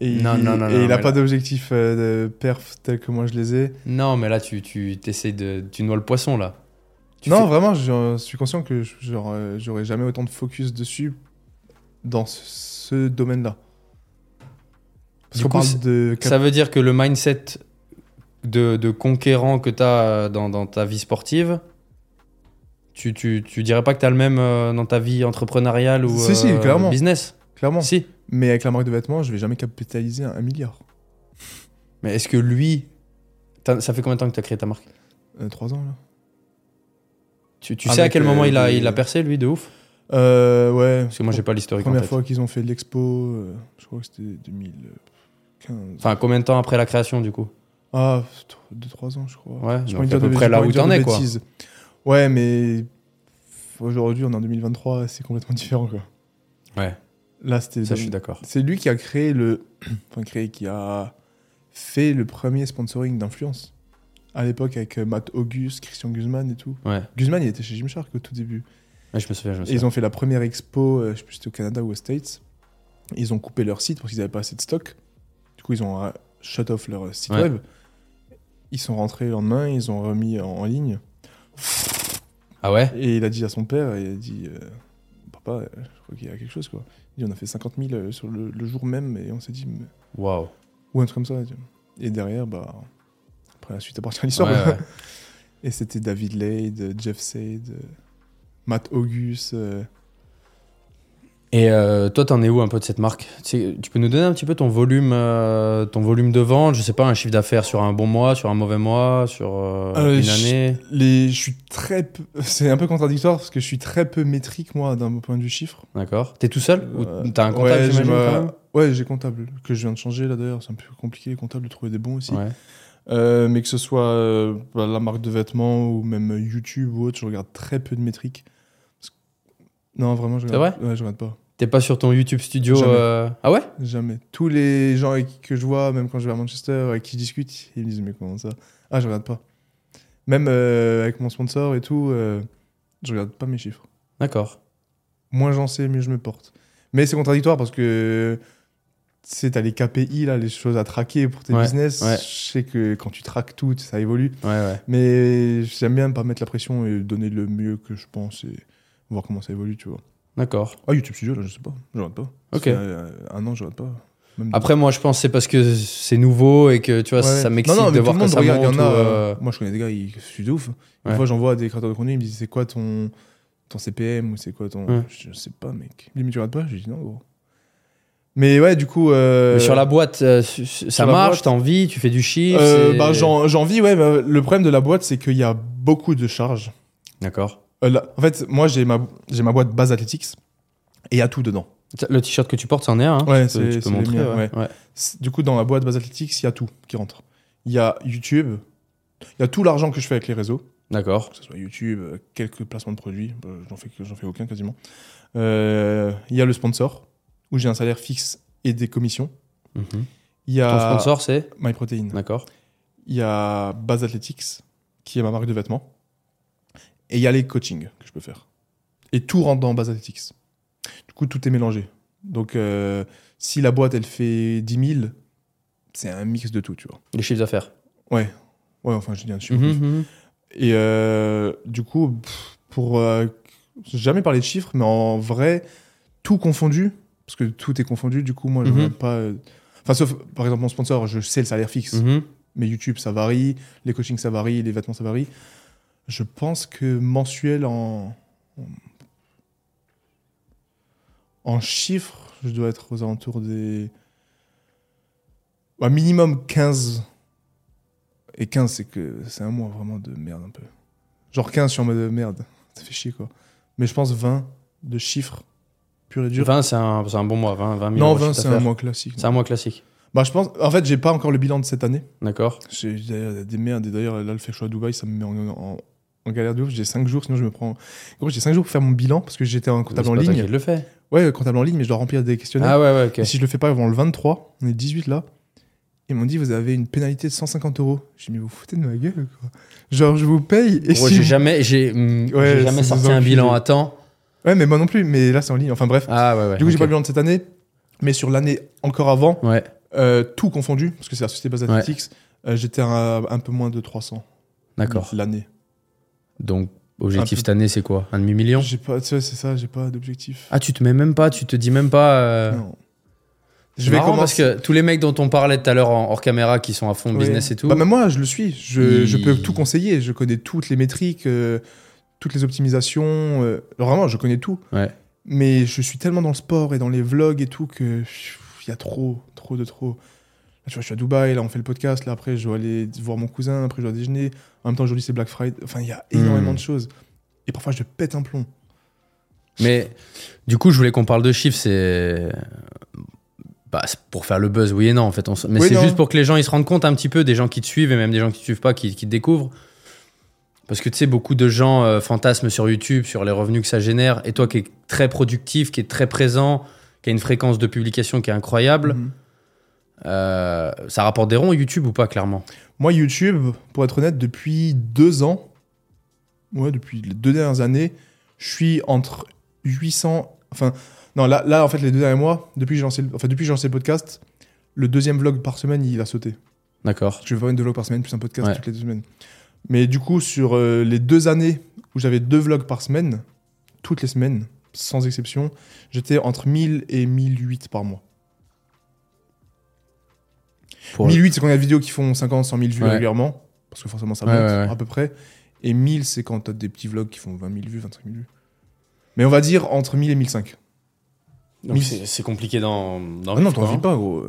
Et Non, il, non, non, et il a pas là- d'objectif euh, de perf tel que moi je les ai. Non, mais là, tu, tu t'essayes de. Tu noies le poisson, là. Tu non, fais- vraiment, je suis conscient que euh, j'aurais jamais autant de focus dessus dans ce, ce domaine-là. Parce Du qu'on coup, parle c'est- de. Ça veut dire que le mindset de, de conquérant que tu as dans, dans ta vie sportive, tu, tu, tu dirais pas que tu as le même euh, dans ta vie entrepreneuriale ou Si, si, euh, clairement. business? Clairement. Si. Mais avec la marque de vêtements, je vais jamais capitaliser un, un milliard. Mais est-ce que lui. Ça fait combien de temps que tu as créé ta marque? Euh, trois ans, là. Tu, tu sais à quel moment euh, il, a, des- il a percé, lui, de ouf? Euh, ouais. Parce que moi, j'ai pas l'historique en Première tête. fois qu'ils ont fait l'expo, euh, je crois que c'était 2015. Enfin, combien de temps après la création, du coup Ah, 2-3 ans, je crois. Ouais, Je donc à peu près là où t'en es, quoi. Ouais, mais aujourd'hui, on est en 2023, c'est complètement différent, quoi. Ouais, Là, c'était. ça, je suis d'accord. C'est lui qui a créé le. (clears throat) Enfin, créé, qui a fait le premier sponsoring d'influence. À l'époque, avec euh, Matt August, Christian Guzman et tout. Ouais. Guzman, il était chez Gymshark au tout début. Ouais, je me souviens, je me Et souviens. ils ont fait la première expo, euh, je sais plus c'était au Canada ou aux States. Ils ont coupé leur site parce qu'ils n'avaient pas assez de stock. Coup, ils ont euh, shut off leur site Ouais. web. Ils sont rentrés le lendemain, ils ont remis en, en ligne. Ah ouais? Et il a dit à son père, il a dit euh, Papa, euh, je crois qu'il y a quelque chose quoi. Il dit On a fait 50 000 euh, sur le, le jour même, et on s'est dit Waouh. Ou un truc comme ça. Et derrière, bah. Après, la suite appartient à l'histoire. Ouais, ouais. (laughs) Et c'était David Lade, Jeff Sade, Matt August. euh, Et euh, toi, t'en es où un peu de cette marque? Tu, peux nous donner un petit peu ton volume, euh, ton volume de vente? Je sais pas, un chiffre d'affaires sur un bon mois, sur un mauvais mois, sur euh, Euh, une je- année? Les, je suis très peu- (laughs) C'est un peu contradictoire parce que je suis très peu métrique, moi, d'un point de vue chiffre. D'accord. T'es tout seul? Ou t'as un comptable, ouais, j'ai j'imagine, ma- quand même? Ouais, j'ai comptable, que je viens de changer là d'ailleurs. C'est un peu compliqué, les comptables, de trouver des bons aussi. Ouais. Mais que ce soit bah, la marque de vêtements ou même YouTube ou autre, je regarde très peu de métriques. Non, vraiment, je regarde... Ouais, je regarde pas. T'es pas sur ton YouTube studio euh, Ah ouais? Jamais. Tous les gens avec qui que je vois, même quand je vais à Manchester, avec qui je discute, ils me disent Mais comment ça? Ah, je regarde pas. Même euh, avec mon sponsor et tout, euh, je regarde pas mes chiffres. D'accord. Moins j'en sais, mieux je me porte. Mais c'est contradictoire parce que sais, t'as les KPI, là, les choses à traquer pour tes Ouais, business. ouais. Je sais que quand tu traques tout, ça évolue. Ouais, ouais. Mais j'aime bien pas mettre la pression et donner le mieux que je pense et voir comment ça évolue, tu vois. D'accord. Ah, YouTube Studio, là, je sais pas. Je regarde pas. Ok. euh, un an, je regarde pas. Même Après, moi, je pense que c'est parce que c'est nouveau et que tu vois, Ouais. ça m'excite Non, non, mais de voir monde ça regarde. Il y monte. en a. ou, euh, euh, Moi, je connais des gars, ils suivent de ouf. Une Ouais. fois, j'envoie des créateurs de contenu, ils me disent c'est quoi ton, ton CPM ou c'est quoi ton. Ouais. Je sais pas, mec. Il me dit, tu regardes pas? Je dis non, gros. Mais ouais, du coup. euh, Mais sur la boîte, euh, ça marche, t'as envie, tu fais du chiffre. bah, j'en j'en vis, ouais. bah, le problème de la boîte, c'est qu'il y a beaucoup de charges. D'accord. Euh, là- en fait, moi, j'ai ma, j'ai ma boîte Base Athletics et il y a tout dedans. Le t-shirt que tu portes, c'en est un. hein Ouais, Tu peux- tu montrer. miens, ouais. ouais. Ouais. C'est- Du coup, dans la boîte Base Athletics, il y a tout qui rentre. Il y a YouTube, il y a tout l'argent que je fais avec les réseaux. D'accord. que ce soit YouTube, euh, quelques placements de produits, bah, j'en fais, j'en fais aucun quasiment. Euh, Il y a le sponsor, où j'ai un salaire fixe et des commissions. Il y a Ton sponsor, c'est MyProtein. D'accord. Il y a Base Athletics, qui est ma marque de vêtements. Et il y a les coachings que je peux faire. Et tout rentre dans Base Athletics. Du coup, tout est mélangé. Donc, euh, si la boîte, elle fait 10 000, c'est un mix de tout, tu vois. Les chiffres d'affaires. Ouais. Ouais, enfin, je dis un chiffre. Mhm, mhm. Et euh, du coup, pour euh, jamais parlé de chiffres, mais en vrai, tout confondu, parce que tout est confondu, du coup, moi, je Mhm. regarde pas. euh, Enfin, sauf, par exemple, mon sponsor, je sais le salaire fixe, Mhm. mais YouTube, ça varie, les coachings, ça varie, les vêtements, ça varie. Je pense que mensuel en. En chiffres, je dois être aux alentours des. Bah, minimum 15. Et 15, c'est que c'est un mois vraiment de merde un peu. Genre 15, je suis en mode merde. Ça fait chier quoi. Mais je pense 20 de chiffres pur et dur. 20, c'est un, c'est un bon mois. 20, 20 000 non, euros de 20, chiffre c'est un mois classique. C'est un mois classique. Bah, je pense. En fait, j'ai pas encore le bilan de cette année. D'accord. J'ai des merdes. Et d'ailleurs, là, le fait que je sois à Dubaï, ça me met en, en- en galère de ouf. J'ai 5 jours, sinon je me prends. Gros, j'ai 5 jours pour faire mon bilan parce que j'étais un comptable en ligne. qui le fait. Ouais, comptable en ligne, mais je dois remplir des questionnaires. Ah ouais, ouais, ok. Et si je le fais pas avant le 23, on est 18 là. Ils m'ont dit, vous avez une pénalité de 150 euros. J'ai dit, mais vous foutez de ma gueule, quoi? Genre, je vous paye. Et Gros, si j'ai vous- jamais, j'ai, Ouais, j'ai jamais c'est sorti un bilan à temps. Ouais, mais moi non plus. Mais là, c'est en ligne. Enfin, bref. Ah ouais, ouais. du coup, j'ai ok. pas le bilan de cette année. Mais sur l'année encore avant, Ouais. euh, tout confondu, parce que c'est la société Base Ouais. Athletics, euh, j'étais à un peu moins de 300 D'accord. l'année. Donc, objectif peu. cette année, c'est quoi? Un demi-million? J'ai pas, c'est ça, j'ai pas d'objectif. Ah, tu te mets même pas, tu te dis même pas. euh, Non. Je vais parce que tous les mecs dont on parlait tout à l'heure hors caméra qui sont à fond Ouais. business et tout. Bah, même moi, je le suis. Je, Il- je peux tout conseiller. Je connais toutes les métriques, euh, toutes les optimisations. euh, vraiment, je connais tout. Ouais. Mais je suis tellement dans le sport et dans les vlogs et tout que il y a trop, trop de trop. Là, tu vois, je suis à Dubaï, là, on fait le podcast. Là, après, je dois aller voir mon cousin. Après, je dois déjeuner. En même temps, aujourd'hui, c'est Black Friday. Enfin, il y a énormément Hmm. de choses. Et parfois, je pète un plomb. Mais du coup, je voulais qu'on parle de chiffres. C'est bah, pour faire le buzz, oui et non en fait. On Mais Oui, c'est juste pour que les gens ils se rendent compte un petit peu des gens qui te suivent et même des gens qui te suivent pas, qui, qui te découvrent. Parce que tu sais, beaucoup de gens euh, fantasment sur YouTube, sur les revenus que ça génère. Et toi qui es très productif, qui est très présent, qui a une fréquence de publication qui est incroyable, Mhm. Euh, ça rapporte des ronds YouTube ou pas, clairement? Moi, YouTube, pour être honnête, depuis deux ans, ouais, depuis les deux dernières années, je suis entre 800. Enfin, non, là, là en fait, les deux derniers mois, depuis que j'ai lancé, le- enfin, depuis que j'ai lancé le podcast, le deuxième vlog par semaine, il a sauté. D'accord. Je vais faire une deux vlogs par semaine, plus un podcast Ouais. toutes les deux semaines. Mais du coup, sur euh, les deux années où j'avais deux vlogs par semaine, toutes les semaines, sans exception, j'étais entre 1000 et 1008 par mois. Pour- 1008, c'est quand il y a des vidéos qui font 50, 100 000 vues Ouais. régulièrement, parce que forcément ça monte ouais, ouais. à peu près. Et 1000, c'est quand t'as des petits vlogs qui font 20 000 vues, 25 000 vues. Mais on va dire entre 1000 et 1005. Donc mille- c'est c'est compliqué dans. dans Ah non, t'en vis hein. pas, gros.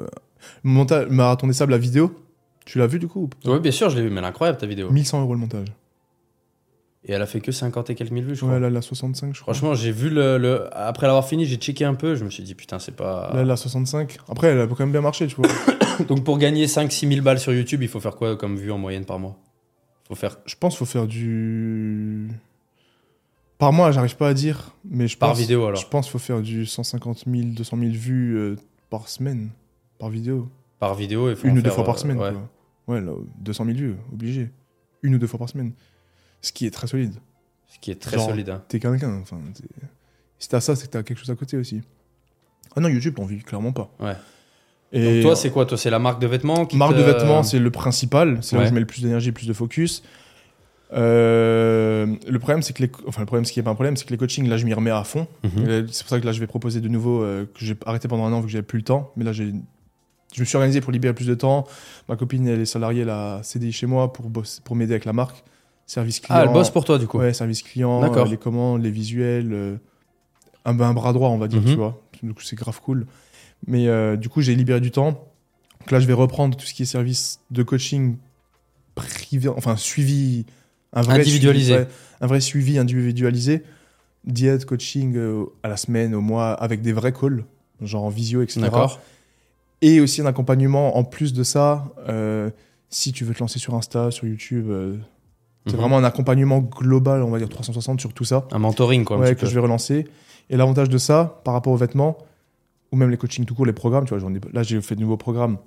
Montage, Marathon des Sables, la vidéo, tu l'as vu du coup Oui, bien sûr, je l'ai vu, mais elle est incroyable ta vidéo. 1100 euros le montage. Et elle a fait que 50 et quelques mille vues, je crois. Ouais, là, elle a 65, je crois. Franchement, j'ai vu le, le- Après l'avoir fini, j'ai checké un peu. Je me suis dit, putain, c'est pas. Là, elle a 65. Après, elle a quand même bien marché, tu vois. (laughs) Donc pour gagner 5-6 000 balles sur YouTube, il faut faire quoi comme vue en moyenne par mois? Faut faire je pense qu'il faut faire du. Par mois, j'arrive pas à dire, mais je Par pense. vidéo, alors. Je pense qu'il faut faire du 150 000, 200 000 vues euh, par semaine, par vidéo. par vidéo. Il faut Une ou deux fois par euh, semaine. ouais. quoi. Ouais, là, 200 000 vues, obligé. Une ou deux fois par semaine. Ce qui est très solide. Ce qui est très Genre, solide. hein. T'es quelqu'un. Enfin, si t'as ça, c'est que t'as quelque chose à côté aussi. Ah non, YouTube, t'en vis clairement pas. Ouais. Et Donc toi, c'est quoi Toi, c'est la marque de vêtements qui marque te- de vêtements, c'est le principal. C'est là où je mets le plus d'énergie, le plus de focus. Euh, le problème, c'est que les, enfin le problème, ce qui est pas un problème, c'est que les coachings, là, je m'y remets à fond. Mhm. C'est pour ça que là, je vais proposer de nouveau euh, que j'ai arrêté pendant un an vu que j'avais plus le temps. Mais là, j'ai, je me suis organisé pour libérer plus de temps. Ma copine, elle est salariée, elle a CDI chez moi pour bosser, pour m'aider avec la marque, service client. Ah, elle bosse pour toi, du coup. Ouais, service client, euh, les commandes, les visuels, un, un bras droit, on va dire, Mhm. tu vois. Du coup, c'est grave cool. Mais euh, du coup, j'ai libéré du temps. Donc là, je vais reprendre tout ce qui est service de coaching privé, enfin suivi, un vrai Individualisé. suivi, un vrai suivi individualisé, diète, coaching euh, à la semaine, au mois, avec des vrais calls, genre en visio, etc. D'accord. Et aussi un accompagnement en plus de ça. euh, si tu veux te lancer sur Insta, sur YouTube, c'est Mhm. vraiment un accompagnement global, on va dire 360 sur tout ça Un mentoring, quoi. ouais, que peu. je vais relancer. Et l'avantage de ça, par rapport aux vêtements, ou même les coachings tout court, les programmes, tu vois, ai- là j'ai fait de nouveaux programmes.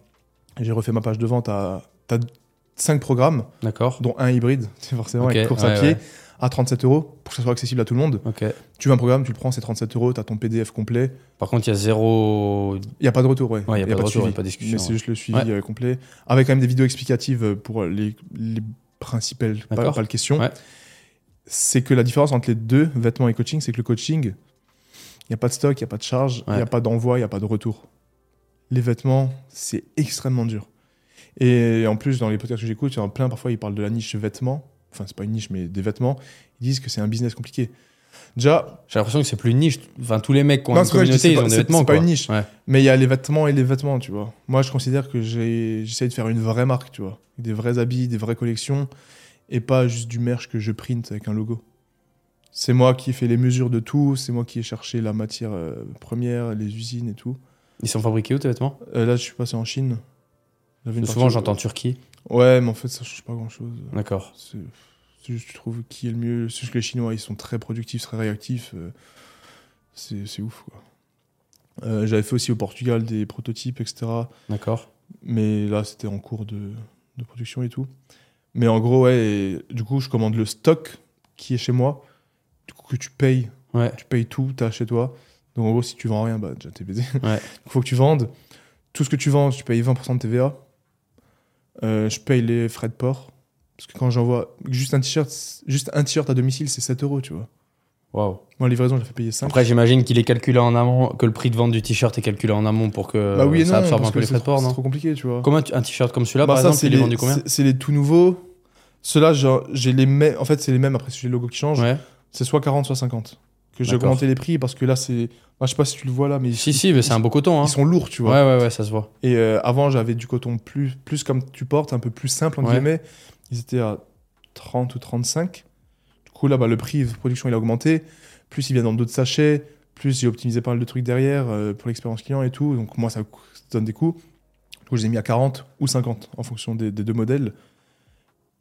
J'ai refait ma page de vente à. T'as 5 programmes, dont un hybride, (laughs) c'est forcément Ok, avec course ouais, à pied, ouais. à 37 euros, pour que ça soit accessible à tout le monde. Ok. Tu veux un programme, tu le prends, c'est 37 euros, t'as ton PDF complet. Par contre, il y a zéro. Il n'y a pas de retour, ouais. Ouais, il y a pas de retour, suivi. y a pas de discussion, Mais c'est juste le suivi euh, complet. Avec quand même des vidéos explicatives pour les, les principales, pas, pas le question. Ouais. C'est que la différence entre les deux, vêtements et coaching, c'est que le coaching, il n'y a pas de stock, il n'y a pas de charge, il n'y a pas d'envoi, il n'y a pas de retour. Les vêtements, c'est extrêmement dur. Et en plus, dans les podcasts que j'écoute, il y en a plein, parfois, ils parlent de la niche vêtements. Enfin, c'est pas une niche, mais des vêtements. Ils disent que c'est un business compliqué. Déjà, J'ai l'impression que c'est plus une niche. Enfin, tous les mecs qui ont Non, une dis, communauté, ils pas- ont des vêtements. c'est pas une niche. Ouais. Mais il y a les vêtements et les vêtements, tu vois. Moi, je considère que j'essaie de faire une vraie marque, tu vois. Des vrais habits, des vraies collections, et pas juste du merch que je print avec un logo. C'est moi qui ai fait les mesures de tout, c'est moi qui ai cherché la matière euh, première, les usines et tout. Ils sont fabriqués où tes vêtements? Euh, là, je suis passé en Chine. Souvent, partie- j'entends Turquie. Ouais, mais en fait, ça change pas grand-chose. D'accord. C'est juste, tu trouves qui est le mieux. C'est juste que les Chinois, ils sont très productifs, très réactifs. euh, C'est c'est ouf, quoi. Euh, J'avais fait aussi au Portugal des prototypes, etc. D'accord. Mais là, c'était en cours de, de production et tout. Mais en gros, ouais, et du coup, je commande le stock qui est chez moi. Que tu payes. Ouais. Tu payes tout, t'as chez toi. Donc, en gros, si tu vends rien, bah, déjà, t'es baisé. Ouais. (laughs) Il faut que tu vendes. Tout ce que tu vends, tu payes 20% de TVA. Euh, je paye les frais de port. Parce que quand j'envoie juste un t-shirt, juste un t-shirt à domicile, c'est 7 euros, tu vois. Waouh. Moi, la livraison, je la fais payer 5. Après, j'imagine qu'il est calculé en amont, que le prix de vente du t-shirt est calculé en amont pour que bah oui et ça non, absorbe un peu les c'est frais de trop- port, c'est non trop compliqué, tu vois. Comment un t-shirt comme celui-là, Bah, par ça, exemple, c'est il est les- vendu combien c'est- C'est les tout nouveaux. Ceux-là, j'ai les mêmes. En fait, c'est les mêmes. Après, c'est les logos qui changent. Ouais. C'est soit 40, soit 50. Que j'ai augmenté les prix parce que là, c'est. Moi, je sais pas si tu le vois là, mais. Si, ils, si, mais c'est un beau coton. Hein. Ils sont lourds, tu vois. Ouais, ouais, ouais, ça se voit. Et euh, avant, j'avais du coton plus, plus comme tu portes, un peu plus simple, entre Ouais. guillemets. Ils étaient à 30 ou 35. Du coup, là, bah, le prix de production, il a augmenté. Plus il vient dans d'autres sachets. Plus j'ai optimisé pas mal de trucs derrière euh, pour l'expérience client et tout. Donc, moi, ça donne des coûts. Du coup, je les ai mis à 40 ou 50 en fonction des, des deux modèles.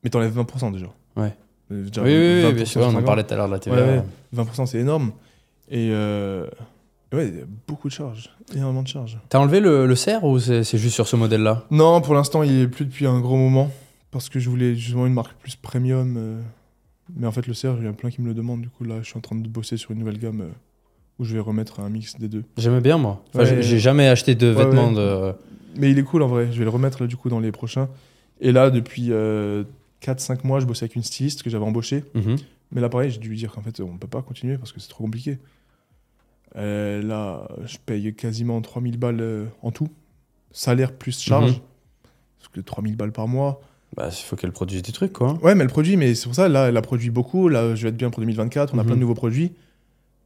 Mais t'enlèves 20% déjà. Ouais. Euh, Oui, oui, oui, 20% bien sûr, on en 50. parlait tout à l'heure de la TVA. Ouais, ouais. 20% c'est énorme. Et euh, ouais, il y a beaucoup de charges. Énormément de charges. T'as enlevé le, le cerf ou c'est juste sur ce modèle-là? Non, pour l'instant, il est plus depuis un gros moment. Parce que je voulais justement une marque plus premium. euh, Mais en fait, le cerf, il y en a plein qui me le demandent. Du coup, là, je suis en train de bosser sur une nouvelle gamme euh, où je vais remettre un mix des deux. J'aimais bien, moi. Enfin, Ouais. j'ai- jamais acheté de vêtements de. Mais il est cool en vrai. Je vais le remettre là, du coup, dans les prochains. Et là, depuis 4-5 mois, je bossais avec une styliste que j'avais embauchée. Mhm. Mais là, pareil, j'ai dû lui dire qu'en fait, on peut pas continuer parce que c'est trop compliqué. Euh, là, je paye quasiment 3000 balles euh, en tout. Salaire plus charge. Mhm. Parce que 3000 balles par mois. Bah, il faut qu'elle produise des trucs, quoi. Ouais, mais elle produit, mais c'est pour ça, là, elle a produit beaucoup. Là, je vais être bien pour 2024. On a Mhm. plein de nouveaux produits.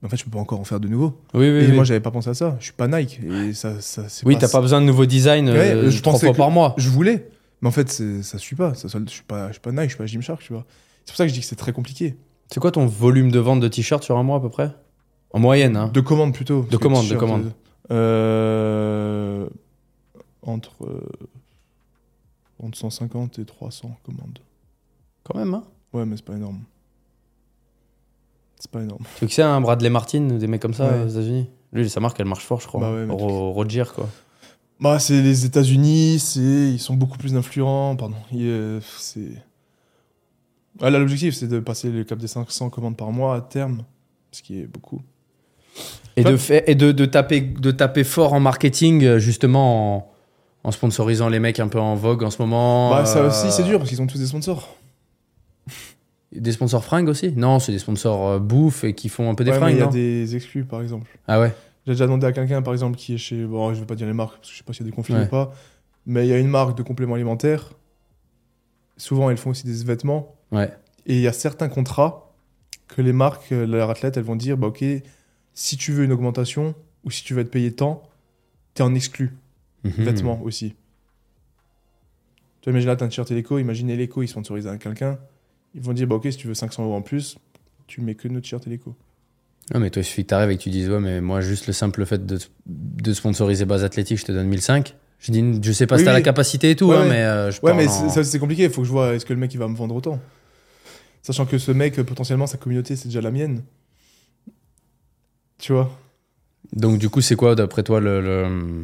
Mais en fait, je peux pas encore en faire de nouveaux. Oui, oui. et oui. moi, j'avais pas pensé à ça. Je suis pas Nike. Et ça, ça, oui, t'as pas besoin de nouveaux designs Ouais, euh, je trois pensais fois par mois. Je voulais. Mais en fait, ça suit pas. Ça, je suis pas, je suis pas Nike, je suis pas Gymshark, tu vois. C'est pour ça que je dis que c'est très compliqué. C'est quoi ton volume de vente de t-shirts sur un mois à peu près? En moyenne, hein De commandes plutôt. De commandes, de commandes. euh, entre, euh, entre 150 et 300 commandes. Quand même, hein Ouais, mais c'est pas énorme. C'est pas énorme. Tu sais que c'est un Bradley Martin ou des mecs comme ça Ouais. aux États-Unis? Lui, sa marque, elle marche fort, je crois. Bah ouais, Roger, quoi. Bah, c'est les États-Unis, c'est ils sont beaucoup plus influents, pardon. Euh, c'est Ah, là, l'objectif c'est de passer le cap des 500 commandes par mois à terme, ce qui est beaucoup. Et, de, fait, et de, de taper, de taper fort en marketing, euh, justement, en, En sponsorisant les mecs un peu en vogue en ce moment. Bah, ça euh, aussi, c'est dur parce qu'ils ont tous des sponsors. Des sponsors fringues aussi? Non, c'est des sponsors euh, bouffe et qui font un peu des Ouais, fringues, il y a des exclus, par exemple. Ah ouais? J'ai déjà demandé à quelqu'un, par exemple, qui est chez. Bon, je vais pas dire les marques parce que je sais pas s'il y a des conflits Ouais. ou pas. Mais il y a une marque de compléments alimentaires. Souvent, elles font aussi des vêtements. Ouais. Et il y a certains contrats que les marques, euh, leurs athlètes, elles vont dire bah, Ok, si tu veux une augmentation ou si tu veux être payé tant, t'es en exclu. Mhm. Vêtements aussi. Tu vois, imagine là, t'as un t-shirt Eleco. Imagine Eleco, ils sponsorisent à quelqu'un. Ils vont dire bah, Ok, si tu veux 500 euros en plus, tu mets que notre t-shirt Eleco. Non, mais toi, il suffit que t'arrives et que tu dises, ouais, mais moi, juste le simple fait de, de sponsoriser base athlétique, je te donne 1005. Je dis, je sais pas Oui, si t'as oui. la capacité et tout, Ouais, hein, mais euh, je Ouais, mais en- c'est- ça aussi, c'est compliqué. Il faut que je vois est-ce que le mec il va me vendre autant? Sachant que ce mec, euh, potentiellement, sa communauté, c'est déjà la mienne. Tu vois? Donc, du coup, c'est quoi, d'après toi, le.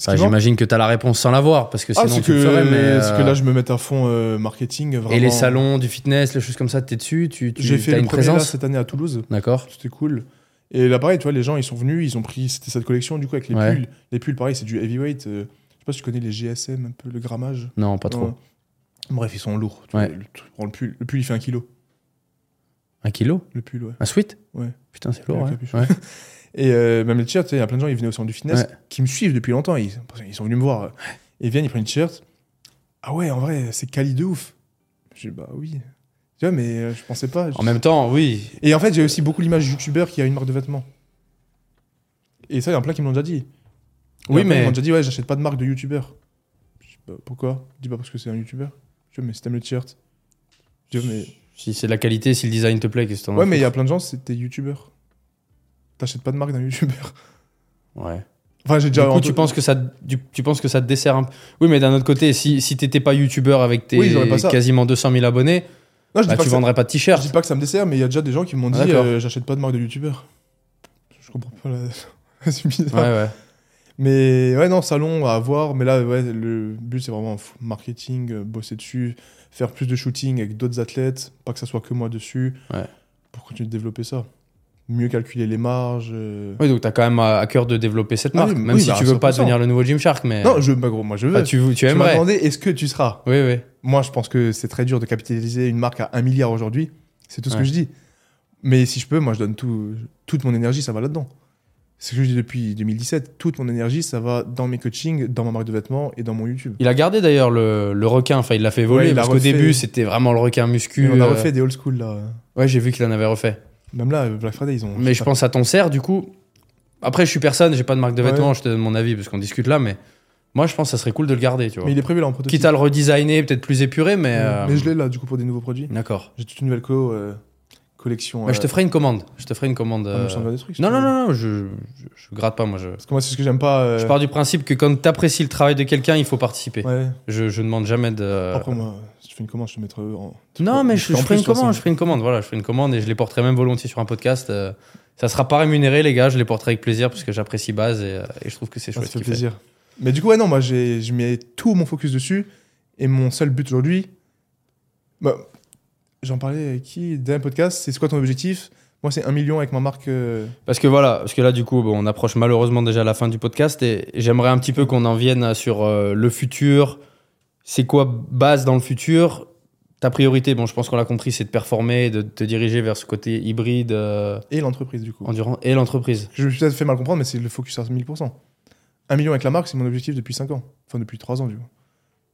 Enfin, J'imagine que t'as la réponse sans l'avoir, parce que Ah, sinon c'est tu que, le ferais, mais. euh, que là, je me mets à fond euh, marketing. Vraiment. Et les salons du fitness, les choses comme ça, t'es dessus Tu, tu J'ai fait as le une premier là, présence cette année à Toulouse. D'accord. C'était cool. Et là, pareil, tu vois, les gens, ils sont venus, ils ont pris. C'était cette collection, du coup, avec les Ouais. pulls. Les pulls, pareil, c'est du heavyweight. euh, je sais pas si tu connais les GSM, un peu le grammage. Non, pas trop. Bref, ils sont lourds. Tu Ouais. vois, le, tu prends le pull. Le pull, il fait un kilo. Un kilo Le pull, ouais. Un sweat Ouais. Putain, c'est lourd, capuchon. Ouais. (laughs) Et euh, même les t-shirts, il y a plein de gens, ils venaient au centre du fitness, Ouais. qui me suivent depuis longtemps. Ils, ils sont venus me voir. Ils viennent, ils prennent une t-shirt. Ah ouais, en vrai, c'est quali de ouf. Je dis, bah oui. Tu vois, mais euh, je pensais pas. En même temps, oui. Et en fait, j'ai aussi beaucoup l'image du youtubeur qui a une marque de vêtements. Et ça, il y en a plein qui me l'ont déjà dit. Oui, mais- qui m'ont déjà dit, ouais, j'achète pas de marque de youtubeur. Je dis, bah, pourquoi Je dis, pas parce que c'est un youtubeur. Je dis, mais si t'aimes le t-shirt. Je dis, mais... Si c'est de la qualité, si le design te plaît, qu'est-ce que Ouais, mais il y a plein de gens, c'était youtubeur. T'achètes pas de marque d'un youtubeur. Ouais. Enfin, j'ai Du déjà. coup, tu penses, que ça, du- tu penses que ça te dessert un peu Oui, mais d'un autre côté, si, si t'étais pas youtubeur avec tes Oui, quasiment 200 000 abonnés, Non, je bah, pas tu ça- vendrais pas de Je t-shirt. dis pas que ça me dessert, mais il y a déjà des gens qui m'ont dit Ah, euh, j'achète pas de marque de youtubeur. Je comprends pas la. (laughs) c'est bizarre. Ouais, ouais. Mais ouais, non, salon à avoir. Mais là, ouais, le but c'est vraiment marketing, euh, bosser dessus, faire plus de shooting avec d'autres athlètes, pas que ça soit que moi dessus. Ouais. Pour continuer de développer ça. Mieux calculer les marges. euh. Oui, donc t'as quand même à cœur de développer cette Ah marque, oui, même oui, si bah, tu veux pas 100%. devenir le nouveau Gymshark, mais Non, je, bah, gros, moi je veux. Tu, tu tu aimerais. est-ce que tu seras? Oui, oui. Moi, je pense que c'est très dur de capitaliser une marque à 1 milliard aujourd'hui. C'est tout ce Ouais. que je dis. Mais si je peux, moi, je donne tout, toute mon énergie, ça va là-dedans. C'est ce que je dis depuis 2017. Toute mon énergie, ça va dans mes coachings, dans ma marque de vêtements et dans mon YouTube. Il a gardé d'ailleurs le, le requin, enfin il l'a fait Ouais, voler il a parce qu'au début c'était vraiment le requin muscu. Et on a euh, refait des old school là. Ouais, j'ai vu qu'il en avait refait. Même là, Black Friday, ils ont. Mais je pense à ton cerf, du coup. Après, je suis personne, j'ai pas de marque de Ouais. vêtements, je te donne mon avis parce qu'on discute là, mais moi je pense que ça serait cool de le garder, tu vois. Mais il est prévu là en prototype. Quitte à le redesigner, peut-être plus épuré, mais. Ouais. euh, Mais je l'ai là, du coup, pour des nouveaux produits. D'accord. J'ai toute une nouvelle euh, collection. Bah, je te euh, ferai une commande. Je te ferai une commande. ah, euh, des trucs. Non, non, non, non, je, je, je gratte pas, moi. Je, Parce que moi, c'est ce que j'aime pas. je pars du principe que quand t'apprécies le travail de quelqu'un, il faut participer. Ouais. Je, je demande jamais de. Après, moi, tu fais une commande, je te mettrai en. Non, mais je, je ferai une commande, je ferai une commande, voilà, je ferai une commande et je les porterai même volontiers sur un podcast. euh, ça sera pas rémunéré, les gars, je les porterai avec plaisir parce que j'apprécie Base et, euh, et je trouve que c'est Ah, chouette. ça fait plaisir. Mais du coup, ouais, non, moi, je mets tout mon focus dessus. Et mon seul but aujourd'hui, bah, j'en parlais avec qui un podcast, c'est quoi ton objectif Moi, c'est un million avec ma marque. euh, Parce que voilà, parce que là, du coup, bon, on approche malheureusement déjà la fin du podcast et j'aimerais un petit peu qu'on en vienne sur euh, le futur. C'est quoi Base dans le futur? Ta priorité, bon, je pense qu'on l'a compris, c'est de performer, de te diriger vers ce côté hybride, euh, et l'entreprise, du coup. endurant et l'entreprise. Je me suis peut-être fait mal comprendre, mais c'est le focus à 1000%. Un million avec la marque, c'est mon objectif depuis 5 ans. Enfin, depuis 3 ans, du coup.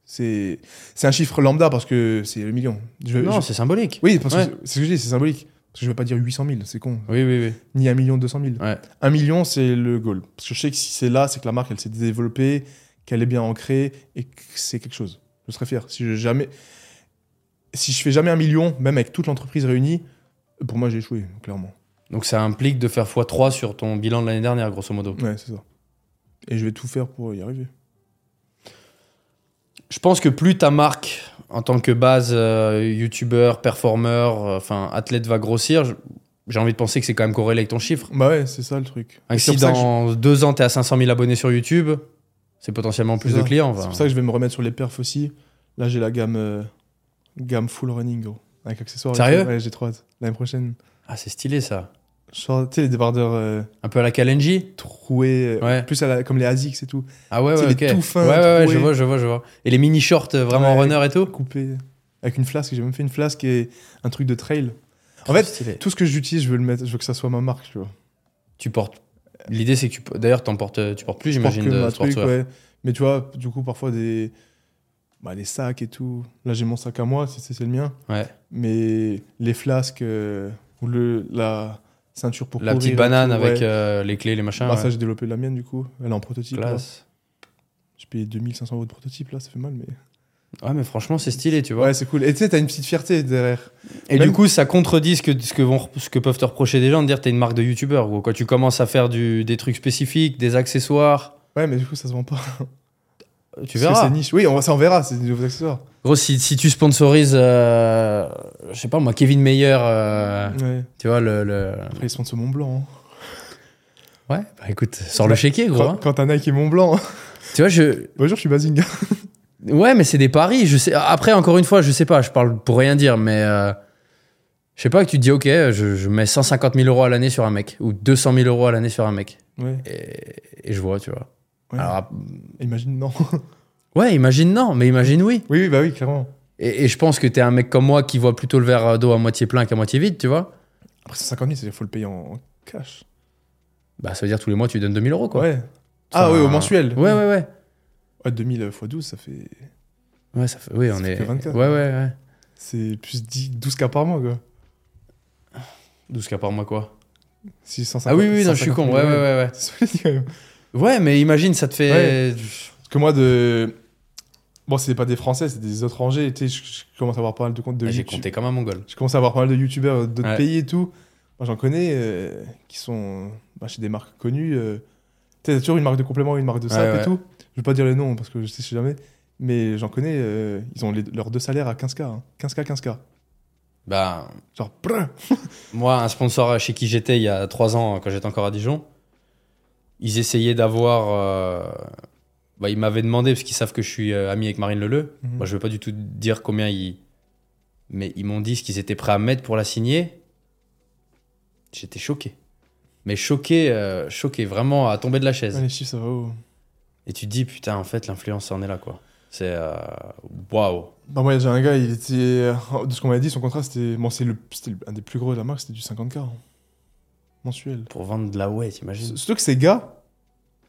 C'est, c'est un chiffre lambda parce que c'est le million. Je- Non, je- c'est symbolique. Oui, parce Ouais. que c'est ce que je dis, c'est symbolique. Parce que je ne vais pas dire 800 000, c'est con. Oui, oui, oui. Ni un million 200 000. Ouais. Un million, c'est le goal. Parce que je sais que si c'est là, c'est que la marque, elle s'est développée, qu'elle est bien ancrée et que c'est quelque chose. Je serais fier. Si je, jamais... si je fais jamais un million, même avec toute l'entreprise réunie, pour moi, j'ai échoué, clairement. Donc ça implique de faire x3 sur ton bilan de l'année dernière, grosso modo. Ouais, c'est ça. Et je vais tout faire pour y arriver. Je pense que plus ta marque, en tant que base euh, youtubeur, performeur, euh, enfin athlète va grossir, j'ai envie de penser que c'est quand même corrélé avec ton chiffre. Bah ouais, c'est ça le truc. Si je- dans deux ans, tu es à 500 000 abonnés sur YouTube, c'est potentiellement plus de clients. C'est pour ça que je vais me remettre sur les perfs aussi. Là, j'ai la gamme, euh, gamme full running, gros. Avec accessoires. Sérieux? Ouais, j'ai trop hâte. L'année prochaine. Ah, c'est stylé ça. Genre, tu sais, les débardeurs euh, Un peu à la Kalenji? troués, euh, Ouais. plus à la- comme les ASICS et tout, Ah ouais, ouais, les tout fins, ouais, ouais, ouais, je vois, je vois, je vois. Et les mini shorts vraiment Ouais. runner et tout? coupés, avec une flasque. J'ai même fait une flasque et un truc de trail. En fait, Stylé. tout ce que j'utilise, je veux le mettre, je veux que ça soit ma marque, tu vois. tu portes. L'idée, c'est que tu. D'ailleurs, portes, tu portes plus, j'imagine, de sportswear. ouais. Mais tu vois, du coup, parfois des, bah, les sacs et tout. Là, j'ai mon sac à moi, c'est le mien. Ouais. Mais les flasques euh, ou le, la ceinture pour La courir petite et banane tout, avec ouais. euh, les clés, les machins. Bah, ouais. ça, j'ai développé la mienne, du coup. Elle est en prototype. Classe. J'ai payé 2500 euros de prototype, là, ça fait mal, mais. Ouais, mais franchement, c'est stylé, tu vois. Ouais, c'est cool. Et tu sais, t'as une petite fierté derrière. Et Même- du coup, ça contredit ce que, ce que, vont, ce que peuvent te reprocher des gens de dire t'es une marque de youtubeur. Quand tu commences à faire du, des trucs spécifiques, des accessoires, Ouais, mais du coup, ça se vend pas. tu Parce verras. C'est niche. Oui, on, ça, on verra, c'est des nouveaux accessoires. Gros, si, si tu sponsorises, euh, je sais pas moi, Kevin Meyer, euh, Ouais. tu vois, le. le- Après, de ce Mont Blanc. hein. Ouais, bah écoute, sors le chéquier, gros. Quand, hein. quand t'as Nike et Mont Blanc. Tu vois, je. Bonjour, je suis Bazinga. Ouais, mais c'est des paris. Je sais... Après, encore une fois, je sais pas, je parle pour rien dire, mais. euh, Je sais pas, que tu te dis, ok, je, je mets 150 000 euros à l'année sur un mec, ou 200 000 euros à l'année sur un mec. Ouais. Et, et je vois, tu vois. ouais. Alors, Imagine, non. (laughs) ouais, imagine non, mais imagine oui. oui, oui, bah oui, clairement. Et, et je pense que t'es un mec comme moi qui voit plutôt le verre d'eau à moitié plein qu'à moitié vide, tu vois. Après, 150 000, c'est-à-dire qu'il faut le payer en, cash. Bah, ça veut dire tous les mois tu donnes 2000 euros, quoi. Ouais. Ah Enfin, oui, au mensuel. Ouais, ouais, ouais. Ouais, 2000 x 12, ça fait. Ouais, ça fait. Oui, Ça on fait est. que 24. Ouais, ouais, ouais. C'est plus 10, 12 cas par mois, quoi. 12 cas par mois, quoi. 650 Ah oui, oui, non, je suis con. 150 Ouais, 000, ouais, (laughs) ouais, ouais. Mais imagine, ça te fait. Ouais. Parce que moi, de. Bon, c'est pas des Français, c'est des étrangers. Tu sais, je, je commence à avoir pas mal de comptes de Ah, J'ai compté comme un mongol. Je commence à avoir pas mal de youtubeurs d'autres Ouais. pays et tout. Moi, j'en connais euh, qui sont bah, chez des marques connues. Euh... Tu sais, toujours une marque de complément, une marque de Ouais, sap ouais. et tout. Je vais pas dire les noms parce que je sais, jamais. Mais j'en connais, euh, ils ont les- leurs deux salaires à 15K. hein. 15K, 15K. Bah, Genre, (laughs) moi, un sponsor chez qui j'étais il y a 3 ans, quand j'étais encore à Dijon, ils essayaient d'avoir. euh, Bah, ils m'avaient demandé, parce qu'ils savent que je suis euh, ami avec Marine Leleu. Mhm. Moi, je veux pas du tout dire combien ils. Mais ils m'ont dit ce qu'ils étaient prêts à mettre pour la signer. J'étais choqué. Mais choqué, choqué, vraiment à tomber de la chaise. Ouais, les chiffres, ça va haut. Et tu te dis, putain, en fait, l'influence en est là, quoi. C'est. euh, Waouh! Bah, moi, j'ai un gars, il était. euh, De ce qu'on m'avait dit, son contrat, c'était. Bon, c'est le... c'était un des plus gros de la marque, c'était du 50K. hein. Mensuel. Pour vendre de la ouais, t'imagines? Surtout que ces gars.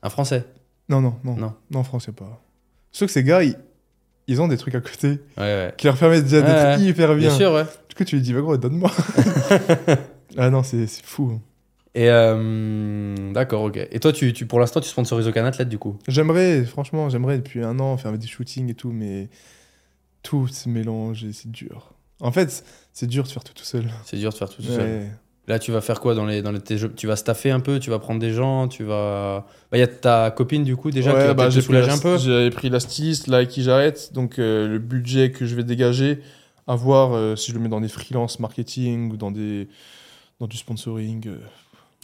Un français? Non, non, non. Non. Non, a pas. Surtout que ces gars, ils, ils ont des trucs à côté Ouais, ouais. qui leur permettent déjà d'être Ouais, ouais. hyper bien. Bien sûr, ouais. Du coup, tu lui dis, va gros, donne-moi. (laughs) ah non, c'est c'est fou. Et euh, d'accord, ok. Et toi, tu, tu, pour l'instant, tu sponsorises aucun athlète du coup? J'aimerais, franchement, j'aimerais depuis un an faire des shootings et tout, mais tout se mélange et c'est dur. En fait, c'est dur de faire tout tout seul. C'est dur de faire tout, tout Ouais. seul. Là, tu vas faire quoi dans les, dans les, tes jeux? Tu vas staffer un peu? Tu vas prendre des gens? Tu vas. Bah, il y a ta copine du coup déjà Ouais, qui va bah, peut-être te soulager la- un peu? J'avais pris la styliste là avec qui j'arrête, donc euh, le budget que je vais dégager, à voir euh, si je le mets dans des freelance marketing ou dans des dans du sponsoring.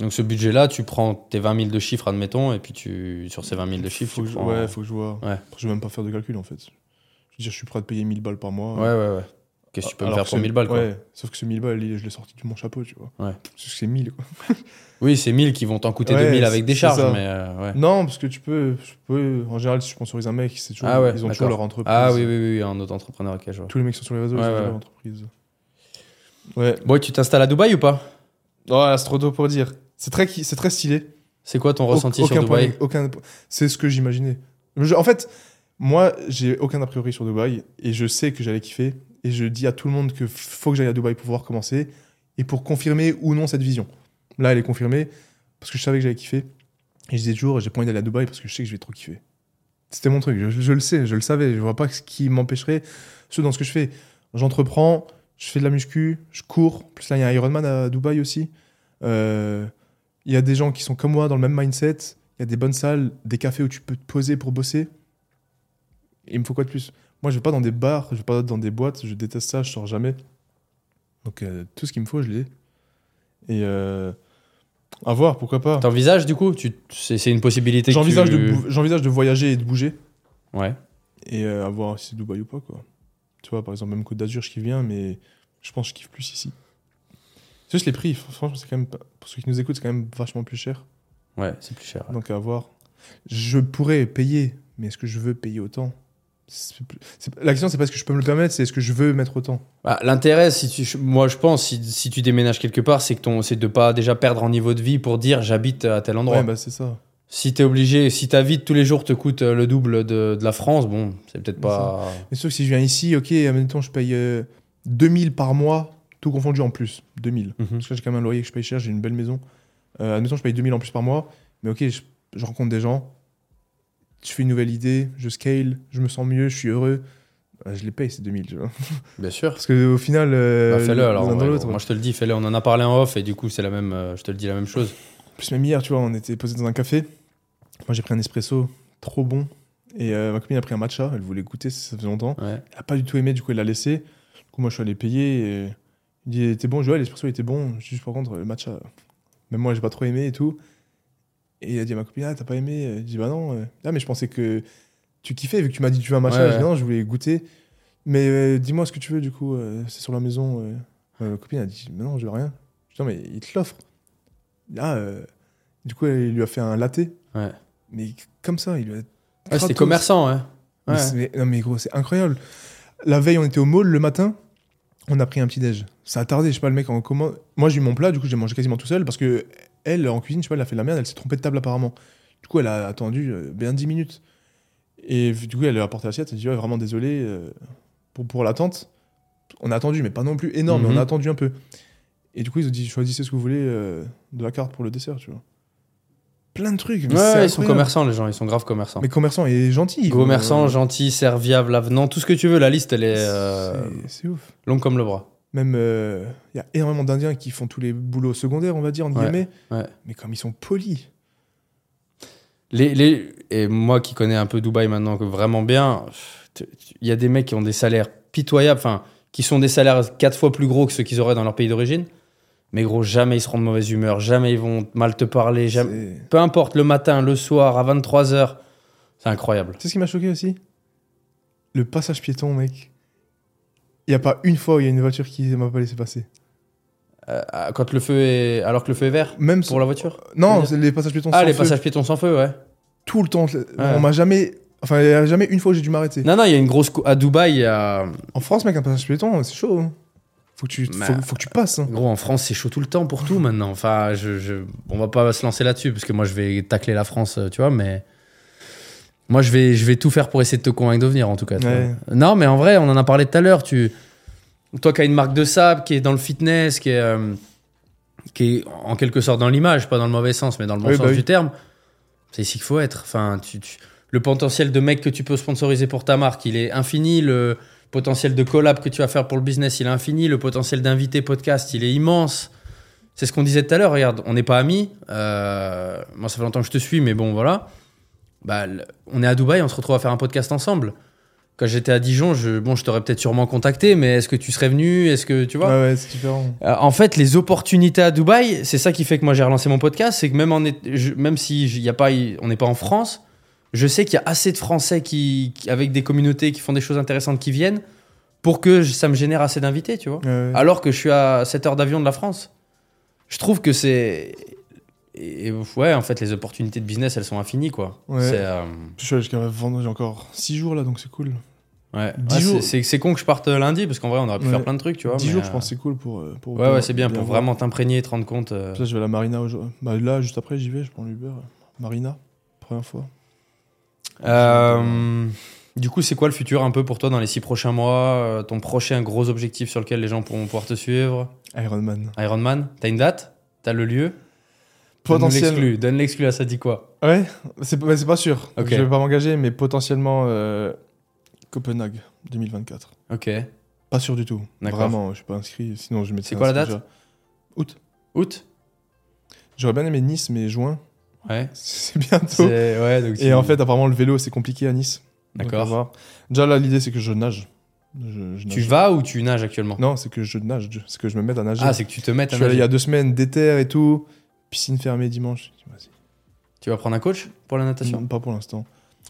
Donc, ce budget-là, tu prends tes 20 000 de chiffres, admettons, et puis tu, sur ces 20 000 de chiffres, faut tu je, prends- ouais, faut que je vois. Ouais. Après, je vais même pas faire de calcul en fait. Je veux dire, je suis prêt à te payer 1000 balles par mois. Ouais, ouais, ouais. Qu'est-ce que tu peux me faire pour ce- 1000 balles quoi Ouais, sauf que ce 1000 balles, je l'ai sorti de mon chapeau, tu vois. Ouais. Parce que c'est 1000 quoi. (laughs) Oui, c'est 1000 qui vont t'en coûter Ouais, 2000 avec des charges, mais euh, ouais. Non, parce que tu peux, je peux. En général, si je sponsorise un mec, c'est toujours, Ah ouais, ils ont toujours leur entreprise. Ah oui, oui, oui, oui, un autre entrepreneur, ok, je vois. Tous les mecs qui sont sur les réseaux, Ouais, ils ont ouais. leur entreprise. Ouais. Bon, tu t'installes à Dubaï ou pas? Oh, là, c'est trop tôt pour dire. C'est très, c'est très stylé. C'est quoi ton ressenti aucun sur Dubaï point- aucun, c'est ce que j'imaginais. Je- En fait, moi, j'ai aucun a priori sur Dubaï et je sais que j'allais kiffer. Et je dis à tout le monde que faut que j'aille à Dubaï pour pouvoir commencer et pour confirmer ou non cette vision. Là, elle est confirmée parce que je savais que j'allais kiffer. Et je disais toujours, j'ai pas envie d'aller à Dubaï parce que je sais que je vais trop kiffer. C'était mon truc, je, je le sais, je le savais. Je vois pas ce qui m'empêcherait, ce dans ce que je fais. J'entreprends, je fais de la muscu, je cours. En Plus là, il y a un Ironman à Dubaï aussi. Euh, Il y a des gens qui sont comme moi dans le même mindset. Il y a des bonnes salles, des cafés où tu peux te poser pour bosser. Il me faut quoi de plus? Moi, je vais pas dans des bars, je vais pas dans des boîtes. Je déteste ça, je sors jamais. Donc, euh, tout ce qu'il me faut, je l'ai. Et euh, à voir, pourquoi pas. T'envisages du coup? Tu... C'est c'est une possibilité que J'envisage tu... de, de voyager et de bouger. Ouais. Et euh, à voir si c'est Dubaï ou pas, quoi. Tu vois, par exemple, même Côte d'Azur, je kiffe bien, mais je pense que je kiffe plus ici. Juste les prix, franchement, c'est quand même, pour ceux qui nous écoutent, c'est quand même vachement plus cher. Ouais, c'est plus cher. Donc à voir. Je pourrais payer, mais est-ce que je veux payer autant? Plus- La question, c'est pas est-ce que je peux me le permettre, c'est est-ce que je veux mettre autant? Bah, L'intérêt, si tu, moi je pense, si, si tu déménages quelque part, c'est que ton, c'est de pas déjà perdre en niveau de vie pour dire j'habite à tel endroit. Ouais, bah c'est ça. Si t'es obligé, si ta vie de tous les jours te coûte euh, le double de, de la France, bon, c'est peut-être pas. Mais sauf que si je viens ici, ok, admettons, je paye euh, 2000 par mois, tout confondu en plus. 2000. Mhm. Parce que j'ai quand même un loyer que je paye cher, j'ai une belle maison. Euh, admettons, je paye 2000 en plus par mois. Mais ok, je, je rencontre des gens, je fais une nouvelle idée, je scale, je me sens mieux, je suis heureux. Bah, je les paye ces 2000, tu vois. Bien sûr. Parce qu'au final, euh, Bah, fais-le alors. ouais. Moi je te le dis, fais-le. On en a parlé en off et du coup c'est la même. euh, je te le dis la même chose. Plus même hier, tu vois, on était posé dans un café. Moi, j'ai pris un espresso trop bon. Et euh, ma copine a pris un matcha, elle voulait goûter, ça faisait longtemps. Ouais. Elle a pas du tout aimé, du coup, elle l'a laissé. Du coup, moi, je suis allé payer. Et... Il était bon, je dis, ouais, l'espresso était bon. Juste par contre, le matcha, même moi, j'ai pas trop aimé et tout. Et il a dit à ma copine, ah, t'as pas aimé? Elle dit, bah non. euh. Ah, mais je pensais que tu kiffais, vu que tu m'as dit, tu veux un matcha. Ouais, Je dis, non, je voulais goûter. Mais euh, dis-moi ce que tu veux, du coup, euh, c'est sur la maison. euh. Euh, ma copine a dit, mais non, je veux rien. Je dis, non, mais il te l'offre. Ah, euh, du coup, il lui a fait un latte. Ouais. Mais comme ça, il lui a. Ouais, c'était commerçant, hein. Ouais. mais- non, mais gros, c'est incroyable. La veille, on était au mall le matin. On a pris un petit déj. Ça a tardé, je sais pas, le mec en comment. Moi, j'ai eu mon plat, du coup, j'ai mangé quasiment tout seul parce que elle, en cuisine, je sais pas, elle a fait de la merde, elle s'est trompée de table apparemment. Du coup, elle a attendu euh, bien 10 minutes. Et du coup, elle a apporté l'assiette. Elle dit, ouais, vraiment désolé euh, pour, pour l'attente. On a attendu, mais pas non plus énorme, mais Mhm. on a attendu un peu. Et du coup, ils ont dit, choisissez ce que vous voulez euh, de la carte pour le dessert, tu vois. Plein de trucs. mais Ouais, ils sont commerçants les gens, ils sont grave commerçants. Mais commerçant et gentil. Commerçant, Euh, gentil, serviable, avenant, tout ce que tu veux. La liste elle est euh, c'est- C'est ouf. longue comme le bras. Même, il y a énormément d'Indiens qui font tous les boulots secondaires, on va dire, entre Ouais, guillemets. ouais. Mais comme ils sont polis. Les, les, et moi qui connais un peu Dubaï maintenant que vraiment bien, il y a des mecs qui ont des salaires pitoyables, enfin, qui sont des salaires quatre fois plus gros que ceux qu'ils auraient dans leur pays d'origine. Mais gros, jamais ils seront de mauvaise humeur, jamais ils vont mal te parler, jamais... Peu importe, le matin, le soir, à 23h. C'est incroyable. Tu sais ce qui m'a choqué aussi? Le passage piéton, mec. Il n'y a pas une fois où il y a une voiture qui m'a pas laissé passer. Euh, quand le feu est. Alors que le feu est vert Même pour la voiture Non, veux c'est les passages piétons Ah, sans les feu. passages piétons sans feu, ouais. Tout le temps. On m'a jamais. Enfin, il n'y a jamais une fois où j'ai dû m'arrêter. Non, non, il y a une grosse. À Dubaï, il y a. En France, mec, un passage piéton, c'est chaud. hein. Faut que tu, Bah. faut, faut que tu passes. hein. Gros, en France, c'est chaud tout le temps pour tout maintenant. Enfin, je, je- on va pas se lancer là-dessus parce que moi, je vais tacler la France, euh, tu vois, mais. Moi, je vais, je vais tout faire pour essayer de te convaincre de venir, en tout cas. Ouais. Non, mais en vrai, on en a parlé tout à l'heure. Tu... Toi qui as une marque de sable, qui est dans le fitness, qui est, euh, qui est en quelque sorte dans l'image, pas dans le mauvais sens, mais dans le bon Oui, sens bah oui. du terme, c'est ici qu'il faut être. Enfin, tu, tu- Le potentiel de mec que tu peux sponsoriser pour ta marque, il est infini. Le potentiel de collab que tu vas faire pour le business, il est infini. Le potentiel d'invité podcast, il est immense. C'est ce qu'on disait tout à l'heure. Regarde, on n'est pas amis. Euh, moi, ça fait longtemps que je te suis, mais bon, voilà. Bah, on est à Dubaï, on se retrouve à faire un podcast ensemble. Quand j'étais à Dijon, je, bon, je t'aurais peut-être sûrement contacté, mais est-ce que tu serais venu? Est-ce que tu vois? Ouais, ouais, c'est différent. euh, En fait, les opportunités à Dubaï, c'est ça qui fait que moi j'ai relancé mon podcast, c'est que même en même si y a pas, on n'est pas en France, je sais qu'il y a assez de Français qui, qui- avec des communautés qui font des choses intéressantes qui viennent pour que je- ça me génère assez d'invités, tu vois. Ouais, ouais. Alors que je suis à 7 heures d'avion de la France. Je trouve que c'est. Et, et ouais, en fait, les opportunités de business, elles sont infinies, quoi. Ouais. Euh, Je suis jusqu'à vendredi encore 6 jours là, donc c'est cool. ouais. C'est- con que je parte lundi, parce qu'en vrai, on aurait pu faire plein de trucs, tu vois. 10 mais, jours, euh, je pense, c'est cool pour. euh, pour Ouais, ouais, c'est bien pour vraiment t'imprégner et te rendre compte. euh, Là, je vais à la Marina aujourd'hui. Bah, là, juste après, j'y vais, je prends l'Uber. Marina, première fois. Euh, du coup, c'est quoi le futur un peu pour toi dans les six prochains mois euh, Ton prochain gros objectif sur lequel les gens pourront pouvoir te suivre? Ironman. Ironman T'as une date? T'as le lieu? Potentiel. Donne l'exclu, à ça dit quoi? Ouais, c'est pas, sûr. Ok. Je vais pas m'engager, mais potentiellement euh, Copenhague 2024. Ok. Pas sûr du tout. Vraiment, je suis pas inscrit. Sinon, je mettrais C'est quoi la date? déjà. Août. Août? J'aurais bien aimé Nice, mais juin, Ouais. (laughs) c'est bientôt. C'est- Ouais, donc Et en fait, apparemment, le vélo, c'est compliqué à Nice. D'accord. Déjà, là, l'idée, c'est que je nage. Je- je Tu nage. vas ou tu nages actuellement? Non, c'est que je nage. C'est que je me mette à nager. Ah, c'est que tu te mettes je à suis allé il y a deux semaines, déterre et tout. Piscine fermée dimanche. Je. Tu vas prendre un coach pour la natation? Non, Pas pour l'instant.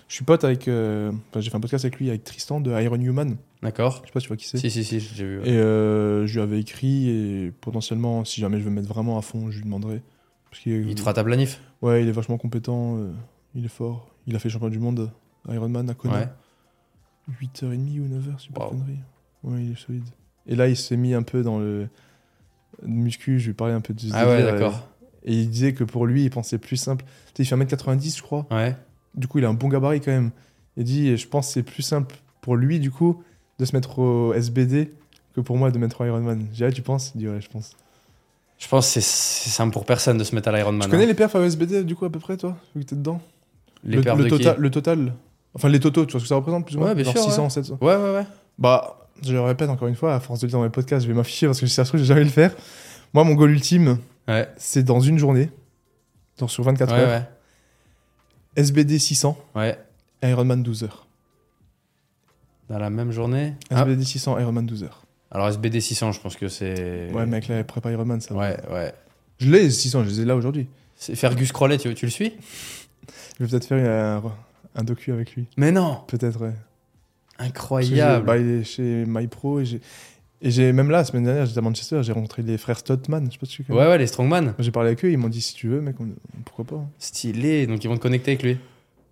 Je suis pote avec. euh, enfin, j'ai fait un podcast avec lui, avec Tristan de Iron Human. D'accord. Je sais pas si tu vois qui c'est. Si, si, si, j'ai vu. ouais. Et euh, je lui avais écrit et potentiellement, si jamais je veux me mettre vraiment à fond, je lui demanderai. Parce Il te fera ta planif Ouais, il est vachement compétent, euh, il est fort. Il a fait champion du monde Ironman à Kona. Ouais. 8h30 ou 9h, super Wow. connerie. Ouais, il est solide. Et là, il s'est mis un peu dans le muscu, je lui parlais un peu de ce Ah ouais, d'accord. Et il disait que pour lui, il pensait plus simple. Tu sais, il fait 1m90, je crois. Ouais. Du coup, il a un bon gabarit quand même. Il dit, je pense que c'est plus simple pour lui, du coup, de se mettre au SBD que pour moi de mettre au Ironman. J'ai dit, ah, tu penses? Il dit, ouais, je pense. Je pense que c'est- simple pour personne de se mettre à l'Ironman. tu connais hein. les perfs à SBD, du coup, à peu près, toi Vu que t'es dedans les le, perfs le de qui total, le total. Enfin, les totaux, tu vois ce que ça représente plus ou moins Ouais, bien Genre sûr, 600, 700. Ouais, ouais, ouais. Bah, je le répète encore une fois, à force de le dire dans mes podcasts, je vais m'afficher parce que si ça se trouve, je vais jamais le faire. Moi, mon goal ultime, Ouais, c'est dans une journée, donc sur 24 ouais, heures, ouais. SBD 600 Ouais. Ironman 12 heures. Dans la même journée. Ah, SBD 600, Ironman 12 heures. Alors SBD 600, je pense que c'est. Ouais, mec, là, prépa Ironman, ça va. Ouais, ouais. Je l'ai, les 600, je les ai là aujourd'hui. C'est Fergus Crollet, tu, tu le suis? Je vais peut-être faire un, un docu avec lui. Mais non Peut-être, ouais. Parce que Incroyable Bah, il est chez MyPro et j'ai. Et j'ai même là, la semaine dernière, j'étais à Manchester, j'ai rencontré les frères Stotman. Je sais pas si tu connais. Ouais, ouais, les Strongman. J'ai parlé avec eux, ils m'ont dit si tu veux, mec, on- pourquoi pas. Stylé, donc ils vont te connecter avec lui.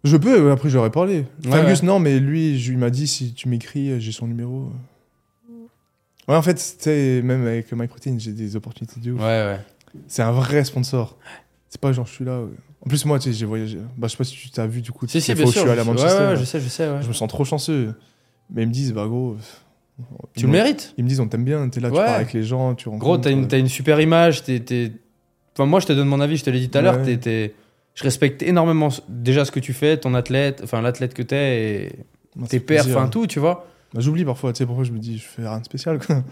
Je peux, ouais, après j'aurais parlé. Ouais, Fergus, ouais. non, mais lui, je lui m'a dit si tu m'écris, euh, j'ai son numéro. Ouais, en fait, c'était même avec MyProtein, j'ai des opportunités de ouf. Ouais, ouais. C'est un vrai sponsor. C'est pas genre je suis là. ouais. En plus, moi, tu sais, j'ai voyagé. Bah, je sais pas si tu t'as vu du coup. Si, si, bien sûr. je suis allé à Ouais, Manchester. ouais, je sais, je sais, ouais. Je me sens trop chanceux. Mais ils me disent, bah, gros. euh, Tu le mérites. Ils me disent, on t'aime bien, t'es là, tu Ouais. parles avec les gens, tu rencontres. Gros, t'as une, euh, t'as une super image. T'es, t'es- Enfin, moi, je te donne mon avis, je te l'ai dit tout à l'heure. Ouais. t'es- Je respecte énormément déjà ce que tu fais, ton athlète, enfin l'athlète que t'es et tes plaisir. enfin tout, tu vois. Bah, J'oublie parfois, tu sais, parfois je me dis, je fais rien de spécial. Quoi.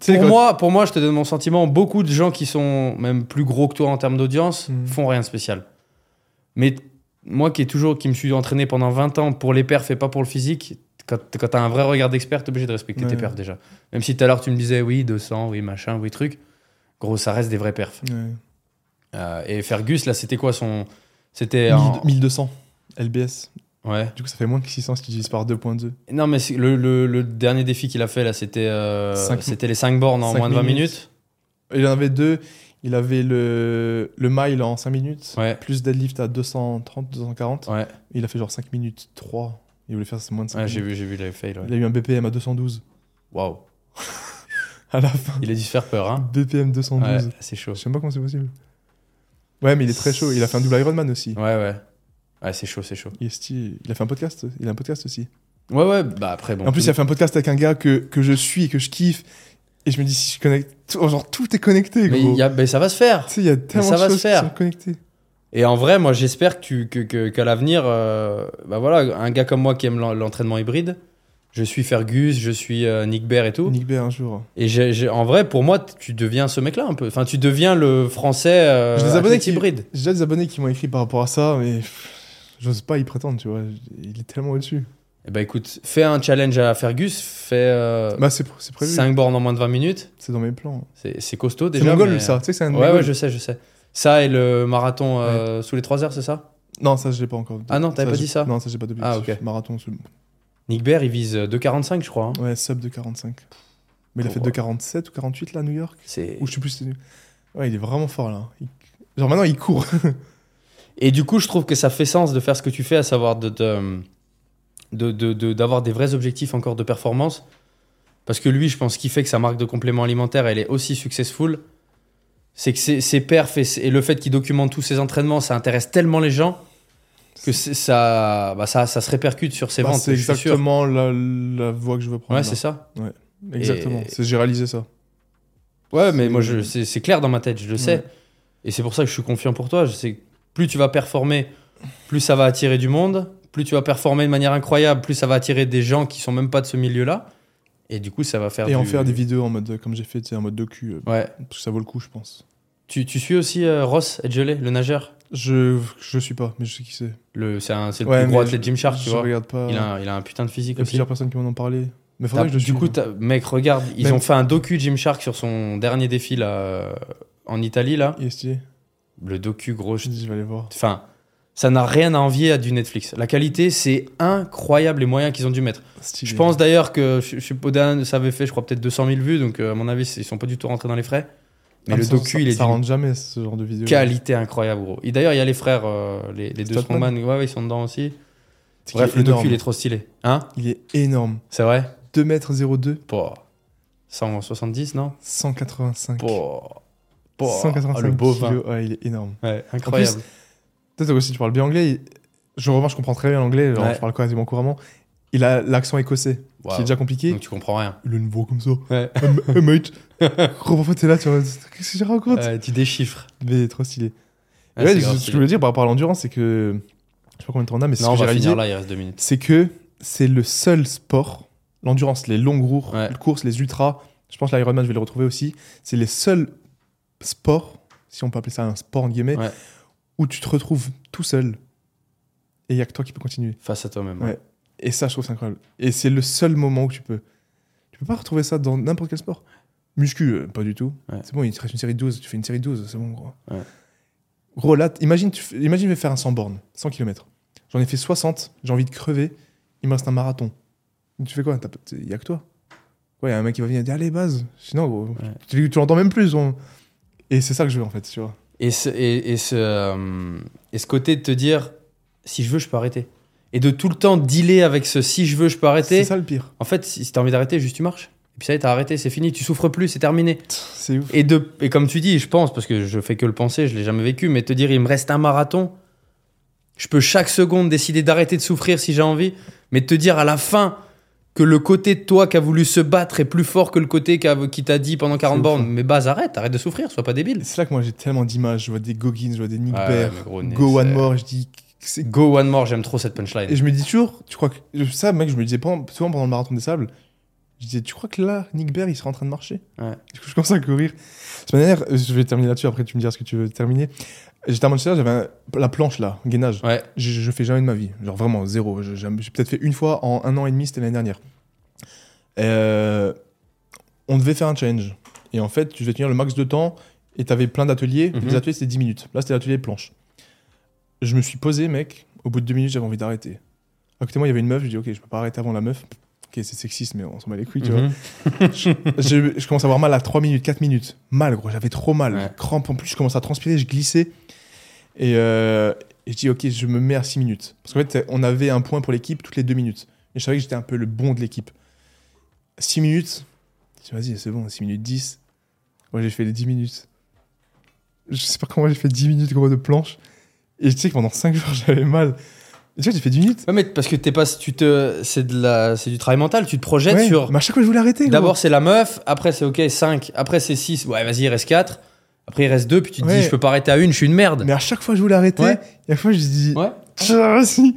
Sais, Pour moi, pour moi, je te donne mon sentiment. Beaucoup de gens qui sont même plus gros que toi en termes d'audience Mhm. font rien de spécial. Mais moi, qui est toujours, qui me suis entraîné pendant 20 ans pour les perfs et pas pour le physique, quand, quand t'as un vrai regard d'expert, t'es obligé de respecter tes perfs déjà. Même si tout à l'heure tu me disais oui 200, oui machin, oui truc. Gros, ça reste des vrais perfs. Ouais. Euh, et Fergus, là, c'était quoi son C'était en- 1200 LBS. Ouais. Du coup, ça fait moins que 600 si tu divises par 2.2. Non, mais le, le- le dernier défi qu'il a fait là, c'était euh, les 5 bornes en cinq moins de 20 minutes. minutes. Il en avait deux. Il avait le, le mile en 5 minutes, Ouais. plus deadlift à 230, 240. Ouais, Il a fait genre 5 minutes 3. Il voulait faire moins de 5 ouais j'ai minutes. vu, j'ai vu les fails. ouais. Il a eu un BPM à 212 Waouh. (laughs) à la fin. Il a dû se faire peur, hein. BPM 212. Ouais, c'est chaud. Je sais même pas comment c'est possible. Ouais, mais il est très chaud. Il a fait un double Ironman aussi. Ouais, ouais. Ouais, c'est chaud, c'est chaud. Il, a fait un podcast. Il a un podcast aussi. Ouais, ouais, bah après, bon. en plus, il a fait un podcast avec un gars que, que je suis et que je kiffe. Et je me dis, si je connecte. tout- genre, tout est connecté, mais gros. il y a- ben, ça va se faire. Tu sais, il y a tellement ça de va se choses qui faire. sont connectées. Et en vrai, moi, j'espère que tu- que- que- qu'à l'avenir, euh, bah voilà, un gars comme moi qui aime l'en- l'entraînement hybride, je suis Fergus, je suis euh, Nick Bear et tout. Nick Bear un jour. Et en vrai, pour moi, tu deviens ce mec-là un peu. Enfin, tu deviens le français euh, des abonnés qui- hybride. J'ai déjà des abonnés qui m'ont écrit par rapport à ça, mais j'ose pas y prétendre, tu vois. Il est tellement au-dessus. Eh ben écoute, fais un challenge à Fergus, fais euh, Bah, c'est c'est prévu. 5 bornes en moins de 20 minutes. C'est dans mes plans. C'est c'est costaud C'est déjà. mon goal, mais- ça. Tu sais que c'est un de mes Ouais, ouais, je sais, je sais. Ça et le marathon euh, sous les 3 heures, c'est ça? Non, ça, je l'ai pas encore. Ah non, t'avais pas j'ai- dit ça? Non, ça, j'ai pas d'objectif. Ah, ok. Marathon, c'est- Nick Bear, il vise euh, 2,45, je crois. hein. ouais, sub de 45. Mais il a Pour- fait de 47 ou 48 là à New York? C'est... Ou je sais plus si. Ouais, il est vraiment fort là. Il- Genre maintenant, il court. (laughs) Et du coup, je trouve que ça fait sens de faire ce que tu fais, à savoir de, de, de- de- de- d'avoir des vrais objectifs encore de performance. Parce que lui, je pense qu'il fait que sa marque de complément alimentaire, elle est aussi successful. C'est que ses, ses perfs et, le fait qu'il documente tous ses entraînements, ça intéresse tellement les gens que ça, bah ça, ça se répercute sur ses Bah, ventes. c'est exactement la, la voie que je veux prendre. Ouais, c'est ça. Exactement. Et- C'est- J'ai réalisé ça. Ouais, mais moi, c'est clair dans ma tête, je le sais. Ouais. Et c'est pour ça que je suis confiant pour toi. Je sais plus tu vas performer, plus ça va attirer du monde. Plus tu vas performer de manière incroyable, plus ça va attirer des gens qui sont même pas de ce milieu-là. Et du coup, ça va faire Et en faire des vidéos en mode, comme j'ai fait, tu sais, en mode docu. euh, Ouais. Parce que ça vaut le coup, je pense. Tu, tu suis aussi euh, Ross Edgeley, le nageur? Je, je suis pas, mais je sais qui c'est. le, C'est un- c'est le Ouais, plus gros athlète je- Gymshark, tu je vois. regarde pas. Il a, un- il a un putain de physique Il y a aussi. plusieurs personnes qui m'en ont parlé. Mais faudrait que je le du coup, t'as- mec, regarde, ils Même- ont fait un docu Gymshark sur son dernier défi là, euh, en Italie. là. Il est stylé. Le docu, gros. je- Je dis, je vais aller voir. Enfin, Ça n'a rien à envier à du Netflix. La qualité, c'est incroyable les moyens qu'ils ont dû mettre. Stylé. Je pense d'ailleurs que je, je Podane, ça avait fait, je crois, peut-être 200 000 vues, donc euh, à mon avis, ils sont pas du tout rentrés dans les frais. Mais Ah, le ça- docu, ça, il est Ça rentre jamais ce genre de vidéo. qualité incroyable, gros. Et d'ailleurs, il y a les frères, euh, les, les deux. Strongman, ouais, ils sont dedans aussi. Bref, le énorme. docu, il est trop stylé. Hein? Il est énorme. C'est vrai? 2m02, Pour 170, non? 185. Pour. 185 Oh, le bovin. kilos. Ouais, il est énorme. Ouais, incroyable. Peut-être aussi, tu parles bien anglais. Je, vraiment, je comprends très bien l'anglais. Ouais. Je parle quasiment couramment. Il a l'accent écossais, qui Waouh. est déjà compliqué. Donc tu comprends rien. Il a une voix comme ça. Ouais. (laughs) hey, mate. Gros, parfois, t'es là, tu vois. Qu'est-ce que je raconte Ouais, tu déchiffres. Mais trop stylé. Ouais, ouais, ce que je voulais dire par rapport à l'endurance, c'est que. Je sais pas combien de temps on a, mais c'est ce Non, on que j'ai va réalisé. finir là, il reste deux minutes. C'est que c'est le seul sport, l'endurance, les longues routes, Ouais. les courses, les ultras. Je pense que l'Ironman, je vais le retrouver aussi. C'est les seuls sports, si on peut appeler ça un sport, en guillemets, Ouais. où tu te retrouves tout seul. Et il n'y a que toi qui peux continuer. Face à toi-même. Ouais. Et ça, je trouve c'est incroyable. Et c'est le seul moment où tu peux. Tu peux pas retrouver ça dans n'importe quel sport. Muscu, euh, pas du tout. C'est bon, il te reste une série de 12. Tu fais une série de 12, c'est bon, gros. Gros, là, imagine, tu imagine, je vais faire un 100 bornes, 100 km. J'en ai fait 60, j'ai envie de crever. Il me reste un marathon. Tu fais quoi? Il y a que toi. Ouais, il y a un mec qui va venir dire Allez, base. Sinon, gros, Ouais. tu, tu l'entends même plus. on- Et c'est ça que je veux, en fait, tu vois. Et ce, et, et ce, euh, et ce côté de te dire, si je veux, je peux arrêter. Et de tout le temps dealer avec ce si je veux, je peux arrêter. C'est ça le pire. En fait, si t'as envie d'arrêter, juste tu marches. Et puis ça y est, t'as arrêté, c'est fini, tu souffres plus, c'est terminé. C'est ouf. Et, de, et comme tu dis, je pense, parce que je fais que le penser, je l'ai jamais vécu, mais te dire, il me reste un marathon, je peux chaque seconde décider d'arrêter de souffrir si j'ai envie, mais te dire à la fin que le côté de toi qui a voulu se battre est plus fort que le côté qui, t'a dit pendant 40 ouf, bornes, hein. mais base, arrête, arrête de souffrir, sois pas débile. C'est là que moi, j'ai tellement d'images. Je vois des Goggins, je vois des Nick Ouais, Bear, gros, Go One More. Je dis Go One More, j'aime trop cette punchline. Et je me dis toujours, tu crois que. Ça, mec, je me disais pendant- souvent pendant le marathon des sables, je disais, tu crois que là, Nick Bear, il sera en train de marcher? Ouais. Du coup, je commence à courir. De toute manière, je vais terminer là-dessus, après tu me diras ce que tu veux terminer. J'étais à Manchester, j'avais un- la planche là, gainage. Ouais, Je, je fais jamais de ma vie. Genre vraiment, zéro. J'ai peut-être fait une fois en un an et demi, c'était l'année dernière. Euh, on devait faire un challenge. Et en fait, tu devais tenir le max de temps et t'avais plein d'ateliers. Mhm. Les ateliers, c'était 10 minutes. Là, c'était l'atelier planche. Je me suis posé, mec. Au bout de deux minutes, j'avais envie d'arrêter. À côté moi, il y avait une meuf. Je dis, ok, je peux pas arrêter avant la meuf. Ok, c'est sexiste, mais on s'en bat les couilles, tu vois. Mhm. (laughs) je, je commence à avoir mal à 3 minutes, 4 minutes. Mal, gros, j'avais trop mal. Ouais. Crampe en plus, je commence à transpirer, je glissais. Et, euh, et je dis, ok, je me mets à 6 minutes. Parce qu'en fait, on avait un point pour l'équipe toutes les 2 minutes. Et je savais que j'étais un peu le bon de l'équipe. 6 minutes, je dis, vas-y, c'est bon, 6 minutes 10. Moi, j'ai fait les 10 minutes. Je sais pas comment j'ai fait 10 minutes, gros, de planche. Et tu sais que pendant 5 jours, (laughs) j'avais mal. Et tu vois, j'ai fait 10 minutes. Ouais, mais parce que t'es pas, tu te, c'est de la, c'est du travail mental. Tu te projettes Ouais, sur. Mais à chaque fois, je voulais arrêter. D'abord c'est la meuf, après c'est ok 5, après c'est 6, ouais vas-y il reste 4, après il reste 2, puis tu te Ouais. dis je peux pas arrêter à une, je suis une merde. Mais à chaque fois, je voulais arrêter. Ouais. Et à chaque fois, je dis, Ouais. Ah, si.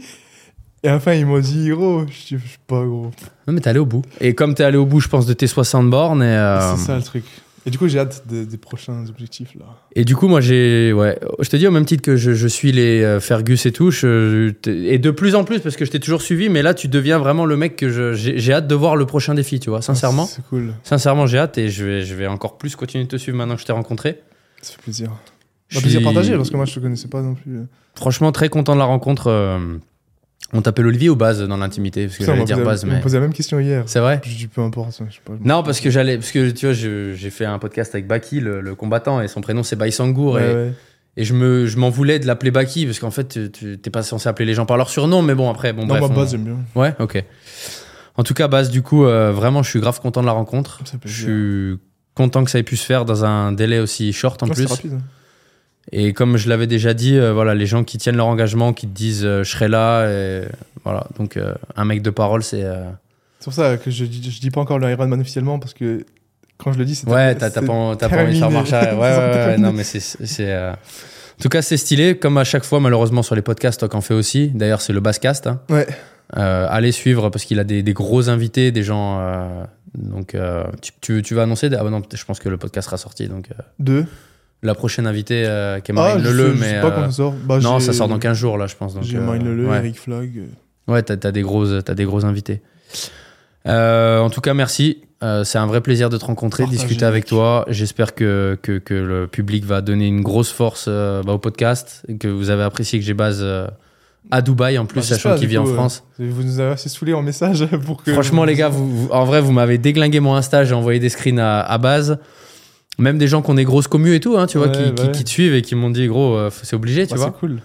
Et à la fin, ils m'ont dit, gros, je suis pas gros. Non mais t'es allé au bout. Et comme t'es allé au bout je pense de tes 60 bornes euh, C'est ça le truc. Et du coup, j'ai hâte de- des prochains objectifs là. et du coup moi j'ai, ouais, je te dis au même titre que je, je suis les euh, Fergus et tout, je- et de plus en plus parce que je t'ai toujours suivi, mais là tu deviens vraiment le mec que j'ai hâte de voir le prochain défi, tu vois, sincèrement. C'est cool. Sincèrement j'ai hâte et je vais, je vais encore plus continuer de te suivre maintenant que je t'ai rencontré. Ça fait plaisir. Un plaisir partagé parce que moi, je te connaissais pas non plus. Franchement très content de la rencontre. euh, on t'appelle Olivier ou Baz dans l'intimité Parce que j'allais m'a dire on posé la même question hier. C'est vrai Je dis peu importe. Je sais pas. Non, parce que j'allais, parce que tu vois, j'ai fait un podcast avec Baki, le, le combattant, et son prénom c'est Baïsangour, Ouais, et, ouais. et je me, je m'en voulais de l'appeler Baki, parce qu'en fait, tu- t'es pas censé appeler les gens par leur surnom, mais bon, après, bon, Non, bref. moi, on- Baz, j'aime bien. Ouais, ok. En tout cas, Baz, du coup, euh, vraiment, je suis grave content de la rencontre. Ça fait Je suis content que ça ait pu se faire dans un délai aussi short en Ouais, plus. rapide. Et comme je l'avais déjà dit, euh, voilà, les gens qui tiennent leur engagement, qui te disent euh, je serai là, et voilà. Donc, euh, un mec de parole, c'est. C'est pour ça que je, dis- je dis pas encore le Ironman officiellement parce que quand je le dis, c'est Ouais, t'as pas, envie de faire marche arrière. (laughs) Ouais, ouais, ouais, non, mais c'est. En tout cas, c'est stylé. Comme à chaque fois, malheureusement, sur les podcasts, Toc en fait aussi. D'ailleurs, c'est le Basscast. hein. Ouais. Allez suivre parce qu'il a des, des gros invités, des gens. Euh, Donc, euh, tu, tu, tu vas annoncer. Ah, bah non, je pense que le podcast sera sorti. Donc, euh, Deux. la prochaine invitée, euh, qui est Ah, je, sais- je mais. sais pas euh, quand ça sort. Bah, non, j'ai- ça sort dans 15 jours, là, je pense. J'ai euh, Marine Leleu, ouais. Eric euh, Ouais, t'as as des, grosses- des gros invités. Euh, en tout cas, merci. Euh, c'est un vrai plaisir de te rencontrer, Partagez, discuter avec toi. J'espère que, que, que le public va donner une grosse force euh, bah, au podcast, que vous avez apprécié que j'ai base euh, à Dubaï en plus, Bah, sachant qu'il vit en France. euh, Vous nous avez assez saoulé en message (laughs) pour que. Franchement, les gars, vous, vous- en vrai, vous m'avez déglingué mon Insta, j'ai envoyé des screens à, à base. Même des gens qui ont des grosses communes et tout, hein, tu vois, Ouais, qui, qui- ouais. qui te suivent et qui m'ont dit, gros, euh, c'est obligé, tu vois. C'est cool.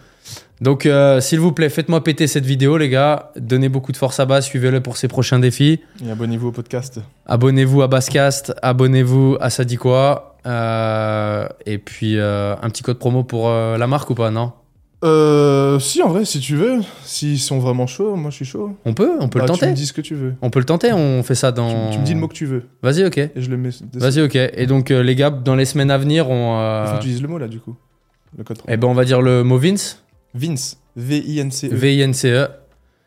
Donc, euh, s'il vous plaît, faites-moi péter cette vidéo, les gars. Donnez beaucoup de force à Baz, suivez-le pour ses prochains défis. Et abonnez-vous au podcast. Abonnez-vous à Basscast, abonnez-vous à Ça dit quoi. Euh, et puis, un petit code promo pour la marque ou pas, non? Euh, si, en vrai, si tu veux. S'ils sont vraiment chauds, moi je suis chaud. On peut, on peut Bah, le Tu tenter. me dis ce que tu veux. On peut le tenter, on fait ça Tu, dans. tu me dis le mot que tu veux. Vas-y, ok. Et je le mets. Vas-y, ok. Et donc, euh, les gars, dans les semaines à venir, on. euh, Il faut que tu dises le mot là, du coup. Le code. Eh ben, on va dire le mot Vince, Vince. V-I-N-C-E. V-I-N-C-E.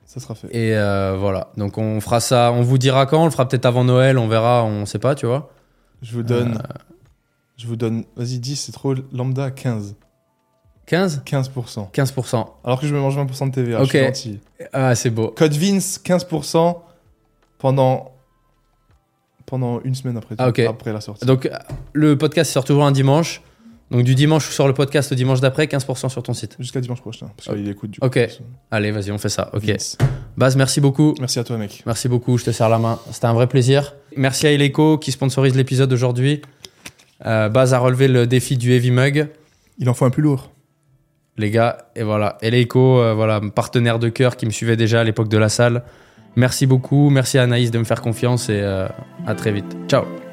Ça sera fait. Et euh, voilà. Donc, on fera ça. On vous dira quand. On le fera peut-être avant Noël. On verra. On sait pas, tu vois. Je vous donne. Euh. Je vous donne. Vas-y, 10, c'est trop. Lambda, 15. 15 15%. 15%. Alors que je me mange 20% de TVA. Ok. Je suis gentil. Ah, c'est beau. Code Vince, 15% pendant. Pendant une semaine après, Ah, ok. après la sortie. Donc, le podcast sort toujours un dimanche. Donc, du dimanche sur le podcast au dimanche d'après, 15% sur ton site. Jusqu'à dimanche prochain. Parce Ok. qu'il écoute du Ok. coup. Allez, vas-y, on fait ça. Ok. Vince. Baz, merci beaucoup. Merci à toi, mec. Merci beaucoup, je te serre la main. C'était un vrai plaisir. Merci à Eleco qui sponsorise l'épisode aujourd'hui. Euh, Baz a relevé le défi du Heavy Mug, Il en faut un plus lourd. Les gars. Et voilà, Eleco, euh, voilà, partenaire de cœur qui me suivait déjà à l'époque de la salle. Merci beaucoup. Merci à Anaïs de me faire confiance et euh, à très vite. Ciao.